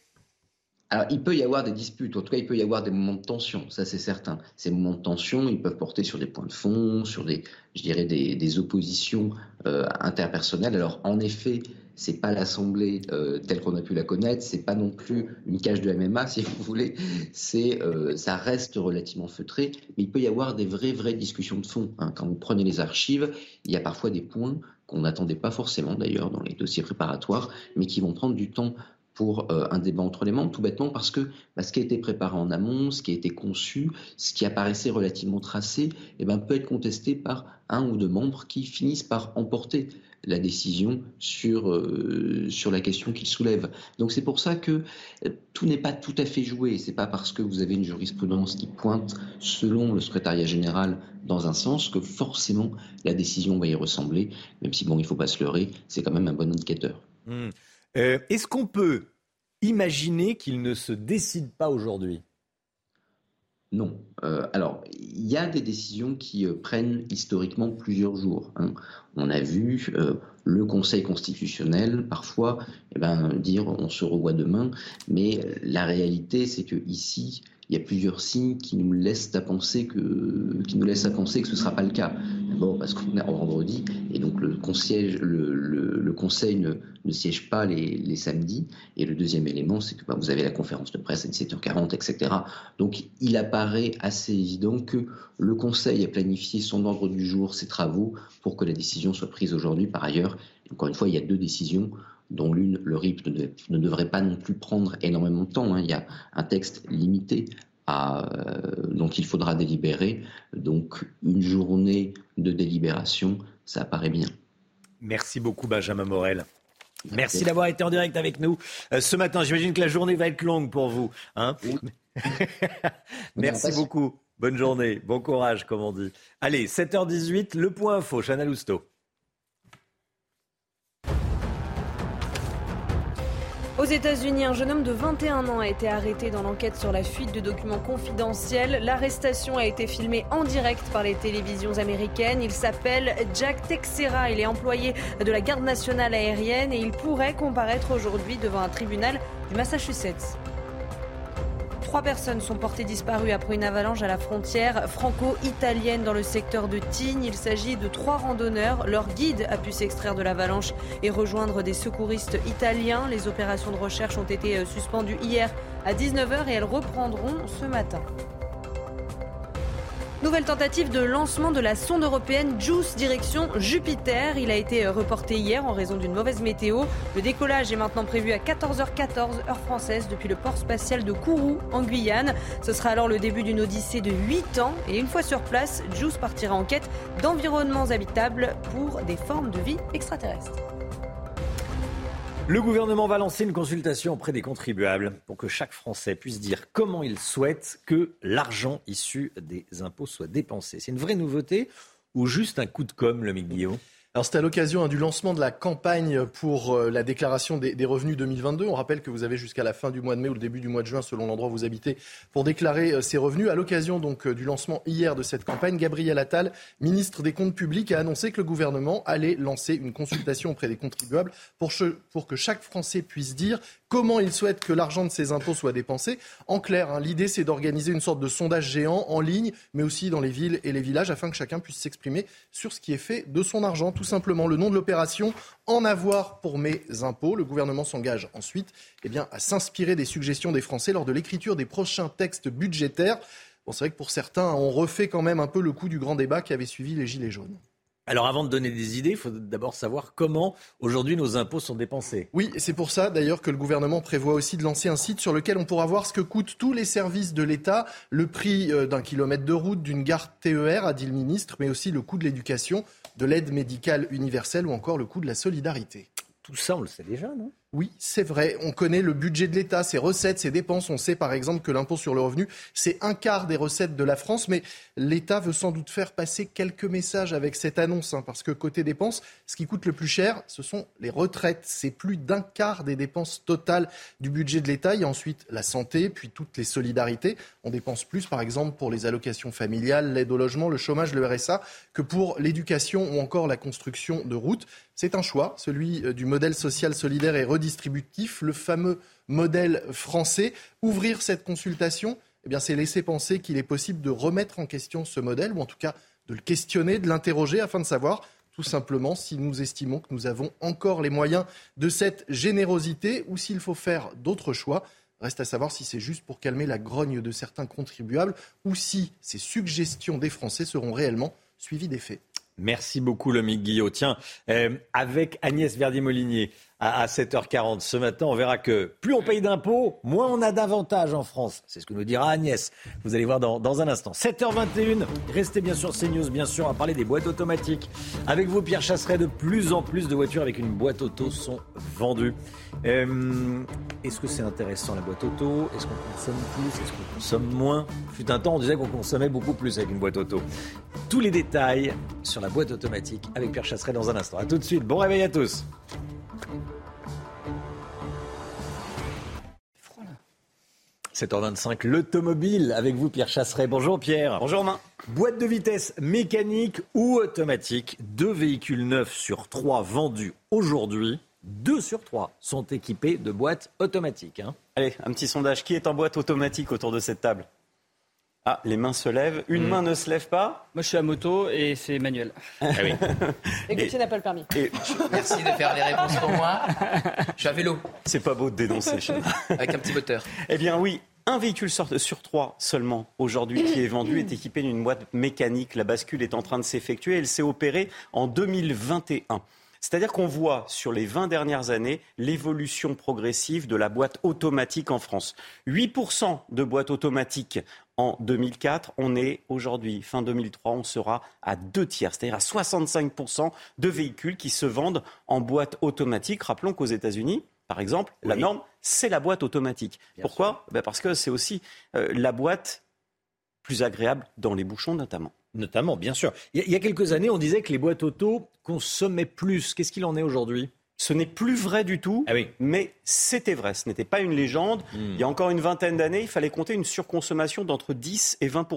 Alors, il peut y avoir des disputes, en tout cas, il peut y avoir des moments de tension, ça c'est certain. Ces moments de tension, ils peuvent porter sur des points de fond, sur des, je dirais, des, oppositions euh, interpersonnelles. Alors, en effet, c'est pas l'Assemblée euh, telle qu'on a pu la connaître, c'est pas non plus une cage de MMA, si vous voulez. C'est, euh, ça reste relativement feutré, mais il peut y avoir des vraies, vraies discussions de fond. Hein. Quand vous prenez les archives, il y a parfois des points qu'on n'attendait pas forcément d'ailleurs dans les dossiers préparatoires, mais qui vont prendre du temps pour euh, un débat entre les membres, tout bêtement parce que bah, ce qui a été préparé en amont, ce qui a été conçu, ce qui apparaissait relativement tracé, eh ben, peut être contesté par un ou deux membres qui finissent par emporter la décision sur, euh, sur la question qu'il soulève. Donc c'est pour ça que euh, tout n'est pas tout à fait joué. C'est pas parce que vous avez une jurisprudence qui pointe selon le secrétariat général dans un sens que forcément la décision va y ressembler, même si bon, il faut pas se leurrer, c'est quand même un bon indicateur. Mmh. Euh, est-ce qu'on peut imaginer qu'il ne se décide pas aujourd'hui? Non. Euh, alors, il y a des décisions qui euh, prennent historiquement plusieurs jours. Hein. On a vu euh, le Conseil constitutionnel parfois eh ben, dire on se revoit demain, mais la réalité c'est que ici il y a plusieurs signes qui nous laissent à penser que, qui nous laissent à penser que ce ne sera pas le cas. D'abord parce qu'on est en vendredi et donc le conseil, ne, siège pas les, les, samedis. Et le deuxième élément, c'est que bah, vous avez la conférence de presse à 17h40, etc. Donc il apparaît assez évident que le conseil a planifié son ordre du jour, ses travaux, pour que la décision soit prise aujourd'hui. Par ailleurs, encore une fois, il y a deux décisions dont l'une, le RIP, ne, devrait pas non plus prendre énormément de temps. Hein. Il y a un texte limité à, euh, dont il faudra délibérer. Donc une journée de délibération, ça paraît bien. Merci beaucoup Benjamin Morel. Merci d'avoir été en direct avec nous euh, ce matin. J'imagine que la journée va être longue pour vous. Hein Merci beaucoup. Bonne journée, bon courage, comme on dit. Allez, 7h18, le point info, Chana Lousteau. Aux États-Unis, un jeune homme de 21 ans a été arrêté dans l'enquête sur la fuite de documents confidentiels. L'arrestation a été filmée en direct par les télévisions américaines. Il s'appelle Jack Texera. Il est employé de la garde nationale aérienne et il pourrait comparaître aujourd'hui devant un tribunal du Massachusetts. Trois personnes sont portées disparues après une avalanche à la frontière franco-italienne dans le secteur de Tignes. Il s'agit de trois randonneurs. Leur guide a pu s'extraire de l'avalanche et rejoindre des secouristes italiens. Les opérations de recherche ont été euh, suspendues hier à 19h et elles reprendront ce matin. Nouvelle tentative de lancement de la sonde européenne JUICE direction Jupiter. Il a été reporté hier en raison d'une mauvaise météo. Le décollage est maintenant prévu à 14h14 heure française depuis le port spatial de Kourou en Guyane. Ce sera alors le début d'une odyssée de 8 ans et une fois sur place, JUICE partira en quête d'environnements habitables pour des formes de vie extraterrestres. Le gouvernement va lancer une consultation auprès des contribuables pour que chaque Français puisse dire comment il souhaite que l'argent issu des impôts soit dépensé. C'est une vraie nouveauté ou juste un coup de com', le Guillaume? Alors c'était à l'occasion hein, du lancement de la campagne pour euh, la déclaration des, revenus 2022. On rappelle que vous avez jusqu'à la fin du mois de mai ou le début du mois de juin, selon l'endroit où vous habitez, pour déclarer euh, ces revenus. À l'occasion donc euh, du lancement hier de cette campagne, Gabriel Attal, ministre des Comptes Publics, a annoncé que le gouvernement allait lancer une consultation auprès des contribuables pour que chaque Français puisse dire comment il souhaite que l'argent de ses impôts soit dépensé. En clair, hein, l'idée c'est d'organiser une sorte de sondage géant en ligne, mais aussi dans les villes et les villages, afin que chacun puisse s'exprimer sur ce qui est fait de son argent. Tout simplement, le nom de l'opération, en avoir pour mes impôts. Le gouvernement s'engage ensuite eh bien, à s'inspirer des suggestions des Français lors de l'écriture des prochains textes budgétaires. Bon, c'est vrai que pour certains, on refait quand même un peu le coup du grand débat qui avait suivi les Gilets jaunes. Alors avant de donner des idées, il faut d'abord savoir comment aujourd'hui nos impôts sont dépensés. Oui, c'est pour ça d'ailleurs que le gouvernement prévoit aussi de lancer un site sur lequel on pourra voir ce que coûtent tous les services de l'État, le prix euh, d'un kilomètre de route, d'une gare TER, a dit le ministre, mais aussi le coût de l'éducation, de l'aide médicale universelle ou encore le coût de la solidarité. Tout ça, on le sait déjà, non? Oui, c'est vrai. On connaît le budget de l'État, ses recettes, ses dépenses. On sait par exemple que l'impôt sur le revenu, c'est un quart des recettes de la France. Mais l'État veut sans doute faire passer quelques messages avec cette annonce. Hein, parce que côté dépenses, ce qui coûte le plus cher, ce sont les retraites. C'est plus d'un quart des dépenses totales du budget de l'État. Il y a ensuite la santé, puis toutes les solidarités. On dépense plus par exemple pour les allocations familiales, l'aide au logement, le chômage, le RSA, que pour l'éducation ou encore la construction de routes. C'est un choix, celui euh, du modèle social solidaire et redistributif, le fameux modèle français. Ouvrir cette consultation, eh c'est laisser penser qu'il est possible de remettre en question ce modèle, ou en tout cas de le questionner, de l'interroger, afin de savoir tout simplement si nous estimons que nous avons encore les moyens de cette générosité ou s'il faut faire d'autres choix. Reste à savoir si c'est juste pour calmer la grogne de certains contribuables ou si ces suggestions des Français seront réellement suivies des faits. Merci beaucoup, Lomique Guillot. Tiens, euh, avec Agnès Verdier-Molinier à, 7h40 ce matin, on verra que plus on paye d'impôts, moins on a d'avantages en France. C'est ce que nous dira Agnès. Vous allez voir dans, un instant. 7h21, restez bien sûr CNews, bien sûr, à parler des boîtes automatiques. Avec vous, Pierre Chasseret, de plus en plus de voitures avec une boîte auto sont vendues. Euh, est-ce que c'est intéressant la boîte auto? Est-ce qu'on consomme plus? Est-ce qu'on consomme moins? Fut un temps, on disait qu'on consommait beaucoup plus avec une boîte auto. Tous les détails sur la boîte automatique avec Pierre Chasseret dans un instant. A tout de suite. Bon réveil à tous. 7h25, l'automobile avec vous Pierre Chasseret. Bonjour Pierre. Bonjour Romain. Boîte de vitesse mécanique ou automatique, deux véhicules neufs sur trois vendus aujourd'hui. Deux sur trois sont équipés de boîtes automatiques. Hein. Allez, un petit sondage. Qui est en boîte automatique autour de cette table? Ah, les mains se lèvent. Une Hmm. main ne se lève pas. Moi, je suis à moto et c'est manuel. Ah oui. Et Gauthier n'a pas le permis. Merci de faire les réponses pour moi. Je suis à vélo. C'est pas beau de dénoncer. Avec un petit moteur. Eh bien oui, un véhicule sur, sur trois seulement aujourd'hui qui est vendu est équipé d'une boîte mécanique. La bascule est en train de s'effectuer. Elle s'est opérée en 2021. C'est-à-dire qu'on voit sur les 20 dernières années l'évolution progressive de la boîte automatique en France. 8% de boîtes automatiques en 2004. On est aujourd'hui, fin 2003, on sera à deux tiers, c'est-à-dire à 65% de véhicules qui se vendent en boîte automatique. Rappelons qu'aux États-Unis, par exemple, la norme, c'est la boîte automatique. Pourquoi? Ben Parce que c'est aussi euh, la boîte plus agréable dans les bouchons notamment. Notamment, bien sûr. Il y, a, il y a quelques années, on disait que les boîtes auto consommaient plus. Qu'est-ce qu'il en est aujourd'hui? Ce n'est plus vrai du tout, Ah oui. mais c'était vrai. Ce n'était pas une légende. Hmm. Il y a encore une vingtaine d'années, il fallait compter une surconsommation d'entre 10 et 20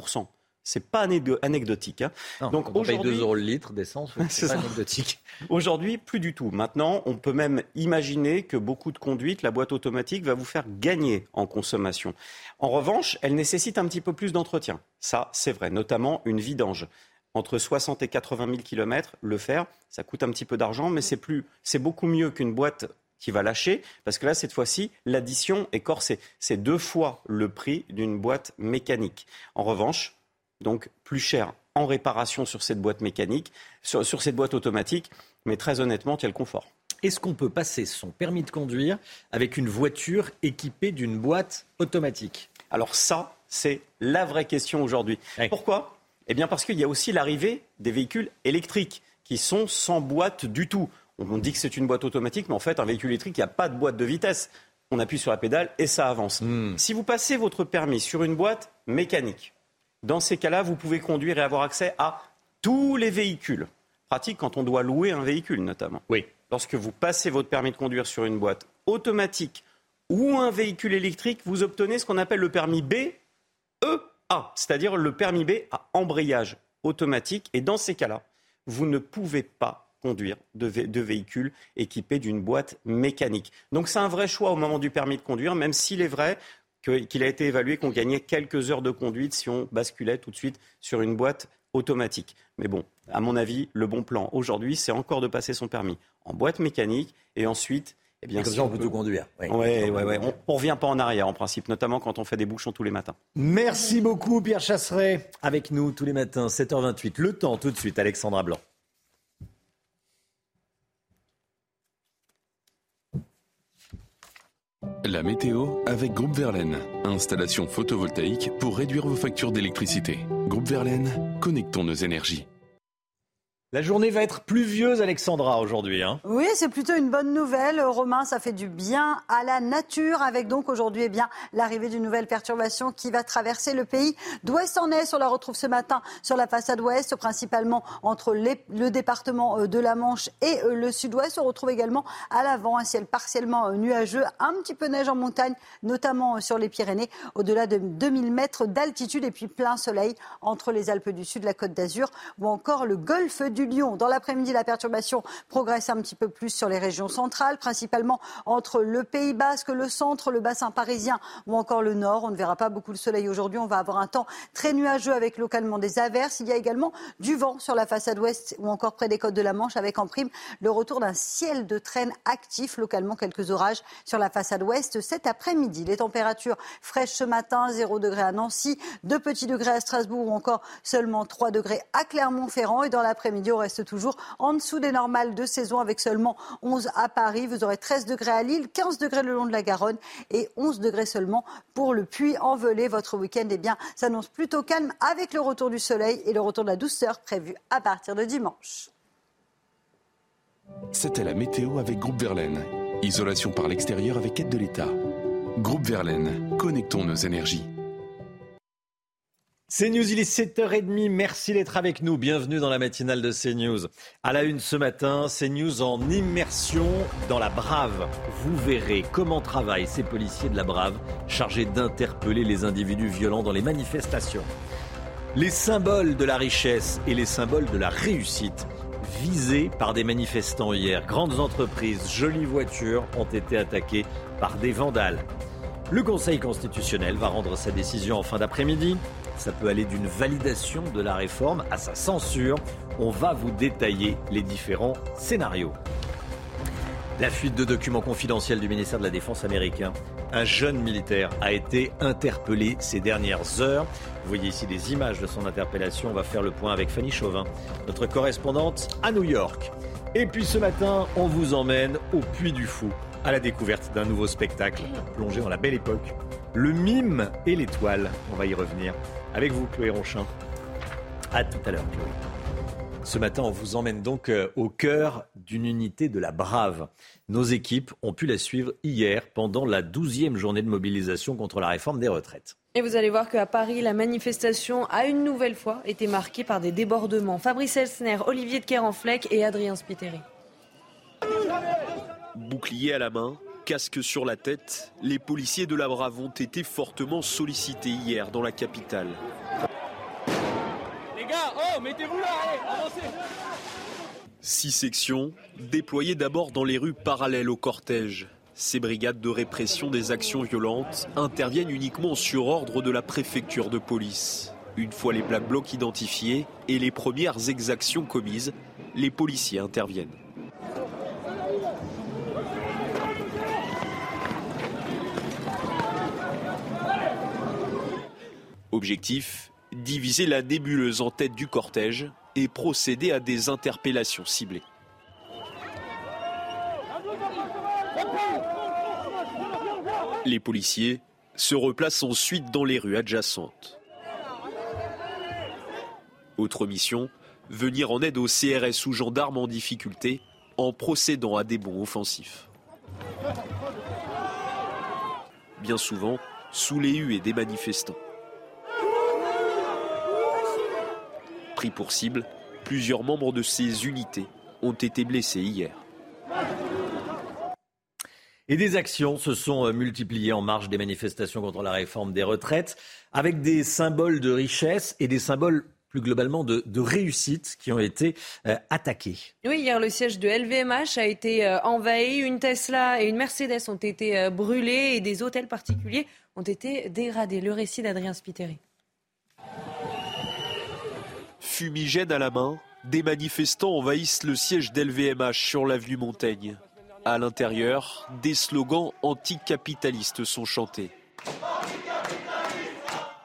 c'est pas anecdotique. hein. Non, Donc on paye aujourd'hui, 2 euros le litre d'essence, c'est C'est pas ça. anecdotique. Aujourd'hui, plus du tout. Maintenant, on peut même imaginer que beaucoup de conduites, la boîte automatique va vous faire gagner en consommation. En revanche, elle nécessite un petit peu plus d'entretien. Ça, c'est vrai, notamment une vidange. Entre 60 et 80 000 km, le faire, ça coûte un petit peu d'argent, mais c'est plus, c'est beaucoup mieux qu'une boîte qui va lâcher, parce que là, cette fois-ci, l'addition est corsée. C'est deux fois le prix d'une boîte mécanique. En revanche, donc plus cher en réparation sur cette boîte mécanique, sur, sur cette boîte automatique, mais très honnêtement, le confort. Est-ce qu'on peut passer son permis de conduire avec une voiture équipée d'une boîte automatique? Alors ça, c'est la vraie question aujourd'hui. Pourquoi? Eh bien parce qu'il y a aussi l'arrivée des véhicules électriques qui sont sans boîte du tout. On dit que c'est une boîte automatique, mais en fait, un véhicule électrique, il n'y a pas de boîte de vitesse. On appuie sur la pédale et ça avance. Si vous passez votre permis sur une boîte mécanique, dans ces cas-là, vous pouvez conduire et avoir accès à tous les véhicules. Pratique quand on doit louer un véhicule, notamment. Oui. Lorsque vous passez votre permis de conduire sur une boîte automatique ou un véhicule électrique, vous obtenez ce qu'on appelle le permis B, C'est-à-dire le permis B à embrayage automatique. Et dans ces cas-là, vous ne pouvez pas conduire de, vé- de véhicule équipé d'une boîte mécanique. Donc c'est un vrai choix au moment du permis de conduire, même s'il est vrai qu'il a été évalué qu'on gagnait quelques heures de conduite si on basculait tout de suite sur une boîte automatique. Mais bon, à mon avis, le bon plan aujourd'hui, c'est encore de passer son permis en boîte mécanique et ensuite, eh bien, Et comme ça, on peut tout conduire. Oui. Ouais, ouais, ouais. On, ne revient pas en arrière en principe, notamment quand on fait des bouchons tous les matins. Merci beaucoup Pierre Chasseret. Avec nous tous les matins, 7h28. Le temps tout de suite, Alexandra Blanc. La météo avec Groupe Verlaine. Installation photovoltaïque pour réduire vos factures d'électricité. Groupe Verlaine, connectons nos énergies. La journée va être pluvieuse, Alexandra, aujourd'hui. Hein. Oui, c'est plutôt une bonne nouvelle, Romain. Ça fait du bien à la nature, avec donc aujourd'hui eh bien l'arrivée d'une nouvelle perturbation qui va traverser le pays d'ouest en est. On la retrouve ce matin sur la façade ouest, principalement entre le département euh, de la Manche et euh, le sud-ouest. On retrouve également à l'avant un ciel partiellement euh, nuageux, un petit peu neige en montagne, notamment sur les Pyrénées, au-delà de 2000 mètres d'altitude, et puis plein soleil entre les Alpes du Sud, la Côte d'Azur ou encore le golfe du Lion. Dans l'après-midi, la perturbation progresse un petit peu plus sur les régions centrales, principalement entre le Pays Basque, le centre, le bassin parisien ou encore le nord. On ne verra pas beaucoup de soleil aujourd'hui. On va avoir un temps très nuageux avec localement des averses. Il y a également du vent sur la façade ouest ou encore près des côtes de la Manche avec en prime le retour d'un ciel de traîne actif, localement quelques orages sur la façade ouest cet après-midi. Les températures fraîches ce matin, 0 degré à Nancy, 2 petits degrés à Strasbourg ou encore seulement 3 degrés à Clermont-Ferrand. Et dans l'après-midi, reste toujours en dessous des normales de saison avec seulement 11 à Paris. Vous aurez 13 degrés à Lille, 15 degrés le long de la Garonne et 11 degrés seulement pour le Puy-en-Velay. Votre week-end eh bien, s'annonce plutôt calme avec le retour du soleil et le retour de la douceur prévu à partir de dimanche. C'était la météo avec Groupe Verlaine. Isolation par l'extérieur avec aide de l'État. Groupe Verlaine, connectons nos énergies. CNews, il est 7h30. Merci d'être avec nous. Bienvenue dans la matinale de CNews. À la une ce matin, CNews en immersion dans la Brave. Vous verrez comment travaillent ces policiers de la Brave chargés d'interpeller les individus violents dans les manifestations. Les symboles de la richesse et les symboles de la réussite visés par des manifestants hier. Grandes entreprises, jolies voitures ont été attaquées par des vandales. Le Conseil constitutionnel va rendre sa décision en fin d'après-midi. Ça peut aller d'une validation de la réforme à sa censure. On va vous détailler les différents scénarios. La fuite de documents confidentiels du ministère de la Défense américain. Un jeune militaire a été interpellé ces dernières heures. Vous voyez ici des images de son interpellation. On va faire le point avec Fanny Chauvin, notre correspondante à New York. Et puis ce matin, on vous emmène au Puy du Fou, à la découverte d'un nouveau spectacle plongé dans la belle époque. Le mime et l'étoile. On va y revenir. Avec vous, Chloé Ronchin. À tout à l'heure, Chloé. Ce matin, on vous emmène donc euh, au cœur d'une unité de la Brave. Nos équipes ont pu la suivre hier pendant la douzième journée de mobilisation contre la réforme des retraites. Et vous allez voir qu'à Paris, la manifestation a une nouvelle fois été marquée par des débordements. Fabrice Elsner, Olivier de Kerenfleck et Adrien Spiteri. Bouclier à la main, casque sur la tête, les policiers de la Brave ont été fortement sollicités hier dans la capitale. Les gars, oh, mettez-vous là, allez, avancez Six sections, déployées d'abord dans les rues parallèles au cortège. Ces brigades de répression des actions violentes interviennent uniquement sur ordre de la préfecture de police. Une fois les Black Blocs identifiés et les premières exactions commises, les policiers interviennent. Objectif diviser la nébuleuse en tête du cortège et procéder à des interpellations ciblées. Les policiers se replacent ensuite dans les rues adjacentes. Autre mission, venir en aide aux CRS ou gendarmes en difficulté en procédant à des bons offensifs. Bien souvent, sous les huées des manifestants. Pris pour cible, plusieurs membres de ces unités ont été blessés hier. Et des actions se sont euh, multipliées en marge des manifestations contre la réforme des retraites, avec des symboles de richesse et des symboles plus globalement de, réussite qui ont été euh, attaqués. Oui, hier le siège de LVMH a été euh, envahi, une Tesla et une Mercedes ont été brûlées et des hôtels particuliers ont été dégradés. Le récit d'Adrien Spiteri. Fumigène à la main, des manifestants envahissent le siège d'LVMH sur l'avenue Montaigne. À l'intérieur, des slogans anticapitalistes sont chantés.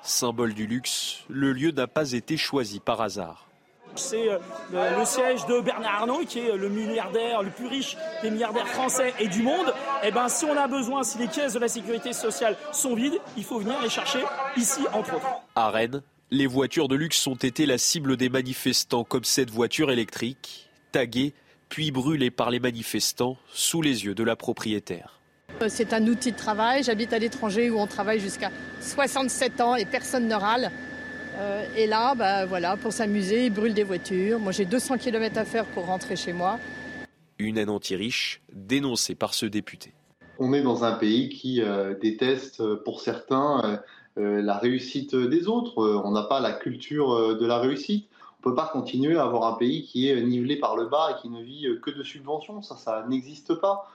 Symbole du luxe, le lieu n'a pas été choisi par hasard. C'est euh, le, siège de Bernard Arnault, qui est le milliardaire le plus riche des milliardaires français et du monde. Eh ben, si on a besoin, si les caisses de la sécurité sociale sont vides, il faut venir les chercher ici, entre autres. À Rennes, les voitures de luxe ont été la cible des manifestants, comme cette voiture électrique, taguée puis brûlée par les manifestants sous les yeux de la propriétaire. Euh, c'est un outil de travail. J'habite à l'étranger où on travaille jusqu'à 67 ans et personne ne râle. Euh, et là, bah, voilà, pour s'amuser, ils brûlent des voitures. Moi, j'ai 200 km à faire pour rentrer chez moi. Une haine anti-riche dénoncée par ce député. On est dans un pays qui euh, déteste, pour certains, euh, la réussite des autres. Euh, on n'a pas la culture euh, de la réussite. On ne peut pas continuer à avoir un pays qui est nivelé par le bas et qui ne vit que de subventions. Ça, ça n'existe pas.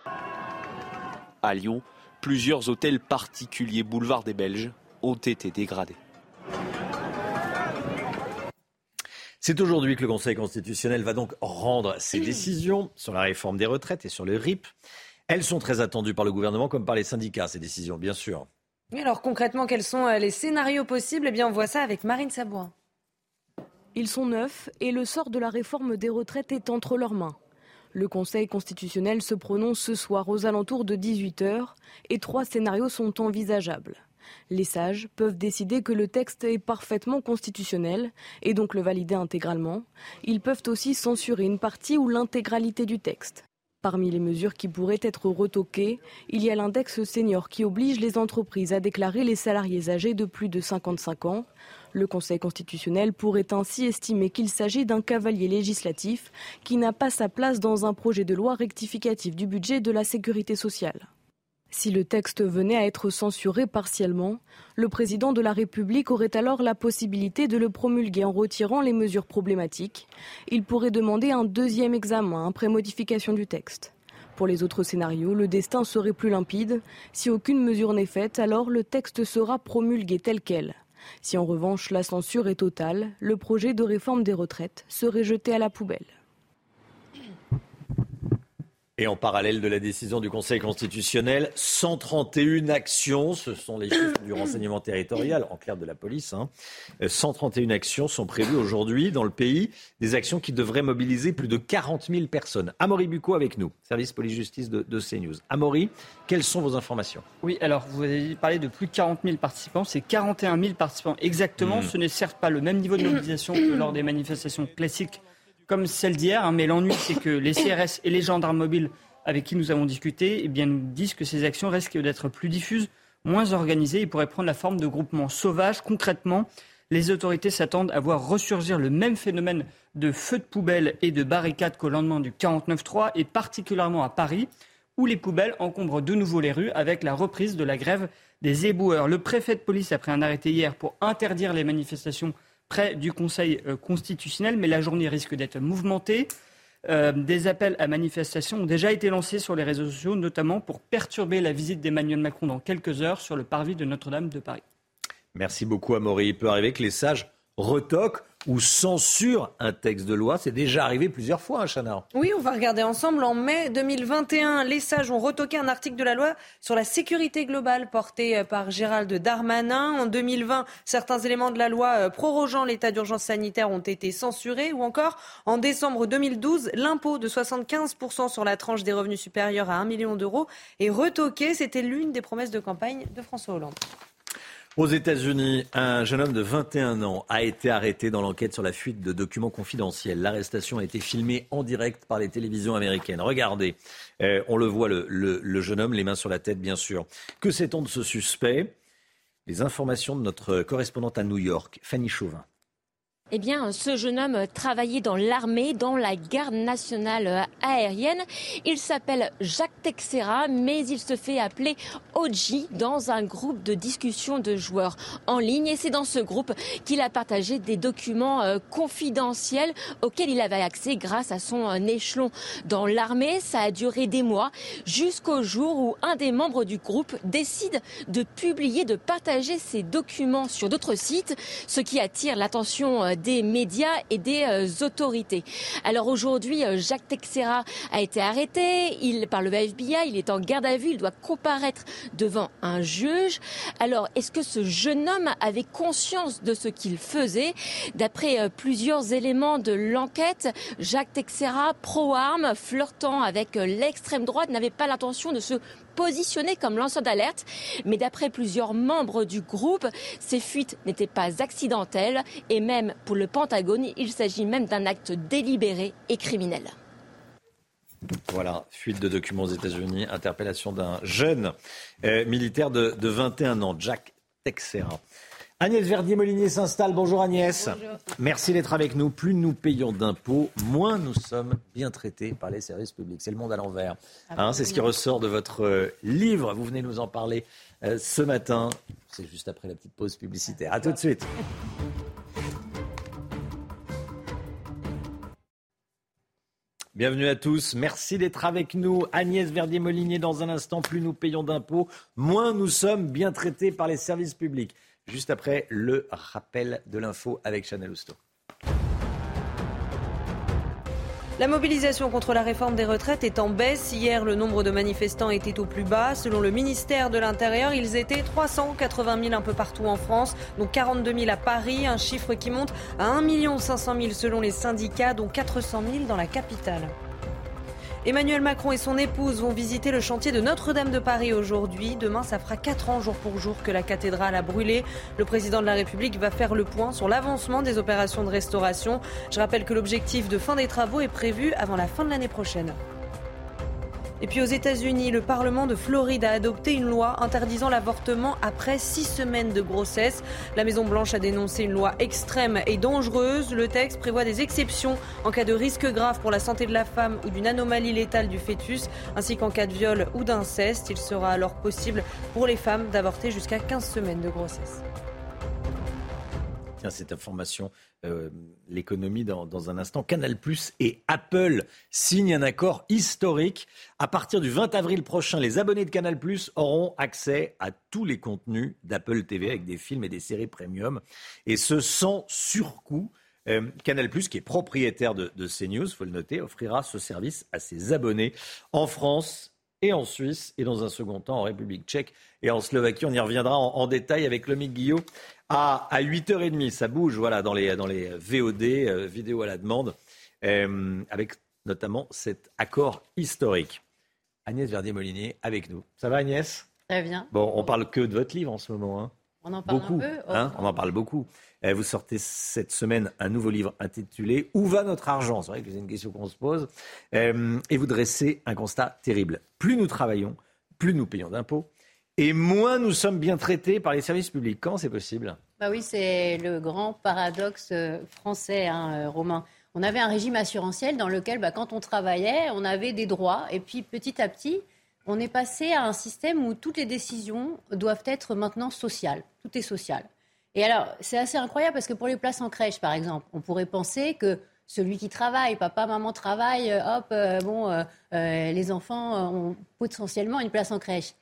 À Lyon, plusieurs hôtels particuliers boulevard des Belges ont été dégradés. C'est aujourd'hui que le Conseil constitutionnel va donc rendre ses décisions sur la réforme des retraites et sur le RIP. Elles sont très attendues par le gouvernement comme par les syndicats, ces décisions, bien sûr alors concrètement, quels sont euh, les scénarios possibles? Eh bien, on voit ça avec Marine Sabouin. Ils sont neufs et le sort de la réforme des retraites est entre leurs mains. Le Conseil constitutionnel se prononce ce soir aux alentours de 18h et trois scénarios sont envisageables. Les sages peuvent décider que le texte est parfaitement constitutionnel et donc le valider intégralement. Ils peuvent aussi censurer une partie ou l'intégralité du texte. Parmi les mesures qui pourraient être retoquées, il y a l'index senior qui oblige les entreprises à déclarer les salariés âgés de plus de 55 ans. Le Conseil constitutionnel pourrait ainsi estimer qu'il s'agit d'un cavalier législatif qui n'a pas sa place dans un projet de loi rectificatif du budget de la sécurité sociale. Si le texte venait à être censuré partiellement, le président de la République aurait alors la possibilité de le promulguer en retirant les mesures problématiques. Il pourrait demander un deuxième examen après modification du texte. Pour les autres scénarios, le destin serait plus limpide. Si aucune mesure n'est faite, alors le texte sera promulgué tel quel. Si en revanche la censure est totale, le projet de réforme des retraites serait jeté à la poubelle. Et en parallèle de la décision du Conseil constitutionnel, 131 actions, ce sont les chiffres du renseignement territorial, en clair de la police, 131 hein. actions sont prévues aujourd'hui dans le pays, des actions qui devraient mobiliser plus de 40 000 personnes. Amaury Bucco avec nous, service police-justice de, CNews. Amaury, quelles sont vos informations? Oui, alors vous avez parlé de plus de 40 000 participants, c'est 41 000 participants exactement. Hmm. Ce n'est certes pas le même niveau de mobilisation que lors des manifestations classiques comme celle d'hier, hein, mais l'ennui, c'est que les CRS et les gendarmes mobiles avec qui nous avons discuté eh bien, nous disent que ces actions risquent d'être plus diffuses, moins organisées et pourraient prendre la forme de groupements sauvages. Concrètement, les autorités s'attendent à voir ressurgir le même phénomène de feux de poubelles et de barricades qu'au lendemain du 49-3, et particulièrement à Paris, où les poubelles encombrent de nouveau les rues avec la reprise de la grève des éboueurs. Le préfet de police a pris un arrêté hier pour interdire les manifestations près du Conseil euh, constitutionnel, mais la journée risque d'être mouvementée. Euh, des appels à manifestation ont déjà été lancés sur les réseaux sociaux, notamment pour perturber la visite d'Emmanuel Macron dans quelques heures sur le parvis de Notre-Dame de Paris. Merci beaucoup, Amaury. Il peut arriver que les sages retoquent ou censure un texte de loi. C'est déjà arrivé plusieurs fois, hein. Oui, on va regarder ensemble. En mai 2021, les sages ont retoqué un article de la loi sur la sécurité globale porté euh, par Gérald Darmanin. En 2020, certains éléments de la loi euh, prorogeant l'état d'urgence sanitaire ont été censurés. Ou encore, en décembre 2012, l'impôt de 75% sur la tranche des revenus supérieurs à 1 million d'euros est retoqué. C'était l'une des promesses de campagne de François Hollande. Aux États-Unis, un jeune homme de 21 ans a été arrêté dans l'enquête sur la fuite de documents confidentiels. L'arrestation a été filmée en direct par les télévisions américaines. Regardez, euh, on le voit, le, le, jeune homme, les mains sur la tête, bien sûr. Que sait-on de ce suspect? Les informations de notre correspondante à New York, Fanny Chauvin. Eh bien, ce jeune homme travaillait dans l'armée, dans la garde nationale aérienne. Il s'appelle Jacques Texera, mais il se fait appeler OG dans un groupe de discussion de joueurs en ligne. Et c'est dans ce groupe qu'il a partagé des documents euh, confidentiels auxquels il avait accès grâce à son euh, échelon dans l'armée. Ça a duré des mois jusqu'au jour où un des membres du groupe décide de publier, de partager ces documents sur d'autres sites, ce qui attire l'attention euh, des médias et des euh, autorités. Alors aujourd'hui, euh, Jacques Texera a été arrêté il, par le FBI, il est en garde à vue, il doit comparaître devant un juge. Alors, est-ce que ce jeune homme avait conscience de ce qu'il faisait? D'après euh, plusieurs éléments de l'enquête, Jacques Texera, pro-arme, flirtant avec l'extrême droite, n'avait pas l'intention de se positionné comme lanceur d'alerte. Mais d'après plusieurs membres du groupe, ces fuites n'étaient pas accidentelles et même pour le Pentagone, il s'agit même d'un acte délibéré et criminel. Voilà, fuite de documents aux États-Unis, interpellation d'un jeune euh, militaire de, de 21 ans, Jack Texera. Agnès Verdier-Molinier s'installe. Bonjour Agnès. Merci d'être avec nous. Plus nous payons d'impôts, moins nous sommes bien traités par les services publics. C'est le monde à l'envers. Hein, c'est ce qui ressort de votre euh, livre. Vous venez nous en parler euh, ce matin. C'est juste après la petite pause publicitaire. A tout de suite. Bienvenue à tous. Merci d'être avec nous. Agnès Verdier-Molinier, dans un instant, plus nous payons d'impôts, moins nous sommes bien traités par les services publics juste après le rappel de l'info avec Chanel Housteau. La mobilisation contre la réforme des retraites est en baisse. Hier, le nombre de manifestants était au plus bas. Selon le ministère de l'Intérieur, ils étaient 380 000 un peu partout en France, dont 42 000 à Paris, un chiffre qui monte à 1 500 000 selon les syndicats, dont 400 000 dans la capitale. Emmanuel Macron et son épouse vont visiter le chantier de Notre-Dame de Paris aujourd'hui. Demain, ça fera 4 ans jour pour jour que la cathédrale a brûlé. Le président de la République va faire le point sur l'avancement des opérations de restauration. Je rappelle que l'objectif de fin des travaux est prévu avant la fin de l'année prochaine. Et puis aux États-Unis, le Parlement de Floride a adopté une loi interdisant l'avortement après six semaines de grossesse. La Maison-Blanche a dénoncé une loi extrême et dangereuse. Le texte prévoit des exceptions en cas de risque grave pour la santé de la femme ou d'une anomalie létale du fœtus, ainsi qu'en cas de viol ou d'inceste. Il sera alors possible pour les femmes d'avorter jusqu'à 15 semaines de grossesse cette information, euh, l'économie dans, un instant. Canal Plus et Apple signent un accord historique. À partir du 20 avril prochain, les abonnés de Canal Plus auront accès à tous les contenus d'Apple TV avec des films et des séries premium. Et ce sans surcoût. Euh, Canal Plus, qui est propriétaire de, de CNews, faut le noter, offrira ce service à ses abonnés en France et en Suisse et dans un second temps en République tchèque et en Slovaquie. On y reviendra en, détail avec Lomique Guillot à, à 8h30. Ça bouge voilà, dans, les, dans les VOD, euh, vidéos à la demande, euh, avec notamment cet accord historique. Agnès Verdier-Molinier avec nous. Ça va Agnès? Très bien. Bon, on parle que de votre livre en ce moment. Hein. On en parle beaucoup, un peu. Hein on en parle beaucoup. Euh, vous sortez cette semaine un nouveau livre intitulé Où va notre argent? C'est vrai que c'est une question qu'on se pose. Et vous dressez un constat terrible. Plus nous travaillons, plus nous payons d'impôts, et moins nous sommes bien traités par les services publics. Comment c'est possible? Bah Oui, c'est le grand paradoxe euh, français, hein, Romain. On avait un régime assurantiel dans lequel, bah, quand on travaillait, on avait des droits. Et puis, petit à petit, on est passé à un système où toutes les décisions doivent être maintenant sociales. Tout est social. Et alors, c'est assez incroyable parce que pour les places en crèche, par exemple, on pourrait penser que celui qui travaille, papa, maman travaille, euh, hop, euh, bon, euh, les enfants ont potentiellement une place en crèche.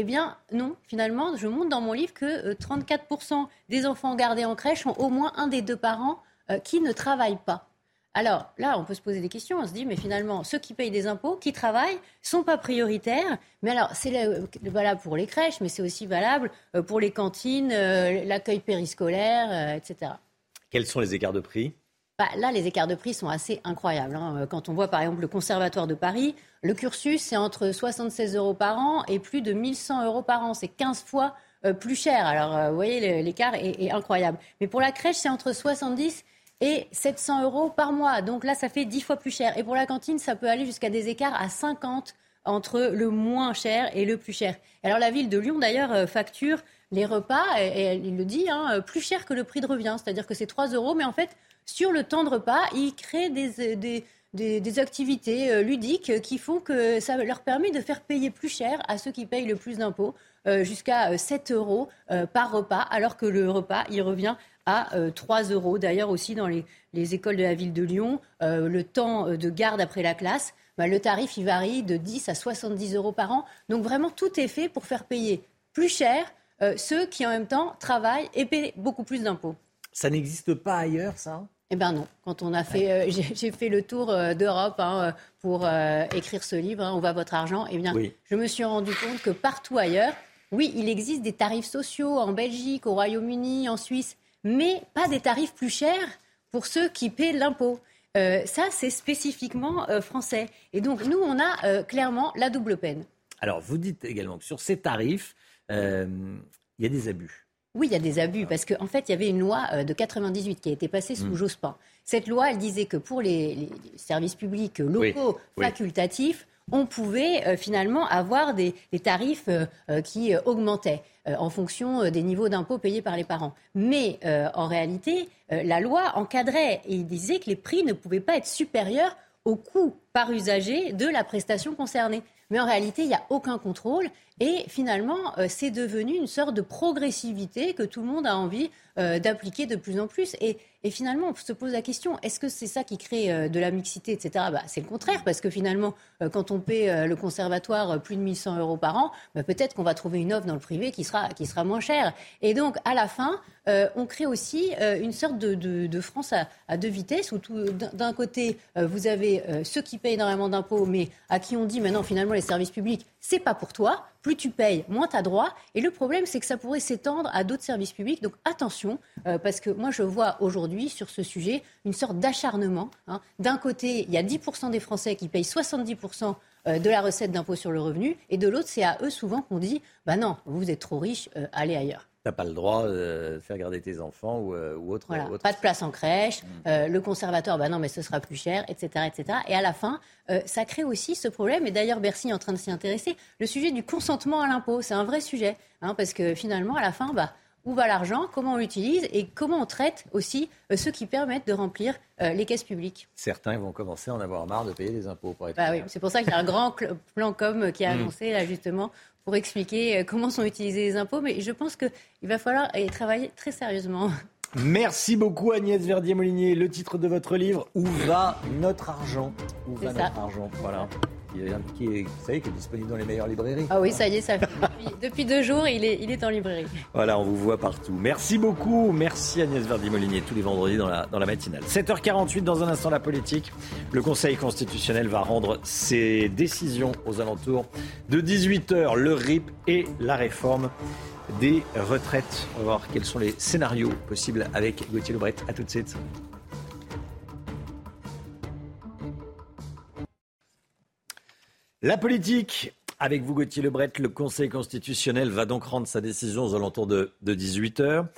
Eh bien, non, finalement, je montre dans mon livre que 34% des enfants gardés en crèche ont au moins un des deux parents qui ne travaillent pas. Alors là, on peut se poser des questions. On se dit, mais finalement, ceux qui payent des impôts, qui travaillent, sont pas prioritaires. Mais alors, c'est valable pour les crèches, mais c'est aussi valable euh, pour les cantines, euh, l'accueil périscolaire, euh, etc. Quels sont les écarts de prix? Bah, là, les écarts de prix sont assez incroyables. Hein. Quand on voit par exemple le Conservatoire de Paris, le cursus, c'est entre 76 euros par an et plus de 1100 euros par an. C'est 15 fois plus cher. Alors, vous voyez, l'écart est, incroyable. Mais pour la crèche, c'est entre 70 et 700 euros par mois. Donc là, ça fait 10 fois plus cher. Et pour la cantine, ça peut aller jusqu'à des écarts à 50 entre le moins cher et le plus cher. Alors la ville de Lyon, d'ailleurs, euh, facture les repas, et, il le dit, hein, euh, plus cher que le prix de revient. C'est-à-dire que c'est 3 euros, mais en fait, sur le temps de repas, ils créent des, des, des, activités euh, ludiques qui font que ça leur permet de faire payer plus cher à ceux qui payent le plus d'impôts, jusqu'à 7 euros par repas, alors que le repas, il revient à 3 euh, euros. D'ailleurs, aussi dans les, écoles de la ville de Lyon, euh, le temps euh, de garde après la classe, bah, le tarif il varie de 10 à 70 euros par an. Donc vraiment, tout est fait pour faire payer plus cher ceux qui en même temps travaillent et paient beaucoup plus d'impôts. Ça n'existe pas ailleurs, ça? Eh bien non. Quand on a fait, j'ai fait le tour d'Europe hein, pour écrire ce livre, hein, On va votre argent. Eh bien, je me suis rendu compte que partout ailleurs, oui, il existe des tarifs sociaux en Belgique, au Royaume-Uni, en Suisse, mais pas des tarifs plus chers pour ceux qui paient l'impôt. Euh, ça, c'est spécifiquement euh, français. Et donc, nous, on a euh, clairement la double peine. Alors, vous dites également que sur ces tarifs, il y a des abus. Oui, il y a des abus, parce qu'en fait, il y avait une loi de 98 qui a été passée sous mmh. Jospin. Cette loi, elle disait que pour les, services publics locaux facultatifs, on pouvait finalement avoir des, des tarifs qui augmentaient. Euh, en fonction euh, des niveaux d'impôts payés par les parents. Mais euh, en réalité, la loi encadrait et disait que les prix ne pouvaient pas être supérieurs au coût par usager de la prestation concernée. Mais en réalité, il n'y a aucun contrôle. Et finalement, c'est devenu une sorte de progressivité que tout le monde a envie d'appliquer de plus en plus. Et finalement, on se pose la question, est-ce que c'est ça qui crée euh, de la mixité, etc. Bah, c'est le contraire, parce que finalement, euh, quand on paie euh, le conservatoire plus de 1100 euros par an, bah, peut-être qu'on va trouver une offre dans le privé qui sera, moins chère. Et donc, à la fin, on crée aussi une sorte de, de, France à, deux vitesses, où d'un côté, vous avez ceux qui payent énormément d'impôts, mais à qui on dit maintenant, finalement, les services publics, c'est pas pour toi. Plus tu payes, moins tu as droit. Et le problème, c'est que ça pourrait s'étendre à d'autres services publics. Donc attention, parce que moi, je vois aujourd'hui sur ce sujet une sorte d'acharnement. Hein. D'un côté, il y a 10% des Français qui payent 70% euh, de la recette d'impôt sur le revenu, et de l'autre, c'est à eux souvent qu'on dit bah non, vous êtes trop riches, euh, allez ailleurs. N'as pas le droit de faire garder tes enfants ou, autre, voilà, Pas de place en crèche. Mm. le conservateur, bah non, mais ce sera plus cher, etc., etc. Et à la fin, ça crée aussi ce problème. Et d'ailleurs, Bercy est en train de s'y intéresser. Le sujet du consentement à l'impôt, c'est un vrai sujet, hein, parce que finalement, à la fin, bah où va l'argent, comment on l'utilise et comment on traite aussi euh, ceux qui permettent de remplir euh, les caisses publiques. Certains vont commencer à en avoir marre de payer des impôts. Pour être bah oui, c'est pour ça qu'il y a un grand plan com qui a mm. annoncé là justement pour expliquer euh, comment sont utilisés les impôts. Mais je pense qu'il va falloir y travailler très sérieusement. Merci beaucoup Agnès Verdier-Molinier. Le titre de votre livre, Où va notre argent? Où va notre argent? Voilà. Qui est, qui disponible dans les meilleures librairies. Ah oui, ça y est, ça fait depuis, deux jours, il est, il est en librairie. Voilà, on vous voit partout. Merci beaucoup. Merci Agnès Verdi-Molinier, tous les vendredis dans la, dans la matinale. 7h48, dans un instant, la politique. Le Conseil constitutionnel va rendre ses décisions aux alentours de 18h. Le RIP et la réforme des retraites. On va voir quels sont les scénarios possibles avec Gauthier Lebret. À tout de suite. La politique, avec vous Gauthier Lebret, le Conseil constitutionnel va donc rendre sa décision aux alentours de, 18h.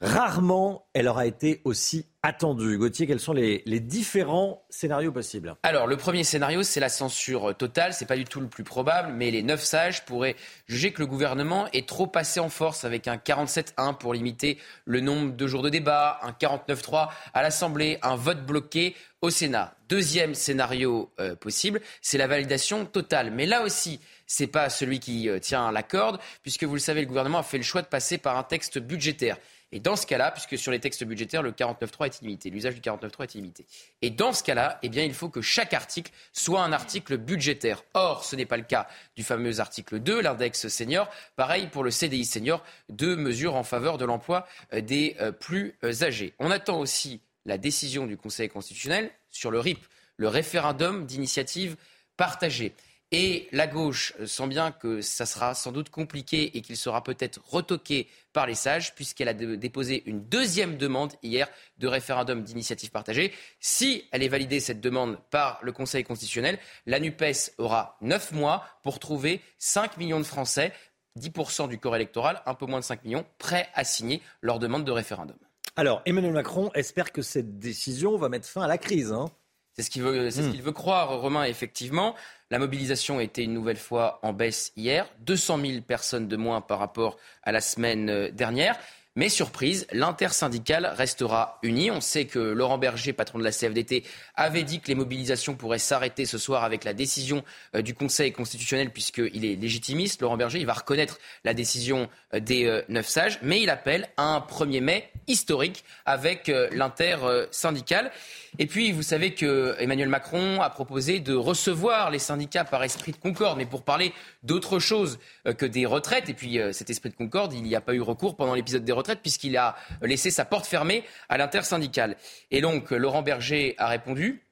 Rarement, elle aura été aussi attendue. Gauthier, quels sont les, différents scénarios possibles? Alors, le premier scénario, c'est la censure totale. C'est pas du tout le plus probable, mais les neuf sages pourraient juger que le gouvernement est trop passé en force avec un 47-1 pour limiter le nombre de jours de débat, un 49-3 à l'Assemblée, un vote bloqué au Sénat. Deuxième scénario euh, possible, c'est la validation totale. Mais là aussi, c'est pas celui qui euh, tient la corde, puisque vous le savez, le gouvernement a fait le choix de passer par un texte budgétaire. Et dans ce cas-là, puisque sur les textes budgétaires, le 49.3 est illimité, l'usage du 49.3 est illimité. Et dans ce cas-là, eh bien, il faut que chaque article soit un article budgétaire. Or, ce n'est pas le cas du fameux article 2, l'index senior. Pareil pour le CDI senior, deux mesures en faveur de l'emploi euh, des plus âgés. On attend aussi la décision du Conseil constitutionnel sur le RIP, le référendum d'initiative partagée. Et la gauche sent bien que ça sera sans doute compliqué et qu'il sera peut-être retoqué par les sages, puisqu'elle a déposé une deuxième demande hier de référendum d'initiative partagée. Si elle est validée, cette demande, par le Conseil constitutionnel, la NUPES aura neuf mois pour trouver 5 millions de Français, 10% du corps électoral, un peu moins de 5 millions, prêts à signer leur demande de référendum. Alors, Emmanuel Macron espère que cette décision va mettre fin à la crise. Hein. C'est ce qu'il veut, ce hmm. qu'il veut croire, Romain, effectivement. La mobilisation était une nouvelle fois en baisse hier. 200 000 personnes de moins par rapport à la semaine euh, dernière. Mais surprise, l'intersyndicale restera unie. On sait que Laurent Berger, patron de la CFDT, avait dit que les mobilisations pourraient s'arrêter ce soir avec la décision euh, du Conseil constitutionnel puisqu'il est légitimiste. Laurent Berger, il va reconnaître la décision euh, des euh, neuf sages, mais il appelle à un 1er mai historique avec l'intersyndicale. Et puis, vous savez que Emmanuel Macron a proposé de recevoir les syndicats par esprit de concorde, mais pour parler d'autre chose que des retraites. Et puis, cet esprit de concorde, il n'y a pas eu recours pendant l'épisode des retraites puisqu'il a laissé sa porte fermée à l'intersyndicale. Et donc Laurent Berger a répondu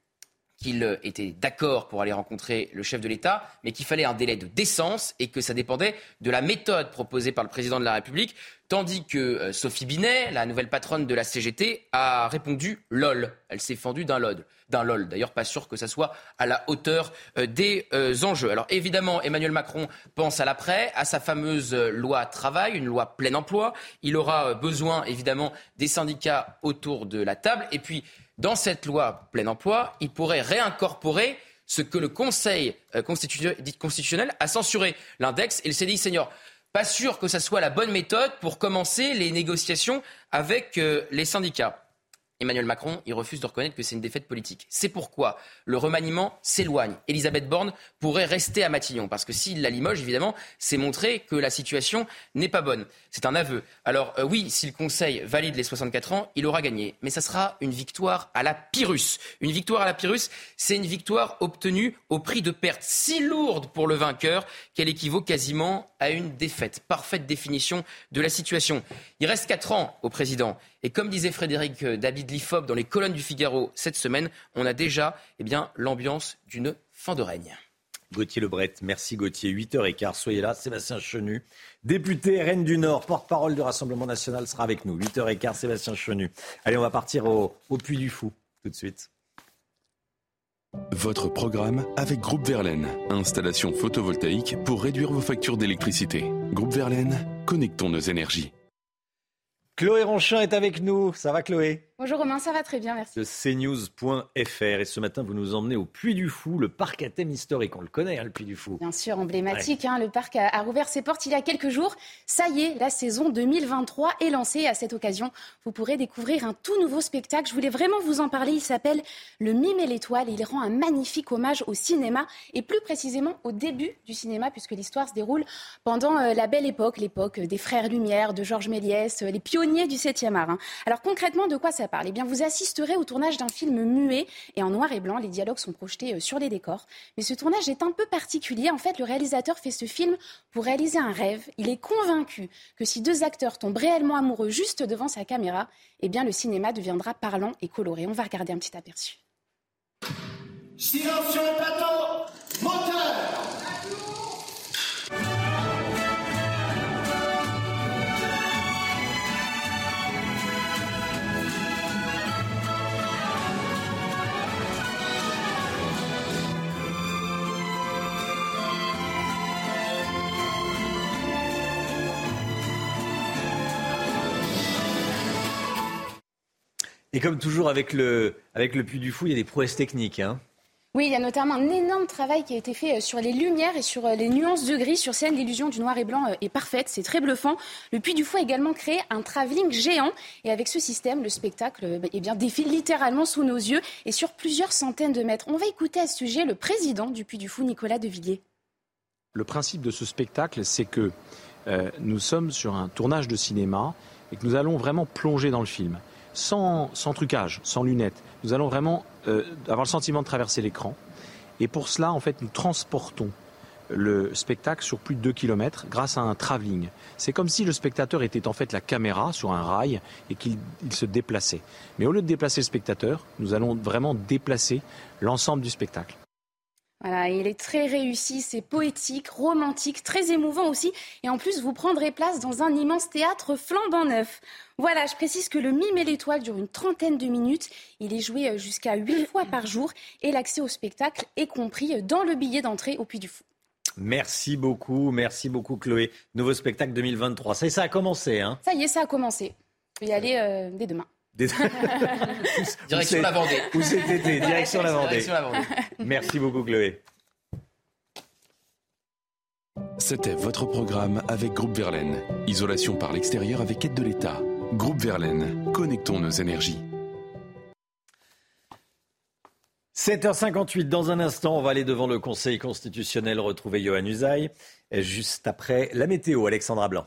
qu'il était d'accord pour aller rencontrer le chef de l'État, mais qu'il fallait un délai de décence et que ça dépendait de la méthode proposée par le président de la République, tandis que euh, Sophie Binet, la nouvelle patronne de la CGT, a répondu LOL. Elle s'est fendue d'un LOL d'un LOL. D'ailleurs, pas sûr que ça soit à la hauteur euh, des euh, enjeux. Alors évidemment, Emmanuel Macron pense à l'après, à sa fameuse euh, loi travail, une loi plein emploi. Il aura besoin évidemment des syndicats autour de la table. Et puis, dans cette loi plein emploi, il pourrait réincorporer ce que le Conseil constitutionnel a censuré, l'index et le CDI senior. Pas sûr que ça soit la bonne méthode pour commencer les négociations avec les syndicats. Emmanuel Macron, il refuse de reconnaître que c'est une défaite politique. C'est pourquoi le remaniement s'éloigne. Elisabeth Borne pourrait rester à Matignon, parce que s'il la limoge, évidemment, c'est montrer que la situation n'est pas bonne. C'est un aveu. Alors euh, oui, si le Conseil valide les 64 ans, il aura gagné. Mais ça sera une victoire à la Pyrrhus. Une victoire à la Pyrrhus, c'est une victoire obtenue au prix de pertes si lourdes pour le vainqueur qu'elle équivaut quasiment à une défaite. Parfaite définition de la situation. Il reste 4 ans au président. Et comme disait Frédéric euh, David Lifop dans les colonnes du Figaro cette semaine, on a déjà eh bien, l'ambiance d'une fin de règne. Gauthier Lebret, merci Gauthier. 8h15, soyez là. Sébastien Chenu, député Rennes du Nord, porte-parole du Rassemblement national, sera avec nous. 8h15, Sébastien Chenu. Allez, on va partir au, au Puy du Fou tout de suite. Votre programme avec Groupe Verlaine. Installation photovoltaïque pour réduire vos factures d'électricité. Groupe Verlaine, connectons nos énergies. Chloé Ronchin est avec nous. Ça va Chloé? Bonjour Romain, ça va très bien, merci. De cnews.fr. Et ce matin, vous nous emmenez au Puy du Fou, le parc à thème historique. On le connaît, hein, le Puy du Fou. Bien sûr, emblématique. Hein, le parc a, rouvert ses portes il y a quelques jours. Ça y est, la saison 2023 est lancée. À cette occasion, vous pourrez découvrir un tout nouveau spectacle. Je voulais vraiment vous en parler. Il s'appelle Le Mime et l'étoile. Il rend un magnifique hommage au cinéma et plus précisément au début du cinéma, puisque l'histoire se déroule pendant euh, la belle époque, l'époque des Frères Lumière, de Georges Méliès, euh, les pionniers du 7e art. Hein. Alors concrètement, de quoi ça Eh vous assisterez au tournage d'un film muet et en noir et blanc. Les dialogues sont projetés euh, sur les décors. Mais ce tournage est un peu particulier. En fait, le réalisateur fait ce film pour réaliser un rêve. Il est convaincu que si deux acteurs tombent réellement amoureux juste devant sa caméra, eh bien, le cinéma deviendra parlant et coloré. On va regarder un petit aperçu. Moteur Et comme toujours avec le, avec le Puy du Fou, il y a des prouesses techniques. Hein. Oui, il y a notamment un énorme travail qui a été fait euh, sur les lumières et sur euh, les nuances de gris. Sur scène, l'illusion du noir et blanc euh, est parfaite, c'est très bluffant. Le Puy du Fou a également créé un travelling géant. Et avec ce système, le spectacle eh bien, défile littéralement sous nos yeux et sur plusieurs centaines de mètres. On va écouter à ce sujet le président du Puy du Fou, Nicolas Devilliers. Le principe de ce spectacle, c'est que nous sommes sur un tournage de cinéma et que nous allons vraiment plonger dans le film sans, trucage, sans lunettes. Nous allons vraiment euh, avoir le sentiment de traverser l'écran. Et pour cela, en fait, nous transportons le spectacle sur plus de 2 km grâce à un travelling. C'est comme si le spectateur était en fait la caméra sur un rail et qu'il se déplaçait. Mais au lieu de déplacer le spectateur, nous allons vraiment déplacer l'ensemble du spectacle. Voilà, il est très réussi, c'est poétique, romantique, très émouvant aussi. Et en plus, vous prendrez place dans un immense théâtre flambant neuf. Voilà, je précise que le Mime et l'étoile dure une trentaine de minutes. Il est joué euh, jusqu'à huit fois par jour et l'accès au spectacle est compris dans le billet d'entrée au Puy du Fou. Merci beaucoup, merci beaucoup Chloé. Nouveau spectacle 2023. Ça, ça a commencé, hein? Ça y est, ça a commencé. On peut y aller euh, dès demain. direction la Vendée. Où c'était Direction la Vendée. Merci beaucoup Chloé. C'était votre programme avec Groupe Verlaine. Isolation par l'extérieur avec aide de l'État. Groupe Verlaine, connectons nos énergies. 7h58, dans un instant, on va aller devant le Conseil constitutionnel retrouver Johan Usaï. Juste après la météo, Alexandra Blanc.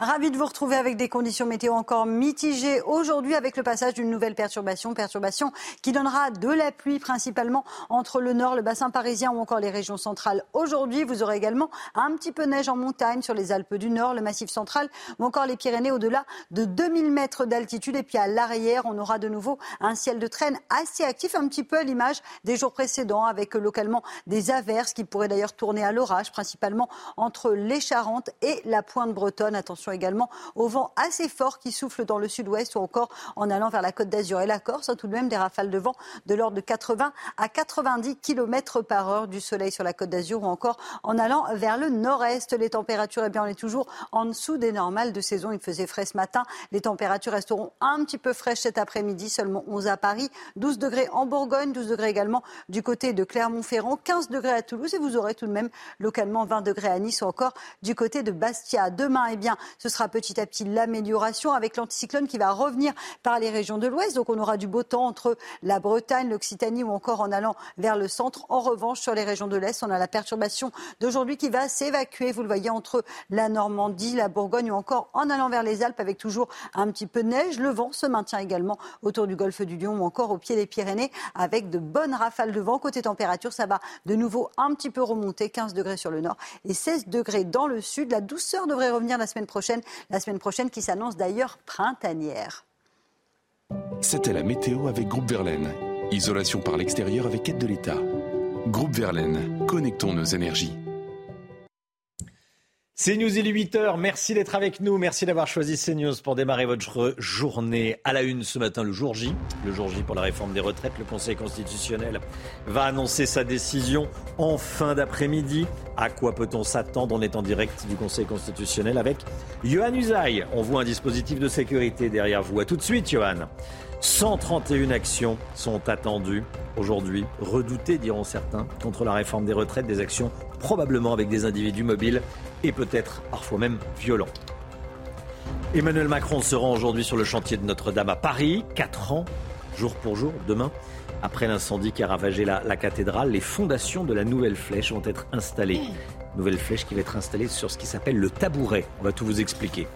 Ravi de vous retrouver avec des conditions météo encore mitigées aujourd'hui avec le passage d'une nouvelle perturbation, perturbation qui donnera de la pluie principalement entre le nord, le bassin parisien ou encore les régions centrales. Aujourd'hui, vous aurez également un petit peu neige en montagne sur les Alpes du Nord, le Massif central ou encore les Pyrénées au-delà de 2000 mètres d'altitude. Et puis à l'arrière, on aura de nouveau un ciel de traîne assez actif, un petit peu à l'image des jours précédents avec localement des averses qui pourraient d'ailleurs tourner à l'orage, principalement entre les Charentes et la pointe bretonne. Attention également au vent assez fort qui souffle dans le sud-ouest ou encore en allant vers la côte d'Azur et la Corse. Tout de même des rafales de vent de l'ordre de 80 à 90 km par heure du soleil sur la côte d'Azur ou encore en allant vers le nord-est. Les températures, eh bien, on est toujours en dessous des normales de saison. Il faisait frais ce matin. Les températures resteront un petit peu fraîches cet après-midi, seulement 11 à Paris, 12 degrés en Bourgogne, 12 degrés également du côté de Clermont-Ferrand, 15 degrés à Toulouse et vous aurez tout de même localement 20 degrés à Nice ou encore du côté de Bastia. Demain, eh bien, ce sera petit à petit l'amélioration avec l'anticyclone qui va revenir par les régions de l'ouest. Donc on aura du beau temps entre la Bretagne, l'Occitanie ou encore en allant vers le centre. En revanche, sur les régions de l'est, on a la perturbation d'aujourd'hui qui va s'évacuer, vous le voyez, entre la Normandie, la Bourgogne ou encore en allant vers les Alpes avec toujours un petit peu de neige. Le vent se maintient également autour du golfe du Lion ou encore au pied des Pyrénées avec de bonnes rafales de vent. Côté température, ça va de nouveau un petit peu remonter, 15 degrés sur le nord et 16 degrés dans le sud. La douceur devrait revenir la semaine prochaine la semaine prochaine qui s'annonce d'ailleurs printanière. C'était la météo avec Groupe Verlaine. Isolation par l'extérieur avec aide de l'État. Groupe Verlaine, connectons nos énergies. C'est News, il est 8h. Merci d'être avec nous. Merci d'avoir choisi CNews pour démarrer votre journée. À la une ce matin, le jour J. Le jour J pour la réforme des retraites. Le Conseil constitutionnel va annoncer sa décision en fin d'après-midi. À quoi peut-on s'attendre? On est en direct du Conseil constitutionnel avec Johan Usaï. On voit un dispositif de sécurité derrière vous. À tout de suite, Johan. 131 actions sont attendues aujourd'hui, redoutées diront certains, contre la réforme des retraites, des actions probablement avec des individus mobiles et peut-être parfois même violent. Emmanuel Macron se rend aujourd'hui sur le chantier de Notre-Dame à Paris, quatre ans, jour pour jour, demain. Après l'incendie qui a ravagé la, la, cathédrale, les fondations de la nouvelle flèche vont être installées. Nouvelle flèche qui va être installée sur ce qui s'appelle le tabouret. On va tout vous expliquer.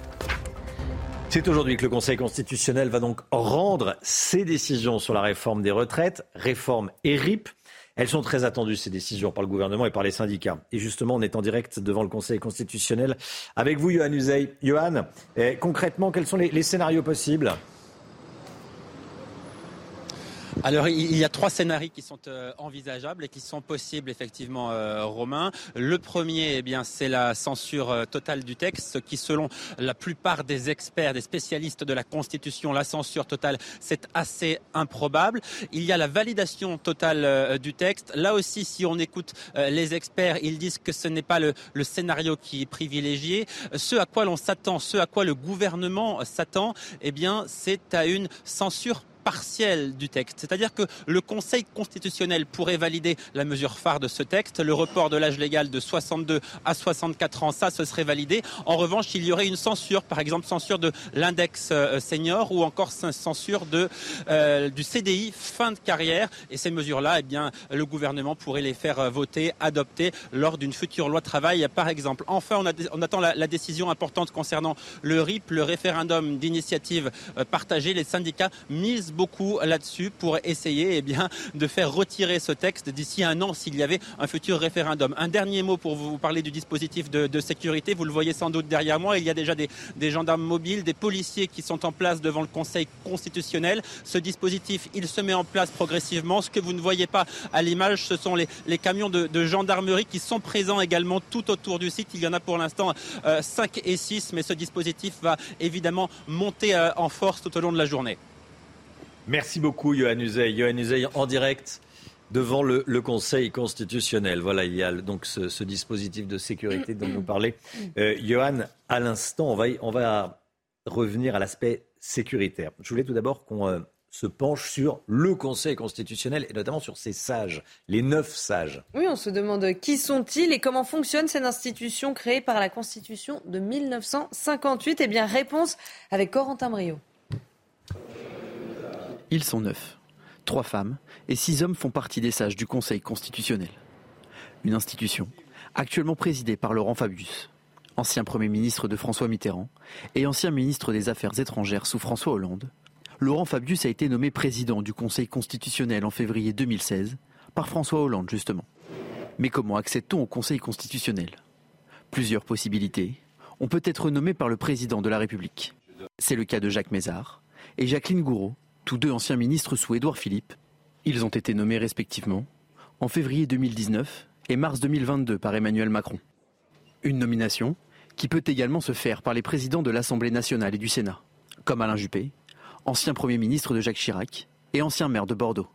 C'est aujourd'hui que le Conseil constitutionnel va donc rendre ses décisions sur la réforme des retraites, réforme et RIP. Elles sont très attendues, ces décisions, par le gouvernement et par les syndicats. Et justement, on est en direct devant le Conseil constitutionnel avec vous, Johan Uzey. Johan, eh, concrètement, quels sont les, les scénarios possibles? Alors il y a trois scénarios qui sont euh, envisageables et qui sont possibles effectivement, euh, Romain. Le premier, eh bien, c'est la censure euh, totale du texte, qui, selon la plupart des experts, des spécialistes de la Constitution, la censure totale, c'est assez improbable. Il y a la validation totale du texte. Là aussi, si on écoute les experts, ils disent que ce n'est pas le, le, scénario qui est privilégié. Ce à quoi l'on s'attend, ce à quoi le gouvernement s'attend, eh bien, c'est à une censure partielle du texte. C'est-à-dire que le Conseil constitutionnel pourrait valider la mesure phare de ce texte, le report de l'âge légal de 62 à 64 ans, ça, ce serait validé. En revanche, il y aurait une censure, par exemple censure de l'index euh, senior ou encore censure de, euh, du CDI fin de carrière. Et ces mesures-là, eh bien, le gouvernement pourrait les faire euh, voter, adopter lors d'une future loi travail, par exemple. Enfin, on, a, on attend la, la, décision importante concernant le RIP, le référendum d'initiative partagée. Les syndicats misent beaucoup là-dessus pour essayer eh bien, de faire retirer ce texte d'ici un an s'il y avait un futur référendum. Un dernier mot pour vous parler du dispositif de, sécurité. Vous le voyez sans doute derrière moi. Il y a déjà des, gendarmes mobiles, des policiers qui sont en place devant le Conseil constitutionnel. Ce dispositif, il se met en place progressivement. Ce que vous ne voyez pas à l'image, ce sont les, camions de, de, gendarmerie qui sont présents également tout autour du site. Il y en a pour l'instant euh, 5 et 6, mais ce dispositif va évidemment monter euh, en force tout au long de la journée. Merci beaucoup, Johan Uzey. Johan Uzey en direct devant le, Conseil constitutionnel. Voilà, il y a donc ce, dispositif de sécurité dont vous parlez. Euh, Johan, à l'instant, on va, on va revenir à l'aspect sécuritaire. Je voulais tout d'abord qu'on euh, se penche sur le Conseil constitutionnel et notamment sur ses sages, les neuf sages. Oui, on se demande qui sont-ils et comment fonctionne cette institution créée par la Constitution de 1958. Eh bien, réponse avec Corentin Brio. Ils sont neuf. Trois femmes et six hommes font partie des sages du Conseil constitutionnel. Une institution actuellement présidée par Laurent Fabius, ancien Premier ministre de François Mitterrand et ancien ministre des Affaires étrangères sous François Hollande. Laurent Fabius a été nommé président du Conseil constitutionnel en février 2016 par François Hollande justement. Mais comment accède-t-on au Conseil constitutionnel? Plusieurs possibilités. On peut être nommé par le président de la République. C'est le cas de Jacques Mézard et Jacqueline Gouraud, tous deux anciens ministres sous Édouard Philippe. Ils ont été nommés respectivement en février 2019 et mars 2022 par Emmanuel Macron. Une nomination qui peut également se faire par les présidents de l'Assemblée nationale et du Sénat, comme Alain Juppé, ancien Premier ministre de Jacques Chirac et ancien maire de Bordeaux.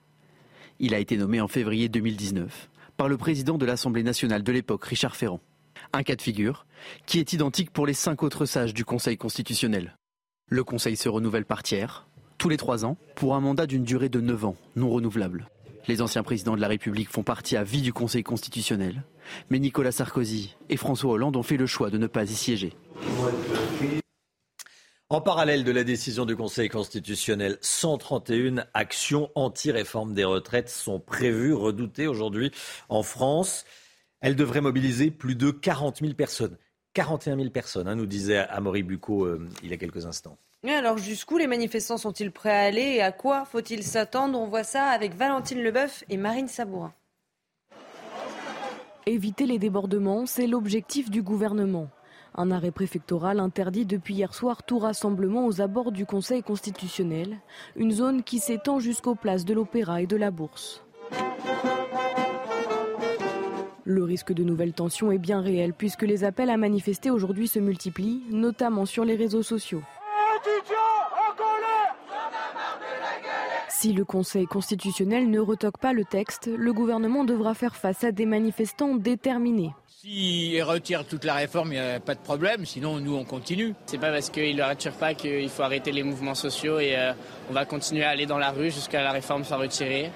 Il a été nommé en février 2019 par le président de l'Assemblée nationale de l'époque, Richard Ferrand. Un cas de figure qui est identique pour les cinq autres sages du Conseil constitutionnel. Le Conseil se renouvelle par tiers, tous les trois ans, pour un mandat d'une durée de neuf ans, non renouvelable. Les anciens présidents de la République font partie à vie du Conseil constitutionnel, mais Nicolas Sarkozy et François Hollande ont fait le choix de ne pas y siéger. En parallèle de la décision du Conseil constitutionnel, 131 actions anti-réforme des retraites sont prévues, redoutées aujourd'hui en France. Elles devraient mobiliser plus de 40 000 personnes. 41 000 personnes, hein, nous disait Amaury Bucco euh, il y a quelques instants. Alors jusqu'où les manifestants sont-ils prêts à aller et à quoi faut-il s'attendre? On voit ça avec Valentine Leboeuf et Marine Sabourin. Éviter les débordements, c'est l'objectif du gouvernement. Un arrêt préfectoral interdit depuis hier soir tout rassemblement aux abords du Conseil constitutionnel, une zone qui s'étend jusqu'aux places de l'Opéra et de la Bourse. Le risque de nouvelles tensions est bien réel puisque les appels à manifester aujourd'hui se multiplient, notamment sur les réseaux sociaux. Si le Conseil constitutionnel ne retoque pas le texte, le gouvernement devra faire face à des manifestants déterminés. S'il retire toute la réforme, il n'y a pas de problème. Sinon, nous, on continue. C'est pas parce qu'il ne le retire pas qu'il faut arrêter les mouvements sociaux et euh, on va continuer à aller dans la rue jusqu'à la réforme soit retirée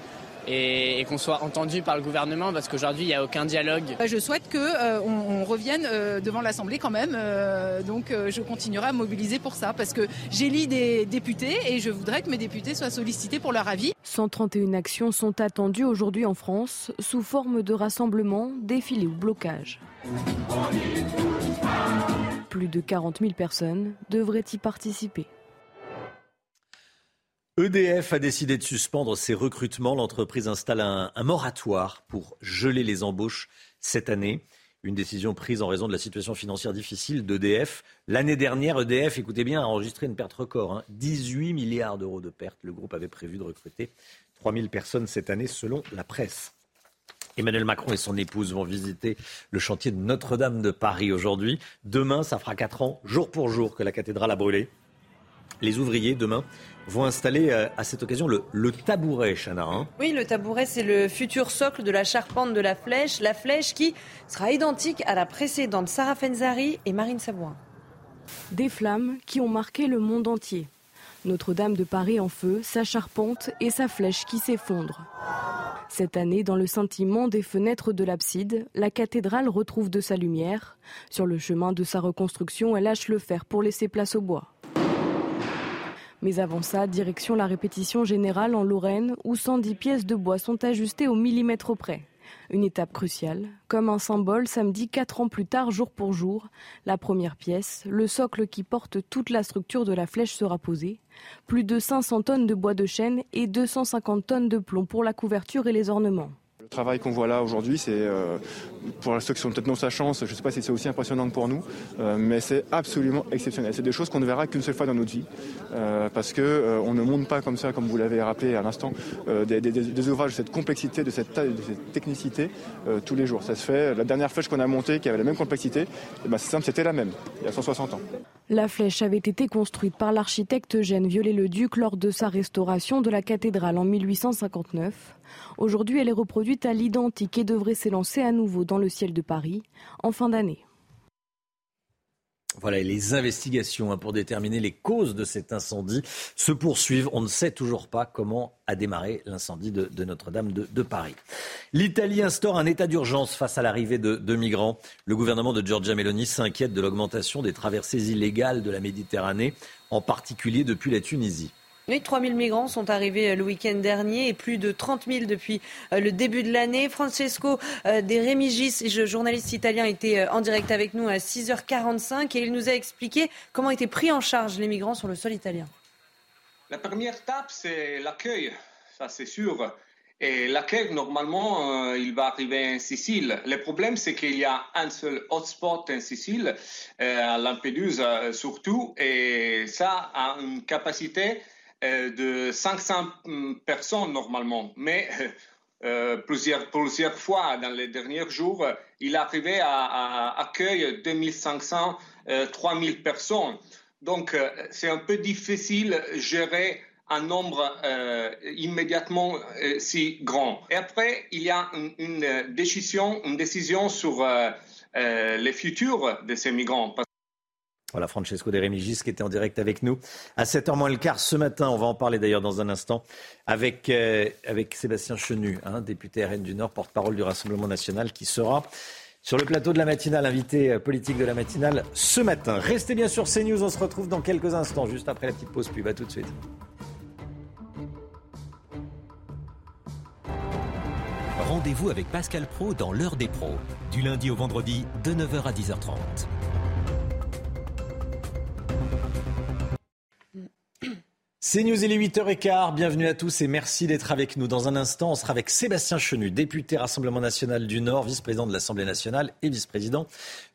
et, qu'on soit entendu par le gouvernement parce qu'aujourd'hui il n'y a aucun dialogue. Bah, je souhaite qu'on euh, on revienne euh, devant l'Assemblée quand même, euh, donc je continuerai à mobiliser pour ça parce que j'élis des députés et je voudrais que mes députés soient sollicités pour leur avis. 131 actions sont attendues aujourd'hui en France sous forme de rassemblements, défilés ou blocages. Plus de 40 000 personnes devraient y participer. EDF a décidé de suspendre ses recrutements. L'entreprise installe un, moratoire pour geler les embauches cette année. Une décision prise en raison de la situation financière difficile d'EDF. L'année dernière, EDF, écoutez bien, a enregistré une perte record. 18 hein. milliards d'euros de pertes. Le groupe avait prévu de recruter 3000 personnes cette année selon la presse. Emmanuel Macron et son épouse vont visiter le chantier de Notre-Dame de Paris aujourd'hui. Demain, ça fera 4 ans, jour pour jour, que la cathédrale a brûlé. Les ouvriers, demain, vont installer euh, à cette occasion le, tabouret, Chana. Hein. oui, le tabouret, c'est le futur socle de la charpente de la flèche. La flèche qui sera identique à la précédente Sarah Fenzari et Marine Sabouin. Des flammes qui ont marqué le monde entier. Notre-Dame de Paris en feu, sa charpente et sa flèche qui s'effondre. Cette année, dans le scintillement des fenêtres de l'abside, la cathédrale retrouve de sa lumière. Sur le chemin de sa reconstruction, elle lâche le fer pour laisser place au bois. Mais avant ça, direction la répétition générale en Lorraine, où 110 pièces de bois sont ajustées au millimètre près. Une étape cruciale. Comme un symbole, samedi, quatre ans plus tard, jour pour jour, la première pièce, le socle qui porte toute la structure de la flèche sera posé. Plus de 500 tonnes de bois de chêne et 250 tonnes de plomb pour la couverture et les ornements. Le travail qu'on voit là aujourd'hui, c'est euh, pour ceux qui sont peut-être non sa chance, je ne sais pas si c'est aussi impressionnant que pour nous, euh, mais c'est absolument exceptionnel. C'est des choses qu'on ne verra qu'une seule fois dans notre vie, euh, parce que on ne monte pas comme ça, comme vous l'avez rappelé à l'instant, des, ouvrages de cette complexité, de cette taille, de cette technicité tous les jours. Ça se fait. La dernière flèche qu'on a montée, qui avait la même complexité, eh ben, c'est simple, c'était la même, il y a 160 ans. La flèche avait été construite par l'architecte Eugène Viollet-le-Duc lors de sa restauration de la cathédrale en 1859. Aujourd'hui, elle est reproduite à l'identique et devrait s'élancer à nouveau dans le ciel de Paris en fin d'année. Voilà, les investigations hein, pour déterminer les causes de cet incendie se poursuivent. On ne sait toujours pas comment a démarré l'incendie de, Notre-Dame de, Paris. L'Italie instaure un état d'urgence face à l'arrivée de, de, migrants. Le gouvernement de Giorgia Meloni s'inquiète de l'augmentation des traversées illégales de la Méditerranée, en particulier depuis la Tunisie. Oui, 3 000 migrants sont arrivés euh, le week-end dernier et plus de 30 000 depuis euh, le début de l'année. Francesco euh, De Remigis, journaliste italien, était en direct avec nous à 6h45 et il nous a expliqué comment étaient pris en charge les migrants sur le sol italien. La première étape, c'est l'accueil, ça c'est sûr. Et l'accueil, normalement, il va arriver en Sicile. Le problème, c'est qu'il y a un seul hotspot en Sicile, à Lampedusa surtout, et ça a une capacité euh, de 500 hum, personnes normalement, mais euh, euh, plusieurs, plusieurs fois dans les derniers jours, il arrivé à, à accueillir 2500, 3000 personnes. Donc, c'est un peu difficile de gérer un nombre immédiatement si grand. Et après, il y a une, une décision, une décision sur les futurs de ces migrants. Voilà, Francesco De Remigis qui était en direct avec nous à 7h moins le quart ce matin. On va en parler d'ailleurs dans un instant avec, euh, Sébastien Chenu, hein, député RN du Nord, porte-parole du Rassemblement national, qui sera sur le plateau de la matinale, invité euh, politique de la matinale ce matin. Restez bien sur CNews, on se retrouve dans quelques instants, juste après la petite pause pub. À tout de suite. Rendez-vous avec Pascal Pro dans l'heure des pros, du lundi au vendredi de 9h à 10h30. C'est News, il est 8h15. Bienvenue à tous et merci d'être avec nous. Dans un instant, on sera avec Sébastien Chenu, député Rassemblement national du Nord, vice-président de l'Assemblée nationale et vice-président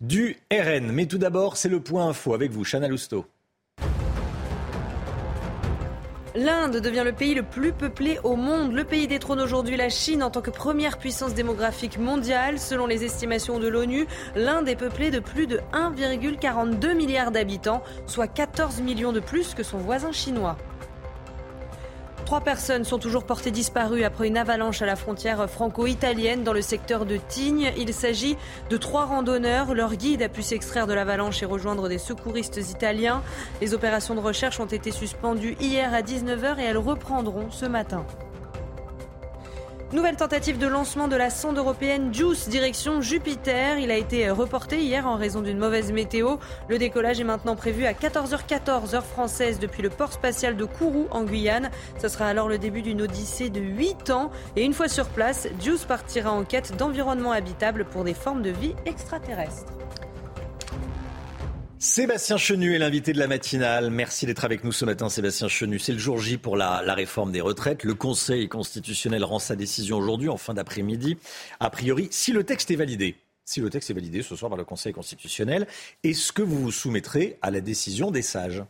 du RN. Mais tout d'abord, c'est le point info avec vous, Chana Lousteau. L'Inde devient le pays le plus peuplé au monde. Le pays détrône aujourd'hui la Chine en tant que première puissance démographique mondiale. Selon les estimations de l'ONU, l'Inde est peuplée de plus de 1,42 milliard d'habitants, soit 14 millions de plus que son voisin chinois. Trois personnes sont toujours portées disparues après une avalanche à la frontière franco-italienne dans le secteur de Tignes. Il s'agit de trois randonneurs. Leur guide a pu s'extraire de l'avalanche et rejoindre des secouristes italiens. Les opérations de recherche ont été suspendues hier à 19h et elles reprendront ce matin. Nouvelle tentative de lancement de la sonde européenne JUICE direction Jupiter. Il a été reporté hier en raison d'une mauvaise météo. Le décollage est maintenant prévu à 14h14 heure française depuis le port spatial de Kourou en Guyane. Ce sera alors le début d'une odyssée de 8 ans. Et une fois sur place, JUICE partira en quête d'environnement habitable pour des formes de vie extraterrestres. Sébastien Chenu est l'invité de la matinale. Merci d'être avec nous ce matin, Sébastien Chenu. C'est le jour J pour la, réforme des retraites. Le Conseil constitutionnel rend sa décision aujourd'hui, en fin d'après-midi. A priori, si le texte est validé, si le texte est validé ce soir par le Conseil constitutionnel, est-ce que vous vous soumettrez à la décision des sages?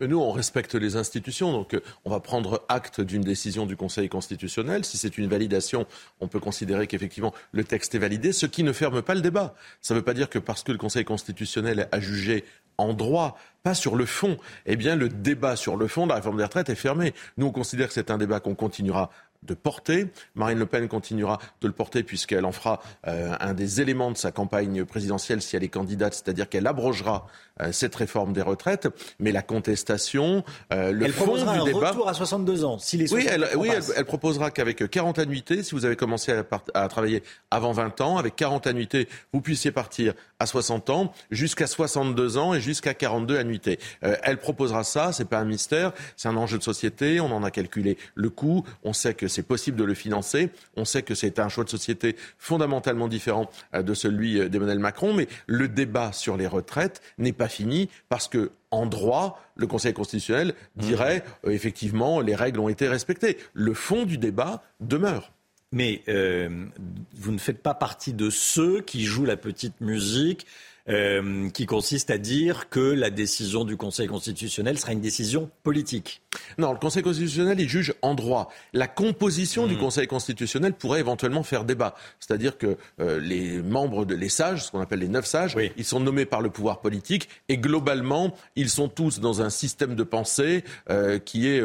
Nous, on respecte les institutions, donc euh, on va prendre acte d'une décision du Conseil constitutionnel. Si c'est une validation, on peut considérer qu'effectivement le texte est validé, ce qui ne ferme pas le débat. Ça ne veut pas dire que parce que le Conseil constitutionnel a jugé en droit, pas sur le fond, eh bien le débat sur le fond de la réforme des retraites est fermé. Nous, on considère que c'est un débat qu'on continuera de porter. Marine Le Pen continuera de le porter puisqu'elle en fera euh, un des éléments de sa campagne présidentielle si elle est candidate, c'est-à-dire qu'elle abrogera cette réforme des retraites. Mais la contestation, euh, le elle fond du un débat, retour à 62 ans. Si les oui, elle, oui elle, proposera qu'avec 40 annuités, si vous avez commencé à, à, travailler avant 20 ans, avec 40 annuités, vous puissiez partir à 60 ans, jusqu'à 62 ans et jusqu'à 42 annuités. elle proposera ça, c'est pas un mystère, c'est un enjeu de société. On en a calculé le coût. On sait que c'est possible de le financer. On sait que c'est un choix de société fondamentalement différent euh, de celui euh, d'Emmanuel Macron, mais le débat sur les retraites n'est pas fini parce que en droit, le Conseil constitutionnel dirait mmh. euh, effectivement les règles ont été respectées. Le fond du débat demeure. Mais vous ne faites pas partie de ceux qui jouent la petite musique euh, qui consiste à dire que la décision du Conseil constitutionnel sera une décision politique. Non, le Conseil constitutionnel, il juge en droit. La composition du hmm. Conseil constitutionnel pourrait éventuellement faire débat. C'est-à-dire que euh, les membres, de, les sages, ce qu'on appelle les neuf sages, ils sont nommés par le pouvoir politique et globalement, ils sont tous dans un système de pensée euh, qui est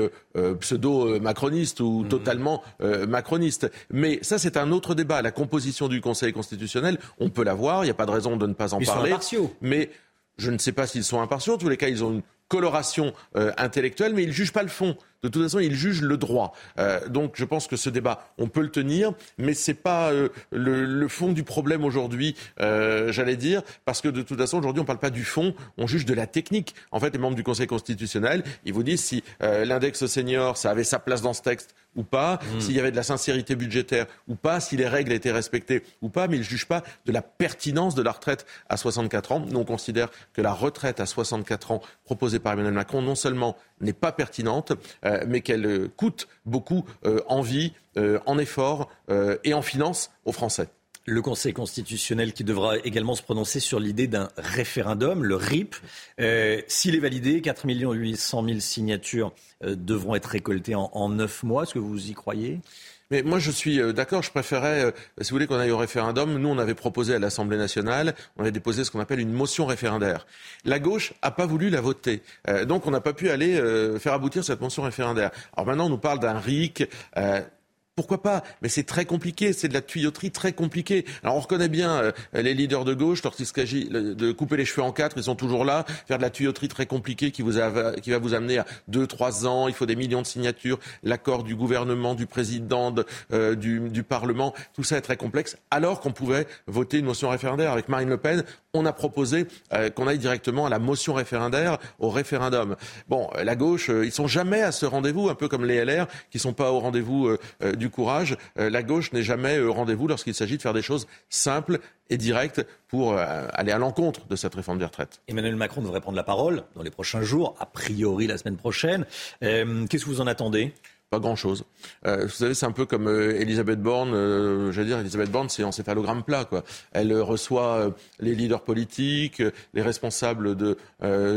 pseudo-macroniste ou hmm. totalement macroniste. Mais ça, c'est un autre débat. La composition du Conseil constitutionnel, on peut la voir, il n'y a pas de raison de ne pas en parler. Mais je ne sais pas s'ils sont impartiaux. En tous les cas, ils ont une coloration euh, intellectuelle, mais ils ne jugent pas le fond. De toute façon, ils jugent le droit. Euh, donc, je pense que ce débat, on peut le tenir, mais ce n'est pas euh, le, fond du problème aujourd'hui, j'allais dire, parce que de toute façon, aujourd'hui, on ne parle pas du fond, on juge de la technique. En fait, les membres du Conseil constitutionnel, ils vous disent si l'index senior, ça avait sa place dans ce texte ou pas, mmh. s'il y avait de la sincérité budgétaire ou pas, si les règles étaient respectées ou pas, mais ils ne jugent pas de la pertinence de la retraite à 64 ans. Nous, on considère que la retraite à 64 ans proposée par Emmanuel Macron, non seulement n'est pas pertinente, euh, mais qu'elle euh, coûte beaucoup euh, en vie, en effort et en finance aux Français le Conseil constitutionnel qui devra également se prononcer sur l'idée d'un référendum, le RIP. Euh, S'il est validé, 4 800 000 signatures euh, devront être récoltées en, neuf mois. Est-ce que vous y croyez? Mais moi, je suis euh, d'accord. Je préférais, euh, si vous voulez, qu'on aille au référendum. Nous, on avait proposé à l'Assemblée nationale, on avait déposé ce qu'on appelle une motion référendaire. La gauche n'a pas voulu la voter. donc, on n'a pas pu aller faire aboutir cette motion référendaire. Alors maintenant, on nous parle d'un RIC. Pourquoi pas? Mais c'est très compliqué, c'est de la tuyauterie très compliquée. Alors on reconnaît bien euh, les leaders de gauche, lorsqu'il de couper les cheveux en quatre, ils sont toujours là, faire de la tuyauterie très compliquée qui, va vous amener à deux, trois ans, il faut des millions de signatures, l'accord du gouvernement, du président, euh, du, du, Parlement, tout ça est très complexe, alors qu'on pouvait voter une motion référendaire. Avec Marine Le Pen, on a proposé euh, qu'on aille directement à la motion référendaire, au référendum. Bon, la gauche, ils sont jamais à ce rendez-vous, un peu comme les LR, qui sont pas au rendez-vous du courage. Euh, la gauche n'est jamais au rendez-vous lorsqu'il s'agit de faire des choses simples et directes pour euh, aller à l'encontre de cette réforme des retraites. Emmanuel Macron devrait prendre la parole dans les prochains jours, a priori la semaine prochaine. Euh, qu'est-ce que vous en attendez? Pas grand-chose. vous savez, c'est un peu comme Elisabeth Borne. j'allais dire, Elisabeth Borne, c'est encéphalogramme plat. Quoi. Elle reçoit les leaders politiques, les responsables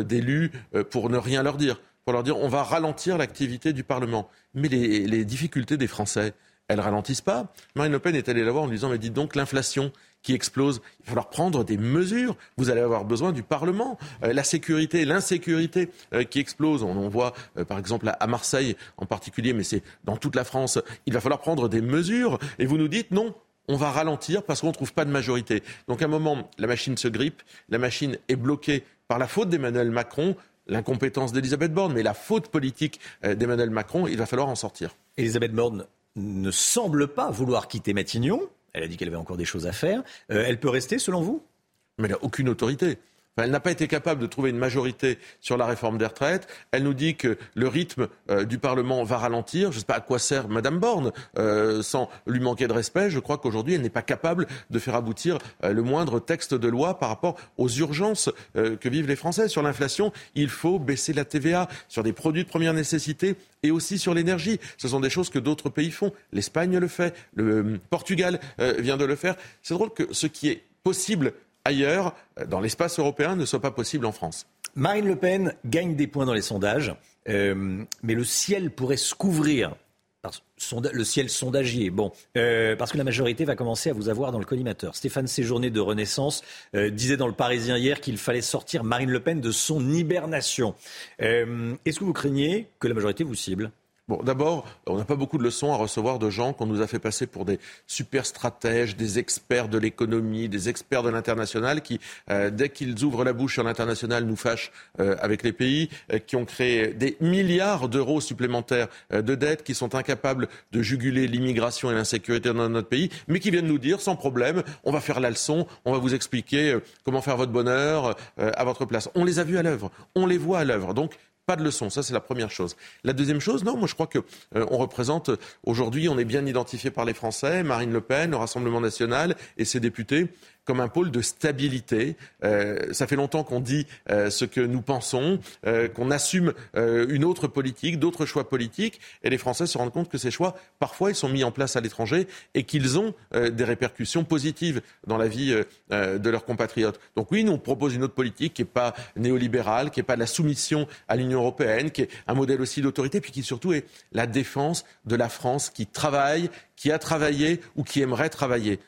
d'élus, pour ne rien leur dire pour leur dire on va ralentir l'activité du Parlement. Mais les, difficultés des Français, elles ralentissent pas. Marine Le Pen est allée la voir en lui disant mais dites donc l'inflation qui explose, il va falloir prendre des mesures. Vous allez avoir besoin du Parlement. Euh, la sécurité, l'insécurité euh, qui explose, on en voit euh, par exemple à, Marseille en particulier, mais c'est dans toute la France. Il va falloir prendre des mesures. Et vous nous dites non, on va ralentir parce qu'on ne trouve pas de majorité. Donc à un moment, la machine se grippe, la machine est bloquée par la faute d'Emmanuel Macron, l'incompétence d'Elisabeth Borne, mais la faute politique d'Emmanuel Macron, il va falloir en sortir. Elisabeth Borne ne semble pas vouloir quitter Matignon. Elle a dit qu'elle avait encore des choses à faire. Euh, elle peut rester, selon vous? Mais elle n'a aucune autorité elle n'a pas été capable de trouver une majorité sur la réforme des retraites. Elle nous dit que le rythme euh, du Parlement va ralentir. Je ne sais pas à quoi sert Madame Borne, euh, sans lui manquer de respect. Je crois qu'aujourd'hui, elle n'est pas capable de faire aboutir euh, le moindre texte de loi par rapport aux urgences que vivent les Français. Sur l'inflation, il faut baisser la TVA sur des produits de première nécessité et aussi sur l'énergie. Ce sont des choses que d'autres pays font. L'Espagne le fait, le Portugal vient de le faire. C'est drôle que ce qui est possible ailleurs, dans l'espace européen, ne soit pas possible en France. Marine Le Pen gagne des points dans les sondages, euh, mais le ciel pourrait se couvrir. Le ciel sondagier, bon, euh, parce que la majorité va commencer à vous avoir dans le collimateur. Stéphane Séjourné de Renaissance euh, disait dans le Parisien hier qu'il fallait sortir Marine Le Pen de son hibernation. Est-ce que vous craignez que la majorité vous cible? D'abord, on n'a pas beaucoup de leçons à recevoir de gens qu'on nous a fait passer pour des super stratèges, des experts de l'économie, des experts de l'international qui, euh, dès qu'ils ouvrent la bouche sur l'international, nous fâchent euh, avec les pays, euh, qui ont créé des milliards d'euros supplémentaires de dettes, qui sont incapables de juguler l'immigration et l'insécurité dans notre pays, mais qui viennent nous dire sans problème, on va faire la leçon, on va vous expliquer comment faire votre bonheur à votre place. On les a vus à l'œuvre, on les voit à l'œuvre. Donc, pas de leçon, ça c'est la première chose. La deuxième chose, non, moi je crois que euh, on représente aujourd'hui, on est bien identifié par les Français, Marine Le Pen, le Rassemblement national et ses députés comme un pôle de stabilité. Euh, ça fait longtemps qu'on dit euh, ce que nous pensons, euh, qu'on assume une autre politique, d'autres choix politiques, et les Français se rendent compte que ces choix, parfois, ils sont mis en place à l'étranger et qu'ils ont des répercussions positives dans la vie de leurs compatriotes. Donc oui, nous on propose une autre politique qui n'est pas néolibérale, qui n'est pas de la soumission à l'Union européenne, qui est un modèle aussi d'autorité, puis qui surtout est la défense de la France qui travaille, qui a travaillé ou qui aimerait travailler.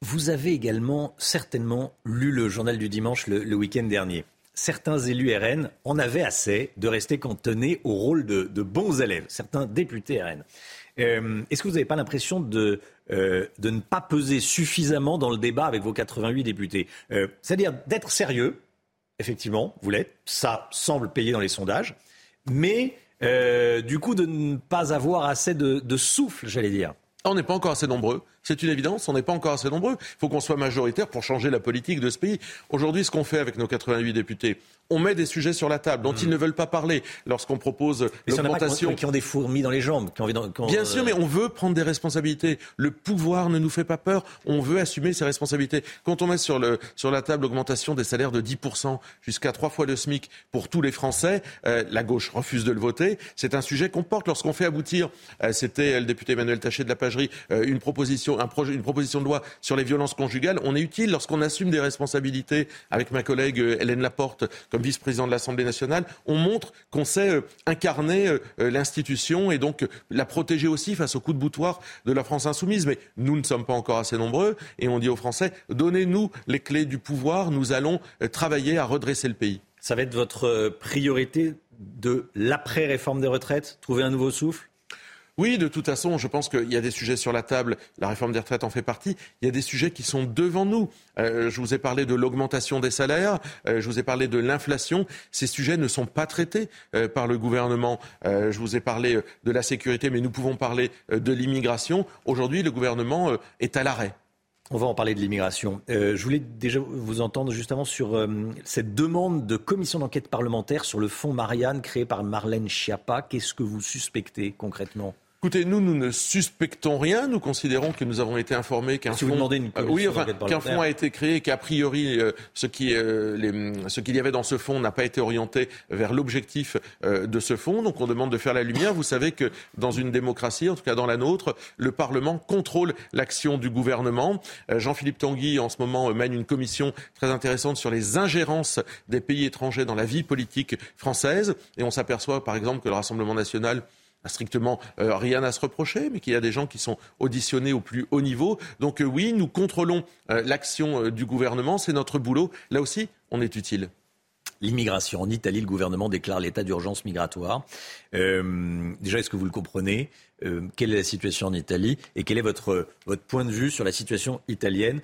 Vous avez également certainement lu le journal du dimanche le, week-end dernier. Certains élus RN en avaient assez de rester cantonnés au rôle de, bons élèves, certains députés RN. Euh, est-ce que vous n'avez pas l'impression de, euh, de ne pas peser suffisamment dans le débat avec vos 88 députés? Euh, C'est-à-dire d'être sérieux, effectivement, vous l'êtes, ça semble payer dans les sondages, mais du coup de ne pas avoir assez de souffle, j'allais dire. On n'est pas encore assez nombreux. C'est une évidence, on n'est pas encore assez nombreux. Il faut qu'on soit majoritaire pour changer la politique de ce pays. Aujourd'hui, ce qu'on fait avec nos 88 députés, on met des sujets sur la table dont mmh. ils ne veulent pas parler lorsqu'on propose l'augmentation. Qui ont des fourmis dans les jambes. Qui ont Bien sûr, mais on veut prendre des responsabilités. Le pouvoir ne nous fait pas peur. On veut assumer ses responsabilités. Quand on met sur, le, sur la table l'augmentation des salaires de 10% jusqu'à trois fois le SMIC pour tous les Français, euh, la gauche refuse de le voter. C'est un sujet qu'on porte. Lorsqu'on fait aboutir, euh, c'était le député Emmanuel Taché de la Pagerie, euh, une proposition, une proposition de loi sur les violences conjugales. On est utile lorsqu'on assume des responsabilités avec ma collègue Hélène Laporte vice-président de l'Assemblée nationale, on montre qu'on sait euh, incarner euh, euh, l'institution et donc la protéger aussi face aux coups de boutoir de la France insoumise. Mais nous ne sommes pas encore assez nombreux et on dit aux Français, donnez-nous les clés du pouvoir, nous allons travailler à redresser le pays. Ça va être votre priorité de l'après-réforme des retraites? Trouver un nouveau souffle? Oui, de toute façon, je pense qu'il y a des sujets sur la table. La réforme des retraites en fait partie. Il y a des sujets qui sont devant nous. Euh, je vous ai parlé de l'augmentation des salaires. Euh, je vous ai parlé de l'inflation. Ces sujets ne sont pas traités euh, par le gouvernement. je vous ai parlé de la sécurité, mais nous pouvons parler de l'immigration. Aujourd'hui, le gouvernement est à l'arrêt. On va en parler de l'immigration. je voulais déjà vous entendre justement sur cette demande de commission d'enquête parlementaire sur le fonds Marianne créé par Marlène Schiappa. Qu'est-ce que vous suspectez concrètement? Écoutez, nous, nous ne suspectons rien. Nous considérons que nous avons été informés qu'un fonds, euh, oui, enfin, qu'un fonds a été créé, qu'a priori euh, ce qui, euh, les, ce qu'il y avait dans ce fonds n'a pas été orienté vers l'objectif de ce fonds. Donc, on demande de faire la lumière. Vous savez que dans une démocratie, en tout cas dans la nôtre, le Parlement contrôle l'action du gouvernement. Jean-Philippe Tanguy, en ce moment, mène une commission très intéressante sur les ingérences des pays étrangers dans la vie politique française. Et on s'aperçoit, par exemple, que le Rassemblement national strictement euh, rien à se reprocher, mais qu'il y a des gens qui sont auditionnés au plus haut niveau. Donc euh, oui, nous contrôlons euh, l'action du gouvernement, c'est notre boulot. Là aussi, on est utile. L'immigration. En Italie, le gouvernement déclare l'état d'urgence migratoire. déjà, est-ce que vous le comprenez Quelle est la situation en Italie Et quel est votre, votre point de vue sur la situation italienne?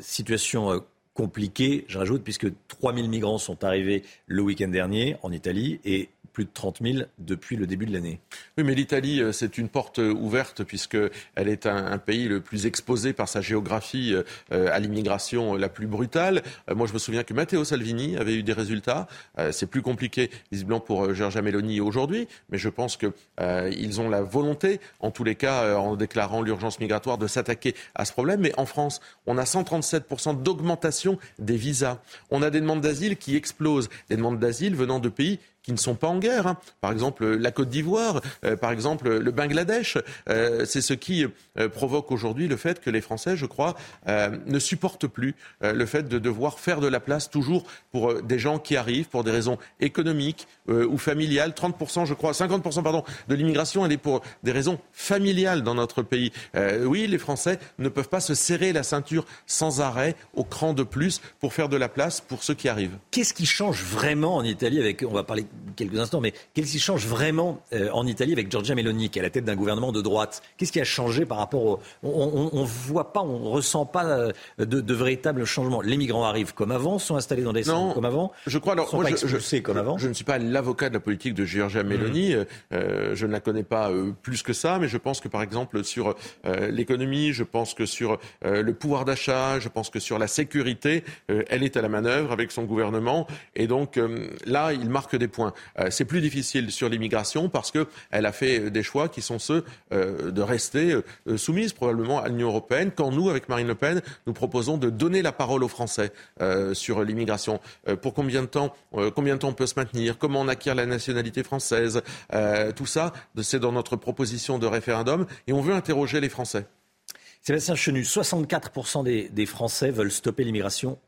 Situation compliquée, je rajoute, puisque 3000 migrants sont arrivés le week-end dernier en Italie et plus de 30 000 depuis le début de l'année. Oui, mais l'Italie, euh, c'est une porte euh, ouverte puisqu'elle est un, pays le plus exposé par sa géographie euh, à l'immigration la plus brutale. Moi, je me souviens que Matteo Salvini avait eu des résultats. C'est plus compliqué, visiblement, pour Giorgia Meloni aujourd'hui, mais je pense qu'ils ont la volonté, en tous les cas, en déclarant l'urgence migratoire, de s'attaquer à ce problème. Mais en France, on a 137% d'augmentation des visas. On a des demandes d'asile qui explosent, des demandes d'asile venant de pays qui ne sont pas en guerre. Hein. Par exemple, la Côte d'Ivoire, euh, par exemple, le Bangladesh. Euh, c'est ce qui euh, provoque aujourd'hui le fait que les Français, je crois, ne supportent plus le fait de devoir faire de la place toujours pour des gens qui arrivent pour des raisons économiques ou familiales. 30%, je crois, 50% pardon, de l'immigration, elle est pour des raisons familiales dans notre pays. oui, les Français ne peuvent pas se serrer la ceinture sans arrêt au cran de plus pour faire de la place pour ceux qui arrivent. Qu'est-ce qui change vraiment en Italie avec, on va parler quelques instants, mais qu'est-ce qui change vraiment euh, en Italie avec Giorgia Meloni, qui est à la tête d'un gouvernement de droite? Qu'est-ce qui a changé par rapport au... On ne voit pas, on ne ressent pas euh, de, de véritables changements. Les migrants arrivent comme avant, sont installés dans des centres comme avant Je crois, alors, sont pas je, comme avant. Je ne suis pas l'avocat de la politique de Giorgia Meloni, mmh. euh, je ne la connais pas plus que ça, mais je pense que par exemple sur l'économie, je pense que sur le pouvoir d'achat, je pense que sur la sécurité, elle est à la manœuvre avec son gouvernement, et donc là, il marque des points. Euh, c'est plus difficile sur l'immigration parce qu'elle a fait des choix qui sont ceux euh, de rester euh, soumise probablement à l'Union européenne, quand nous, avec Marine Le Pen, nous proposons de donner la parole aux Français sur l'immigration. pour combien de temps, combien de temps on peut se maintenir, comment on acquiert la nationalité française, tout ça, c'est dans notre proposition de référendum et on veut interroger les Français. Sébastien Chenu, 64% des, des Français veulent stopper l'immigration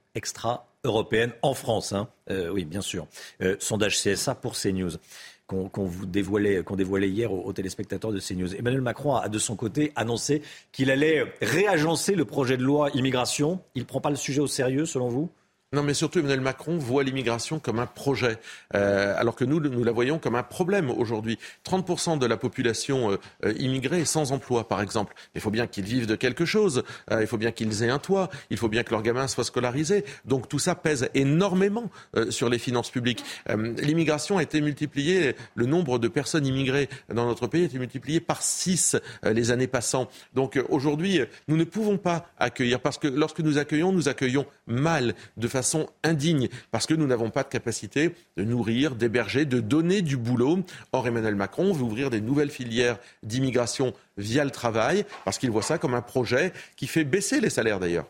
extra-européenne en France. Hein. Euh, oui, bien sûr. Euh, sondage CSA pour CNews qu'on dévoilait, qu'on dévoilait hier aux, téléspectateurs de CNews. Emmanuel Macron a de son côté annoncé qu'il allait réagencer le projet de loi immigration. Il ne prend pas le sujet au sérieux, selon vous? Non, mais surtout Emmanuel Macron voit l'immigration comme un projet, euh, alors que nous, nous la voyons comme un problème aujourd'hui. 30% de la population euh, euh, immigrée est sans emploi, par exemple. Il faut bien qu'ils vivent de quelque chose, il faut bien qu'ils aient un toit, il faut bien que leurs gamins soient scolarisés. Donc tout ça pèse énormément sur les finances publiques. l'immigration a été multipliée, le nombre de personnes immigrées dans notre pays a été multiplié par 6 les années passant. Donc aujourd'hui, nous ne pouvons pas accueillir, parce que lorsque nous accueillons, nous accueillons mal, de façon façon indigne, parce que nous n'avons pas de capacité de nourrir, d'héberger, de donner du boulot. Or, Emmanuel Macron veut ouvrir des nouvelles filières d'immigration via le travail, parce qu'il voit ça comme un projet qui fait baisser les salaires d'ailleurs.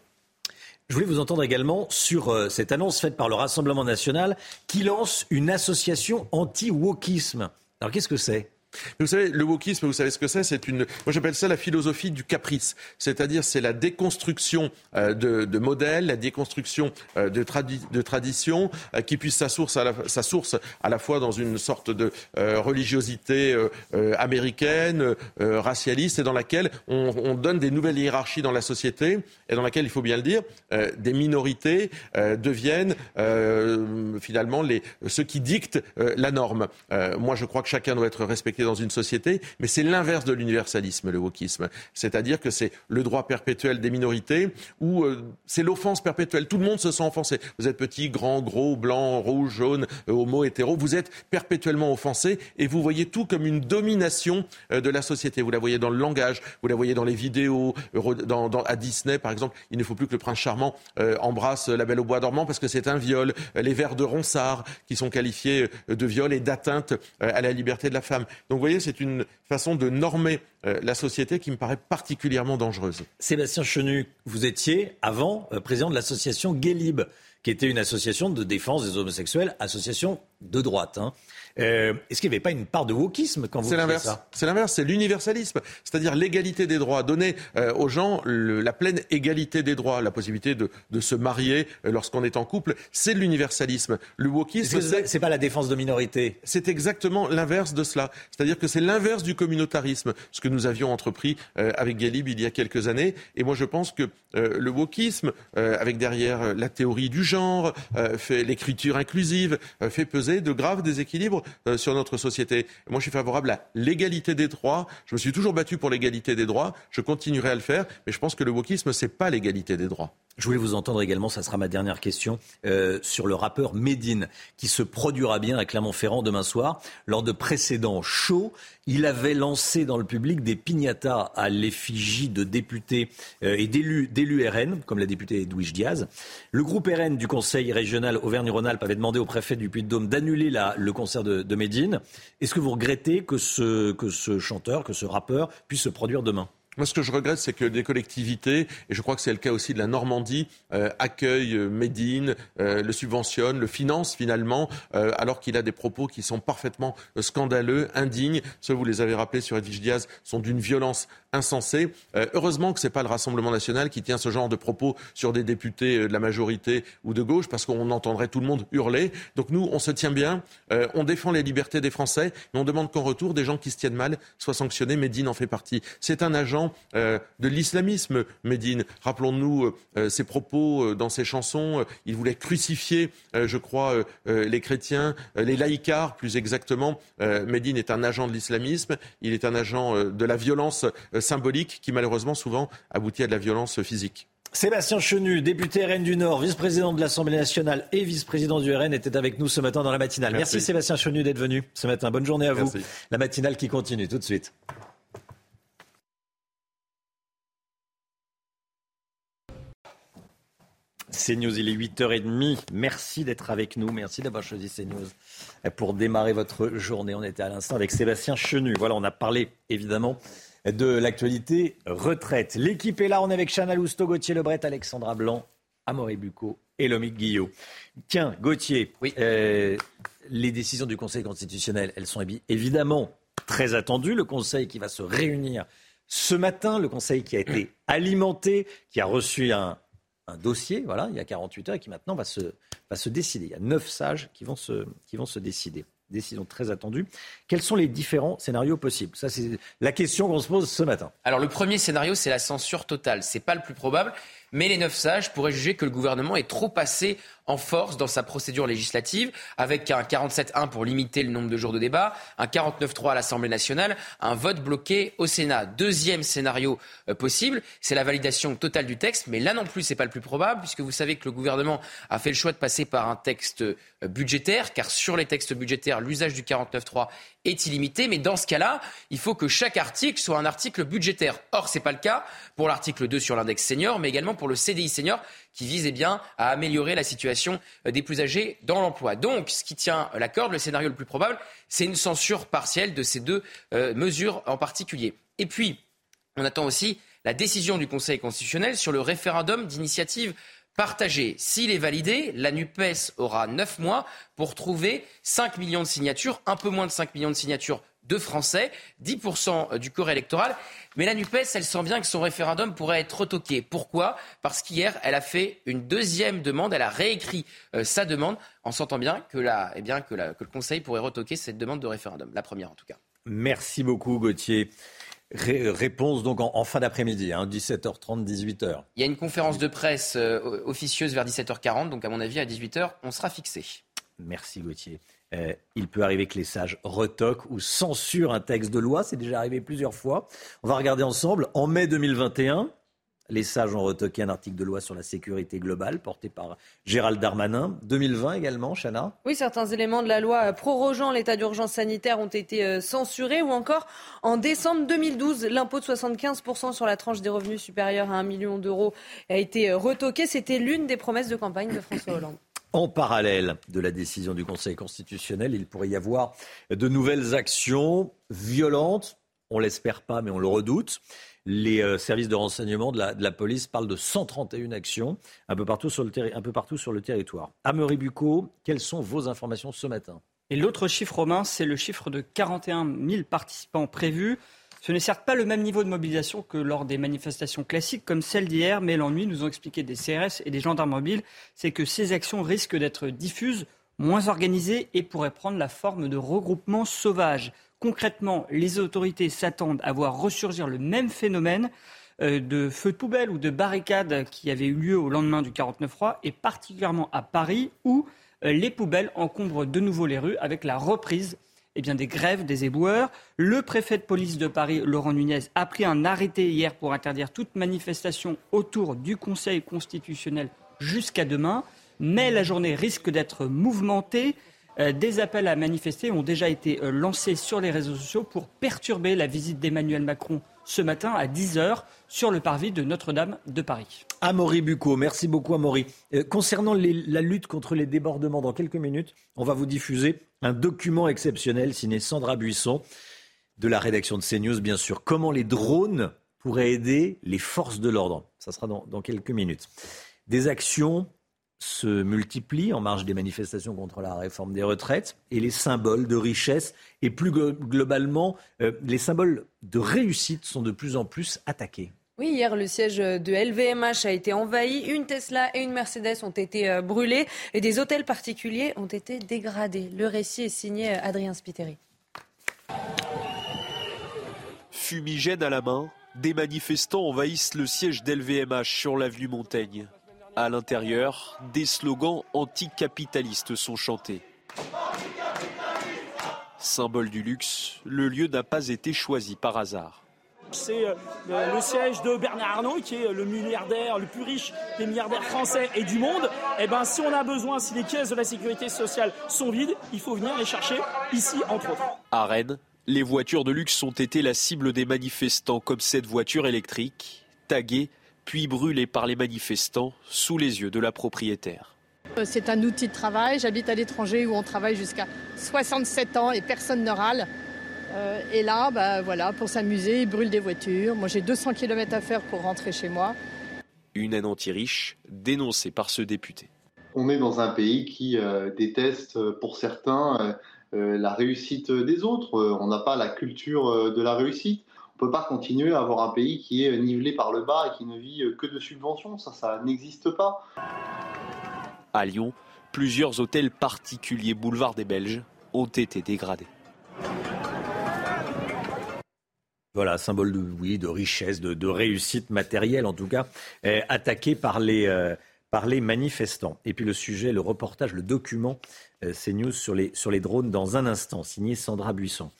Je voulais vous entendre également sur euh, cette annonce faite par le Rassemblement national qui lance une association anti-wokisme. Alors qu'est-ce que c'est? Vous savez, le wokisme, vous savez ce que c'est? C'est une, moi j'appelle ça la philosophie du caprice. C'est-à-dire, c'est la déconstruction euh, de, modèles, la déconstruction euh, de, traditions, euh, qui puisse sa source, à la, sa source à la fois dans une sorte de religiosité américaine, racialiste, et dans laquelle on, on, donne des nouvelles hiérarchies dans la société, et dans laquelle, il faut bien le dire, des minorités deviennent finalement les, ceux qui dictent la norme. moi, je crois que chacun doit être respecté dans une société, mais c'est l'inverse de l'universalisme, le wokisme. C'est-à-dire que c'est le droit perpétuel des minorités ou euh, c'est l'offense perpétuelle. Tout le monde se sent offensé. Vous êtes petit, grand, gros, blanc, rouge, jaune, euh, homo, hétéro. Vous êtes perpétuellement offensé et vous voyez tout comme une domination euh, de la société. Vous la voyez dans le langage, vous la voyez dans les vidéos, à Disney par exemple. Il ne faut plus que le prince charmant embrasse la belle au bois dormant parce que c'est un viol. Les vers de Ronsard qui sont qualifiés de viol et d'atteinte à la liberté de la femme Donc vous voyez, c'est une façon de normer euh, la société qui me paraît particulièrement dangereuse. Sébastien Chenu, vous étiez avant euh, président de l'association Guélib, qui était une association de défense des homosexuels, association de droite. Hein. Euh, est-ce qu'il n'y avait pas une part de wokisme quand vous l'inverse. ça C'est l'inverse, c'est l'universalisme, c'est-à-dire l'égalité des droits, donner euh, aux gens la pleine égalité des droits, la possibilité de, se marier euh, lorsqu'on est en couple. C'est l'universalisme. Le wokisme, c'est pas la défense de minorité. C'est exactement l'inverse de cela. C'est-à-dire que c'est l'inverse du communautarisme, ce que nous avions entrepris avec Galib il y a quelques années. Et moi, je pense que le wokisme, avec derrière la théorie du genre, l'écriture inclusive, fait peser de graves déséquilibres euh, sur notre société. Moi, je suis favorable à l'égalité des droits. Je me suis toujours battu pour l'égalité des droits. Je continuerai à le faire. Mais je pense que le wokisme, c'est pas l'égalité des droits. Je voulais vous entendre également, ça sera ma dernière question, euh, sur le rappeur Medine, qui se produira bien à Clermont-Ferrand demain soir. Lors de précédents shows, il avait lancé dans le public des piñatas à l'effigie de députés euh, et d'élus RN, comme la députée Edwige Diaz. Le groupe RN du Conseil régional Auvergne-Rhône-Alpes avait demandé au préfet du Puy-de-Dôme d'annuler le concert de, de Médine. Est-ce que vous regrettez que ce, que ce chanteur, que ce rappeur puisse se produire demain? Moi, ce que je regrette, c'est que des collectivités, et je crois que c'est le cas aussi de la Normandie, euh, accueillent euh, Médine, euh, le subventionnent, le financent finalement, alors qu'il a des propos qui sont parfaitement scandaleux, indignes. Ceux, vous les avez rappelés sur Edwige Diaz, sont d'une violence insensée. heureusement que ce n'est pas le Rassemblement national qui tient ce genre de propos sur des députés de la majorité ou de gauche, parce qu'on entendrait tout le monde hurler. Donc nous, on se tient bien, on défend les libertés des Français, mais on demande qu'en retour, des gens qui se tiennent mal soient sanctionnés. Médine en fait partie. C'est un agent euh, de l'islamisme, Médine. Rappelons-nous euh, euh, ses propos dans ses chansons. Il voulait crucifier, je crois, les chrétiens, les laïcars plus exactement. Médine est un agent de l'islamisme. Il est un agent de la violence symbolique qui malheureusement souvent aboutit à de la violence physique. Sébastien Chenu, député RN du Nord, vice-président de l'Assemblée nationale et vice-président du RN, était avec nous ce matin dans la matinale. Merci, Sébastien Chenu d'être venu ce matin. Bonne journée à vous. La matinale qui continue tout de suite. CNews, il est 8h30. Merci d'être avec nous. Merci d'avoir choisi CNews pour démarrer votre journée. On était à l'instant avec Sébastien Chenu. Voilà, on a parlé évidemment de l'actualité retraite. L'équipe est là. On est avec Chana Lousteau, Gauthier Lebret, Alexandra Blanc, Amaury Bucco et Lomique Guillot. Tiens, Gauthier, oui. Euh, les décisions du Conseil constitutionnel, elles sont évidemment très attendues. Le Conseil qui va se réunir ce matin, le Conseil qui a été alimenté, qui a reçu un, un dossier, voilà, il y a 48 heures, et qui maintenant va se, va se décider. Il y a neuf sages qui vont se, qui vont se décider. Décision très attendue. Quels sont les différents scénarios possibles? Ça, c'est la question qu'on se pose ce matin. Alors, le premier scénario, c'est la censure totale. C'est pas le plus probable, mais les neuf sages pourraient juger que le gouvernement est trop passé en force dans sa procédure législative, avec un 47-1 pour limiter le nombre de jours de débat, un 49-3 à l'Assemblée nationale, un vote bloqué au Sénat. Deuxième scénario euh, possible, c'est la validation totale du texte, mais là non plus, c'est pas le plus probable, puisque vous savez que le gouvernement a fait le choix de passer par un texte euh, budgétaire, car sur les textes budgétaires, l'usage du 49-3 est illimité, mais dans ce cas-là, il faut que chaque article soit un article budgétaire. Or, c'est pas le cas pour l'article 2 sur l'index senior, mais également pour le CDI senior, qui vise bien, à améliorer la situation euh, des plus âgés dans l'emploi. Donc, ce qui tient la corde, le scénario le plus probable, c'est une censure partielle de ces deux euh, mesures en particulier. Et puis, on attend aussi la décision du Conseil constitutionnel sur le référendum d'initiative partagée. S'il est validé, la NUPES aura neuf mois pour trouver 5 millions de signatures, un peu moins de 5 millions de signatures de Français, 10% du corps électoral. Mais la NUPES, elle sent bien que son référendum pourrait être retoqué. Pourquoi? Parce qu'hier, elle a fait une deuxième demande, elle a réécrit euh, sa demande en sentant bien, que, la, eh bien que, le Conseil pourrait retoquer cette demande de référendum, la première en tout cas. Merci beaucoup Gauthier. réponse donc en, fin d'après-midi, 17h30, hein, 18h. Il y a une conférence de presse euh, officieuse vers 17h40, donc à mon avis à 18h, on sera fixé. Merci Gauthier. Euh, il peut arriver que les sages retoquent ou censurent un texte de loi. C'est déjà arrivé plusieurs fois. On va regarder ensemble. En mai 2021, les sages ont retoqué un article de loi sur la sécurité globale porté par Gérald Darmanin. 2020 également, Chana? Oui, certains éléments de la loi prorogeant l'état d'urgence sanitaire ont été euh, censurés. Ou encore, en décembre 2012, l'impôt de 75% sur la tranche des revenus supérieurs à 1 million d'euros a été euh, retoqué. C'était l'une des promesses de campagne de François Hollande. En parallèle de la décision du Conseil constitutionnel, il pourrait y avoir de nouvelles actions violentes. On l'espère pas, mais on le redoute. Les euh, services de renseignement de la, police parlent de 131 actions un peu partout sur le, un peu partout sur le territoire. Amaury Bucco, quelles sont vos informations ce matin? Et l'autre chiffre romain, c'est le chiffre de 41 000 participants prévus. Ce n'est certes pas le même niveau de mobilisation que lors des manifestations classiques comme celle d'hier, mais l'ennui, nous ont expliqué des CRS et des gendarmes mobiles, c'est que ces actions risquent d'être diffuses, moins organisées et pourraient prendre la forme de regroupements sauvages. Concrètement, les autorités s'attendent à voir ressurgir le même phénomène euh, de feux de poubelle ou de barricades qui avait eu lieu au lendemain du 49-3, et particulièrement à Paris, où euh, les poubelles encombrent de nouveau les rues avec la reprise eh bien, des grèves des éboueurs. Le préfet de police de Paris, Laurent Nunez, a pris un arrêté hier pour interdire toute manifestation autour du Conseil constitutionnel jusqu'à demain. Mais la journée risque d'être mouvementée. Euh, des appels à manifester ont déjà été euh, lancés sur les réseaux sociaux pour perturber la visite d'Emmanuel Macron ce matin à 10h sur le parvis de Notre-Dame de Paris. Amaury Bucco, merci beaucoup Amaury. Euh, concernant la lutte contre les débordements, dans quelques minutes, on va vous diffuser un document exceptionnel signé Sandra Buisson de la rédaction de CNews, bien sûr. Comment les drones pourraient aider les forces de l'ordre Ça sera dans, quelques minutes. Des actions se multiplient en marge des manifestations contre la réforme des retraites et les symboles de richesse et plus globalement euh, les symboles de réussite sont de plus en plus attaqués. Oui, hier, le siège de LVMH a été envahi. Une Tesla et une Mercedes ont été euh, brûlées et des hôtels particuliers ont été dégradés. Le récit est signé euh, Adrien Spiteri. Fumigène à la main, des manifestants envahissent le siège d'LVMH sur l'avenue Montaigne. À l'intérieur, des slogans anticapitalistes sont chantés. Symbole du luxe, le lieu n'a pas été choisi par hasard. C'est euh, le siège de Bernard Arnault, qui est le milliardaire le plus riche des milliardaires français et du monde. Et eh ben, si on a besoin, si les caisses de la sécurité sociale sont vides, il faut venir les chercher ici, entre autres. À Rennes, les voitures de luxe ont été la cible des manifestants, comme cette voiture électrique, taguée puis brûlé par les manifestants sous les yeux de la propriétaire. Euh, c'est un outil de travail. J'habite à l'étranger où on travaille jusqu'à 67 ans et personne ne râle. Euh, et là, bah, voilà, pour s'amuser, ils brûlent des voitures. Moi, j'ai 200 km à faire pour rentrer chez moi. Une haine anti-riche dénoncée par ce député. On est dans un pays qui euh, déteste pour certains la réussite des autres. On n'a pas la culture de la réussite ne peut pas continuer à avoir un pays qui est nivelé par le bas et qui ne vit que de subventions. Ça, ça n'existe pas. À Lyon, plusieurs hôtels particuliers boulevard des Belges ont été dégradés. Voilà, symbole de, oui, de richesse, de, réussite matérielle en tout cas, attaqué par les, euh, par les manifestants. Et puis le sujet, le reportage, le document euh, CNews sur les, sur les drones dans un instant, signé Sandra Buisson.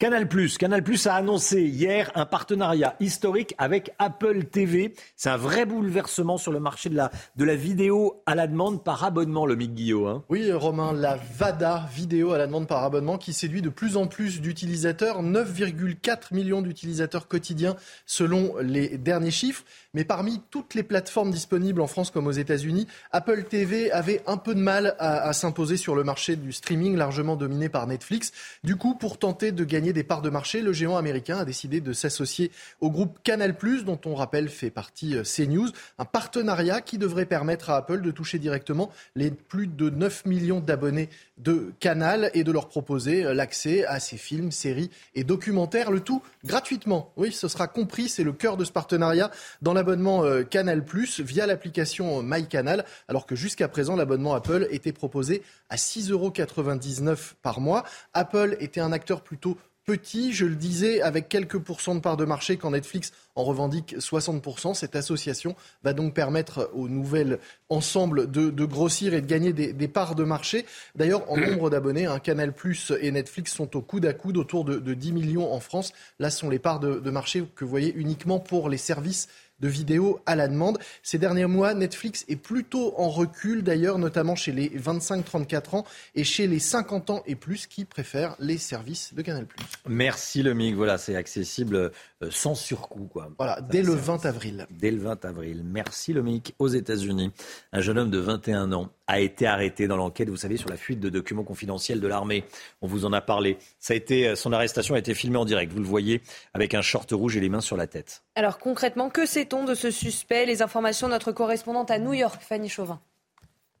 Canal+, Canal+, a annoncé hier un partenariat historique avec Apple TV. C'est un vrai bouleversement sur le marché de la, de la vidéo à la demande par abonnement, le Mick. Hein. Oui, Romain, la VADA, vidéo à la demande par abonnement, qui séduit de plus en plus d'utilisateurs. 9,4 millions d'utilisateurs quotidiens selon les derniers chiffres. Mais parmi toutes les plateformes disponibles en France comme aux États-Unis, Apple TV avait un peu de mal à s'imposer sur le marché du streaming largement dominé par Netflix. Du coup, pour tenter de gagner des parts de marché, le géant américain a décidé de s'associer au groupe Canal+, dont on rappelle fait partie euh, CNews, un partenariat qui devrait permettre à Apple de toucher directement les plus de 9 millions d'abonnés de Canal et de leur proposer euh, l'accès à ces films, séries et documentaires, le tout gratuitement. Oui, ce sera compris, c'est le cœur de ce partenariat dans l'abonnement euh, Canal+, via l'application MyCanal, alors que jusqu'à présent, l'abonnement Apple était proposé à 6,99 euros par mois. Apple était un acteur plutôt petit, je le disais, avec quelques pourcents de parts de marché quand Netflix en revendique 60%. Cette association va donc permettre au nouvel ensemble de, grossir et de gagner des, parts de marché. D'ailleurs, en nombre d'abonnés, un Canal Plus et Netflix sont au coude à coude autour de, 10 millions en France. Là, ce sont les parts de marché que vous voyez uniquement pour les services de vidéos à la demande. Ces derniers mois, Netflix est plutôt en recul d'ailleurs, notamment chez les 25-34 ans et chez les 50 ans et plus qui préfèrent les services de Canal+. Merci le MIG, voilà, c'est accessible sans surcoût. Quoi. Voilà, dès le 20 avril. Dès le 20 avril. Merci Lomique. Aux États-Unis, un jeune homme de 21 ans a été arrêté dans l'enquête, vous savez, sur la fuite de documents confidentiels de l'armée. On vous en a parlé. Ça a été, son arrestation a été filmée en direct. Vous le voyez avec un short rouge et les mains sur la tête. Alors concrètement, que sait-on de ce suspect? Les informations de notre correspondante à New York, Fanny Chauvin.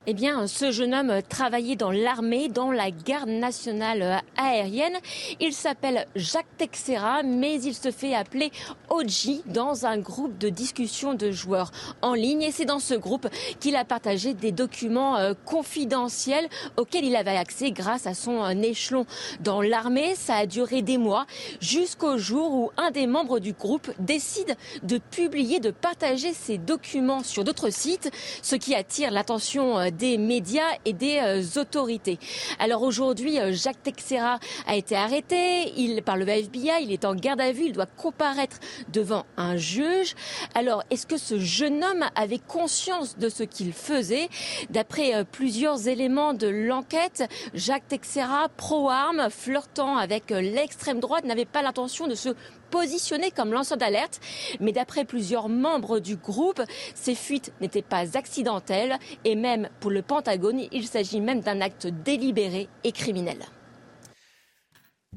Eh bien, ce jeune homme travaillait dans l'armée, dans la garde nationale aérienne. Il s'appelle Jacques Texera, mais il se fait appeler OG dans un groupe de discussion de joueurs en ligne. Et c'est dans ce groupe qu'il a partagé des documents euh, confidentiels auxquels il avait accès grâce à son euh, échelon dans l'armée. Ça a duré des mois jusqu'au jour où un des membres du groupe décide de publier, de partager ces documents sur d'autres sites, ce qui attire l'attention euh, des médias et des euh, autorités. Alors aujourd'hui, euh, Jacques Texera a été arrêté il, par le FBI, il est en garde à vue, il doit comparaître devant un juge. Alors est-ce que ce jeune homme avait conscience de ce qu'il faisait? D'après euh, plusieurs éléments de l'enquête, Jacques Texera, pro-arme, flirtant avec l'extrême droite, n'avait pas l'intention de se positionné comme lanceur d'alerte. Mais d'après plusieurs membres du groupe, ces fuites n'étaient pas accidentelles et même pour le Pentagone, il s'agit même d'un acte délibéré et criminel.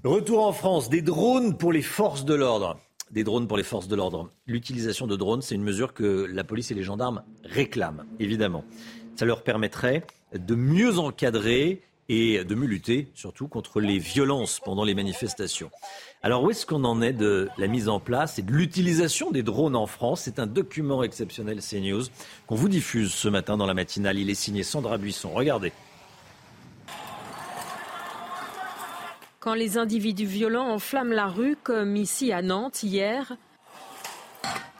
Retour en France, des drones pour les forces de l'ordre. Des drones pour les forces de l'ordre. L'utilisation de drones, c'est une mesure que la police et les gendarmes réclament, évidemment. Ça leur permettrait de mieux encadrer et de mieux lutter, surtout contre les violences pendant les manifestations. Alors où est-ce qu'on en est de la mise en place et de l'utilisation des drones en France? C'est un document exceptionnel CNews qu'on vous diffuse ce matin dans la matinale. Il est signé Sandra Buisson. Regardez. Quand les individus violents enflamment la rue, comme ici à Nantes hier,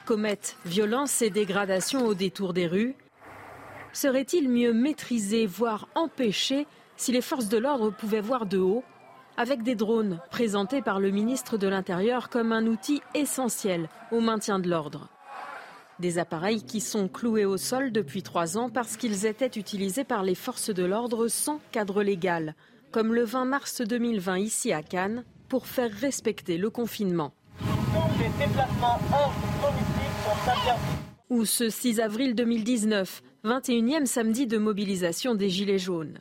commettent violence et dégradation au détour des rues, serait-il mieux maîtrisé, voire empêché, si les forces de l'ordre pouvaient voir de haut? Avec des drones présentés par le ministre de l'Intérieur comme un outil essentiel au maintien de l'ordre. Des appareils qui sont cloués au sol depuis trois ans parce qu'ils étaient utilisés par les forces de l'ordre sans cadre légal, comme le 20 mars 2020 ici à Cannes, pour faire respecter le confinement. Ou ce 6 avril 2019, 21e samedi de mobilisation des Gilets jaunes.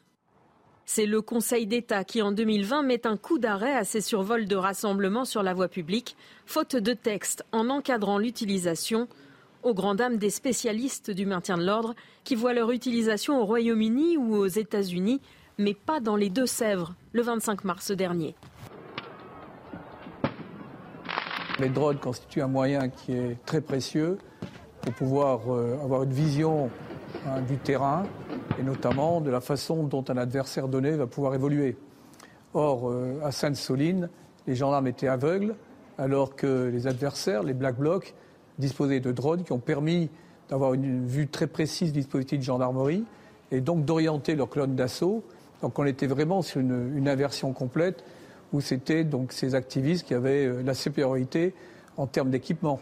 C'est le Conseil d'État qui, en 2020, met un coup d'arrêt à ces survols de rassemblements sur la voie publique, faute de texte en encadrant l'utilisation, aux grand dames des spécialistes du maintien de l'ordre qui voient leur utilisation au Royaume-Uni ou aux États-Unis, mais pas dans les Deux-Sèvres, le 25 mars dernier. Les drones constituent un moyen qui est très précieux pour pouvoir euh, avoir une vision Hein, du terrain et notamment de la façon dont un adversaire donné va pouvoir évoluer. Or, euh, à Sainte-Soline, les gendarmes étaient aveugles alors que les adversaires, les Black Blocs, disposaient de drones qui ont permis d'avoir une vue très précise du dispositif de gendarmerie et donc d'orienter leur colonne d'assaut. Donc on était vraiment sur une, une inversion complète où c'était donc ces activistes qui avaient euh, la supériorité en termes d'équipement.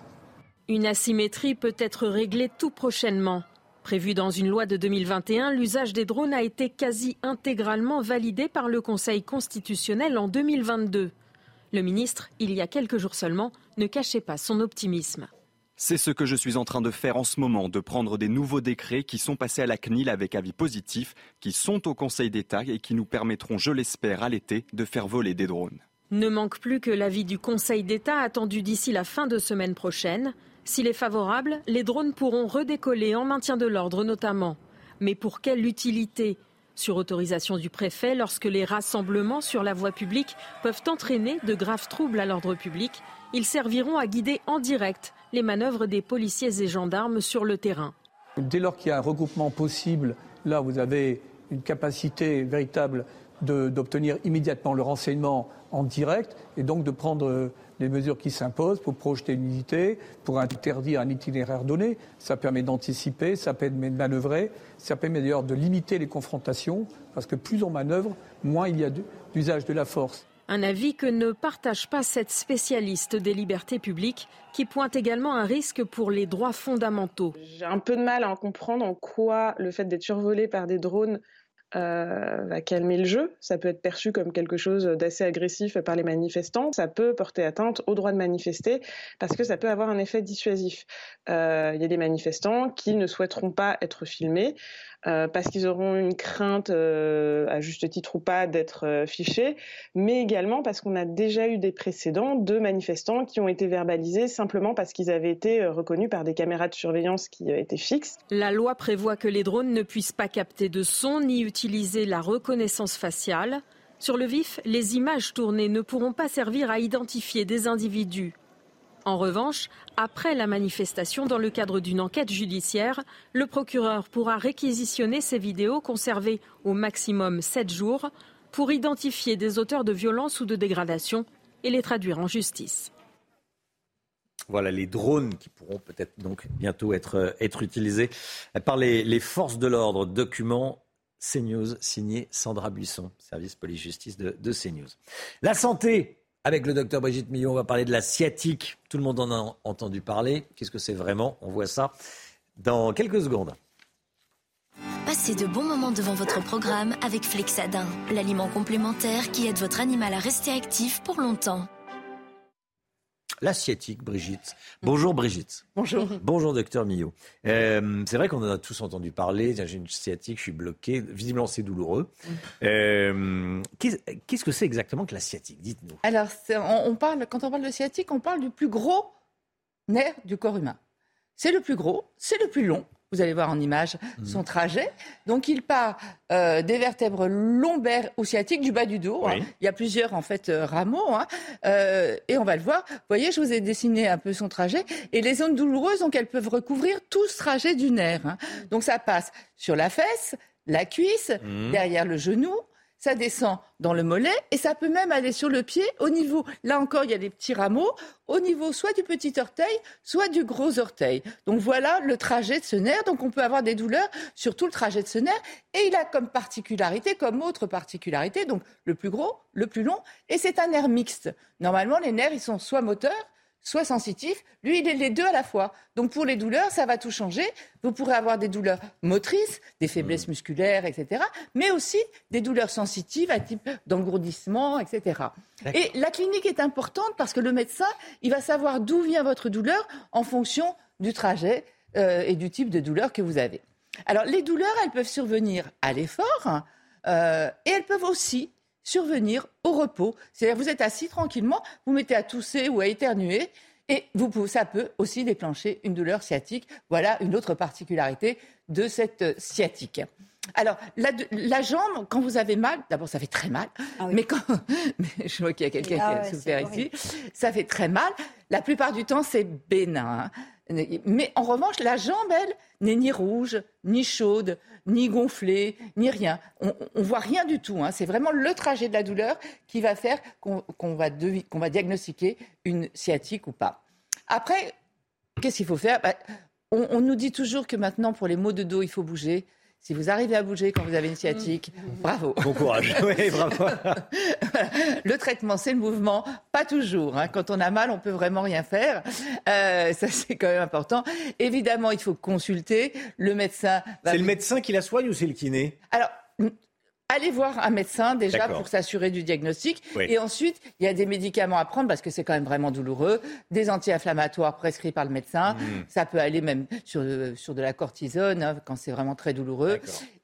Une asymétrie peut être réglée tout prochainement. Prévu dans une loi de 2021, l'usage des drones a été quasi intégralement validé par le Conseil constitutionnel en 2022. Le ministre, il y a quelques jours seulement, ne cachait pas son optimisme. C'est ce que je suis en train de faire en ce moment, de prendre des nouveaux décrets qui sont passés à la CNIL avec avis positif, qui sont au Conseil d'État et qui nous permettront, je l'espère, à l'été, de faire voler des drones. Ne manque plus que l'avis du Conseil d'État attendu d'ici la fin de semaine prochaine. S'il est favorable, les drones pourront redécoller en maintien de l'ordre notamment. Mais pour quelle utilité? Sur autorisation du préfet, lorsque les rassemblements sur la voie publique peuvent entraîner de graves troubles à l'ordre public, ils serviront à guider en direct les manœuvres des policiers et gendarmes sur le terrain. Dès lors qu'il y a un regroupement possible, là vous avez une capacité véritable d'obtenir immédiatement le renseignement en direct et donc de prendre les mesures qui s'imposent pour projeter une unité, pour interdire un itinéraire donné. Ça permet d'anticiper, ça permet de manœuvrer, ça permet d'ailleurs de limiter les confrontations, parce que plus on manœuvre, moins il y a d'usage de la force. Un avis que ne partage pas cette spécialiste des libertés publiques qui pointe également un risque pour les droits fondamentaux. J'ai un peu de mal à en comprendre en quoi le fait d'être survolé par des drones euh, va calmer le jeu. Ça peut être perçu comme quelque chose d'assez agressif par les manifestants. Ça peut porter atteinte au droit de manifester parce que ça peut avoir un effet dissuasif. Euh, il y a des manifestants qui ne souhaiteront pas être filmés euh, parce qu'ils auront une crainte, euh, à juste titre ou pas, d'être euh, fichés, mais également parce qu'on a déjà eu des précédents de manifestants qui ont été verbalisés simplement parce qu'ils avaient été reconnus par des caméras de surveillance qui étaient fixes. La loi prévoit que les drones ne puissent pas capter de son ni utiliser la reconnaissance faciale. Sur le vif, les images tournées ne pourront pas servir à identifier des individus. En revanche, après la manifestation, dans le cadre d'une enquête judiciaire, le procureur pourra réquisitionner ces vidéos conservées au maximum 7 jours pour identifier des auteurs de violences ou de dégradation et les traduire en justice. Voilà les drones qui pourront peut-être donc bientôt être, être utilisés par les, forces de l'ordre. Document CNews signé Sandra Buisson, service police-justice de CNews. La santé, avec le docteur Brigitte Millon, on va parler de la sciatique. Tout le monde en a entendu parler. Qu'est-ce que c'est vraiment? On voit ça dans quelques secondes. Passez de bons moments devant votre programme avec Flexadin, l'aliment complémentaire qui aide votre animal à rester actif pour longtemps l'asiatique, Brigitte. Bonjour Brigitte. Bonjour. Bonjour docteur Millot. Euh, c'est vrai qu'on en a tous entendu parler. J'ai une sciatique, je suis bloqué. Visiblement, c'est douloureux. Euh, qu'est-ce que c'est exactement que la sciatique Dites-nous. Alors, on, parle, quand on parle de sciatique, on parle du plus gros nerf du corps humain. C'est le plus gros, c'est le plus long, vous allez voir en image mhm. son trajet. Donc il part euh, des vertèbres lombaires ou sciatiques du bas du dos. Hein. Il y a plusieurs en fait euh, rameaux hein. euh, et on va le voir. Vous voyez, je vous ai dessiné un peu son trajet et les zones douloureuses donc elles peuvent recouvrir tout ce trajet du nerf. Hein. Donc ça passe sur la fesse, la cuisse, mhm. derrière le genou, ça descend dans le mollet et ça peut même aller sur le pied au niveau, là encore il y a des petits rameaux, au niveau soit du petit orteil, soit du gros orteil. Donc voilà le trajet de ce nerf. Donc on peut avoir des douleurs sur tout le trajet de ce nerf et il a comme particularité, comme autre particularité, donc le plus gros, le plus long et c'est un nerf mixte. Normalement les nerfs ils sont soit moteurs, soit sensitif. Lui, il est les deux à la fois. Donc pour les douleurs, ça va tout changer. Vous pourrez avoir des douleurs motrices, des faiblesses mmh. musculaires, etc. Mais aussi des douleurs sensitives à type d'engourdissement, etc. Et la clinique est importante parce que le médecin, il va savoir d'où vient votre douleur en fonction du trajet euh, et du type de douleur que vous avez. Alors les douleurs, elles peuvent survenir à l'effort euh, et elles peuvent aussi survenir au repos. C'est-à-dire vous êtes assis tranquillement, vous mettez à tousser ou à éternuer, et vous, ça peut aussi déclencher une douleur sciatique. Voilà une autre particularité de cette sciatique. Alors, la, jambe, quand vous avez mal, d'abord ça fait très mal, ah mais quand. je vois qu'il y a quelqu'un qui a ah souffert ici, ça fait très mal. La plupart du temps, c'est bénin. Hein. Mais en revanche, la jambe, elle, n'est ni rouge, ni chaude, ni gonflée, ni rien. On, ne voit rien du tout. Hein. C'est vraiment le trajet de la douleur qui va faire qu'on va, va, diagnostiquer une sciatique ou pas. Après, qu'est-ce qu'il faut faire? Bah, on, nous dit toujours que maintenant, pour les maux de dos, il faut bouger. Si vous arrivez à bouger quand vous avez une sciatique, bravo. Bon courage. Oui, bravo. le traitement, c'est le mouvement. Pas toujours. Hein. Quand on a mal, on peut vraiment rien faire. Euh, ça, c'est quand même important. Évidemment, il faut consulter. Le médecin. C'est le médecin qui la soigne ou c'est le kiné? Alors, Allez voir un médecin déjà pour s'assurer du diagnostic. Et ensuite, il y a des médicaments à prendre parce que c'est quand même vraiment douloureux. Des anti-inflammatoires prescrits par le médecin. Hmm. Ça peut aller même sur, sur de la cortisone hein, quand c'est vraiment très douloureux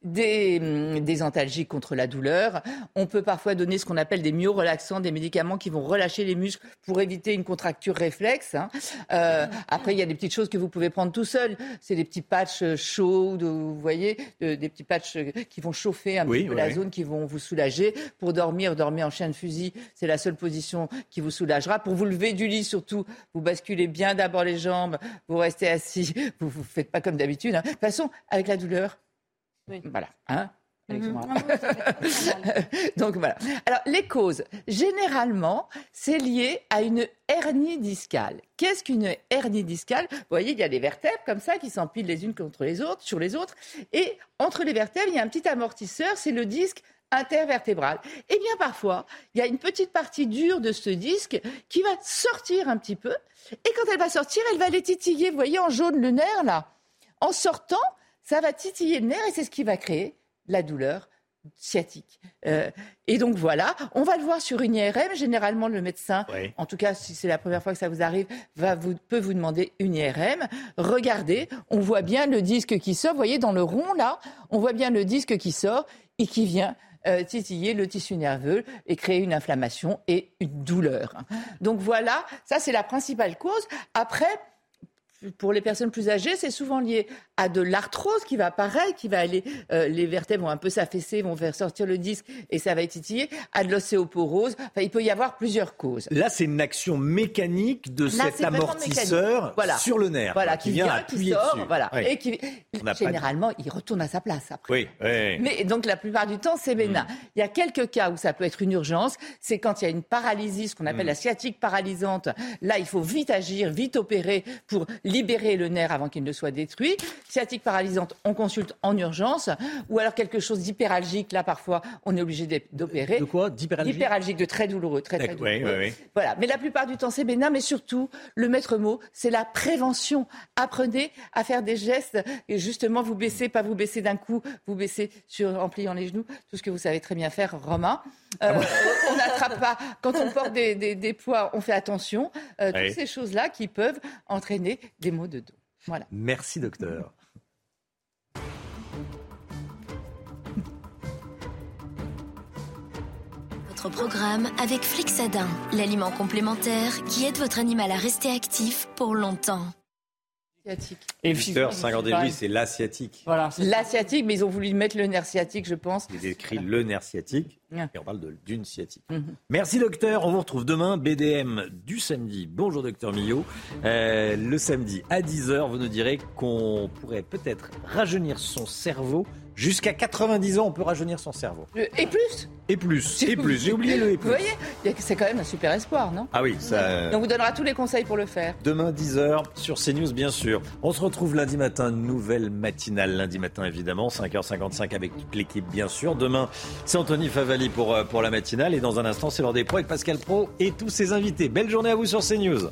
des, hum, des antalgiques contre la douleur. On peut parfois donner ce qu'on appelle des myorelaxants, des médicaments qui vont relâcher les muscles pour éviter une contracture réflexe. Hein. Euh, après, il y a des petites choses que vous pouvez prendre tout seul. C'est des petits patchs chauds, vous voyez, des petits patchs qui vont chauffer un petit peu la zone, qui vont vous soulager. Pour dormir, dormir en chien de fusil, c'est la seule position qui vous soulagera. Pour vous lever du lit, surtout, vous basculez bien d'abord les jambes, vous restez assis, vous ne faites pas comme d'habitude. Hein. De toute façon, avec la douleur, voilà. Hein mhm. Donc voilà. Alors les causes, généralement, c'est lié à une hernie discale. Qu'est-ce qu'une hernie discale? Vous voyez, il y a des vertèbres comme ça qui s'empilent les unes contre les autres, sur les autres, et entre les vertèbres, il y a un petit amortisseur, c'est le disque intervertébral. Et bien parfois, il y a une petite partie dure de ce disque qui va sortir un petit peu, et quand elle va sortir, elle va les titiller. Vous voyez en jaune le nerf là. En sortant, ça va titiller le nerf et c'est ce qui va créer la douleur sciatique. Euh, et donc voilà, on va le voir sur une IRM. Généralement, le médecin, en tout cas si c'est la première fois que ça vous arrive, va vous, peut vous demander une IRM. Regardez, on voit bien le disque qui sort. Vous voyez dans le rond là, on voit bien le disque qui sort et qui vient euh, titiller le tissu nerveux et créer une inflammation et une douleur. Donc voilà, ça c'est la principale cause. Après, pour les personnes plus âgées, c'est souvent lié à de l'arthrose qui va pareil, qui va aller, euh, les vertèbres vont un peu s'affaisser, vont faire sortir le disque et ça va être titillé, à de l'ostéoporose. Enfin, il peut y avoir plusieurs causes. Là, c'est une action mécanique de cet amortisseur sur le nerf, voilà, qui, vient, appuyer dessus. Voilà, et qui généralement, il retourne à sa place après. Oui, oui. Mais donc la plupart du temps, c'est bénin. Mm. Il y a quelques cas où ça peut être une urgence. C'est quand il y a une paralysie, ce qu'on appelle mm. la sciatique paralysante. Là, il faut vite agir, vite opérer pour libérer le nerf avant qu'il ne soit détruit. Sciatique paralysante, on consulte en urgence. Ou alors quelque chose d'hyperalgique, là parfois on est obligé d'opérer. De quoi? D'hyperalgique Hyperalgique, de très douloureux, très très douloureux. Oui, oui, Voilà, mais la plupart du temps c'est bénin, mais surtout le maître mot, c'est la prévention. Apprenez à faire des gestes et justement vous baissez, pas vous baissez d'un coup, vous baissez sur, en pliant les genoux, tout ce que vous savez très bien faire, Romain. Euh, ah on n'attrape pas. Quand on porte des, poids, on fait attention. Euh, toutes ces choses-là qui peuvent entraîner des maux de dos. Voilà. Merci, docteur. Votre programme avec Flixadin, l'aliment complémentaire qui aide votre animal à rester actif pour longtemps. Et Mister lui, c'est l'asiatique. Voilà, l'asiatique, mais ils ont voulu mettre le nerf sciatique, je pense. Il écrit le nerf sciatique, et on parle d'une sciatique. Mhm. Merci docteur, on vous retrouve demain, BDM du samedi. Bonjour docteur Millot. Euh, le samedi à 10h, vous nous direz qu'on pourrait peut-être rajeunir son cerveau Jusqu'à 90 ans, on peut rajeunir son cerveau. Et plus Et plus. Et plus. J'ai oublié le et plus. Vous voyez, c'est quand même un super espoir, non? Ah oui, ça. Donc on vous donnera tous les conseils pour le faire. Demain 10h sur CNews, bien sûr. On se retrouve lundi matin, nouvelle matinale. Lundi matin, évidemment, 5h55 avec toute l'équipe, bien sûr. Demain, c'est Anthony Favali pour, euh, pour la matinale. Et dans un instant, c'est l'heure des pros avec Pascal Pro et tous ses invités. Belle journée à vous sur CNews.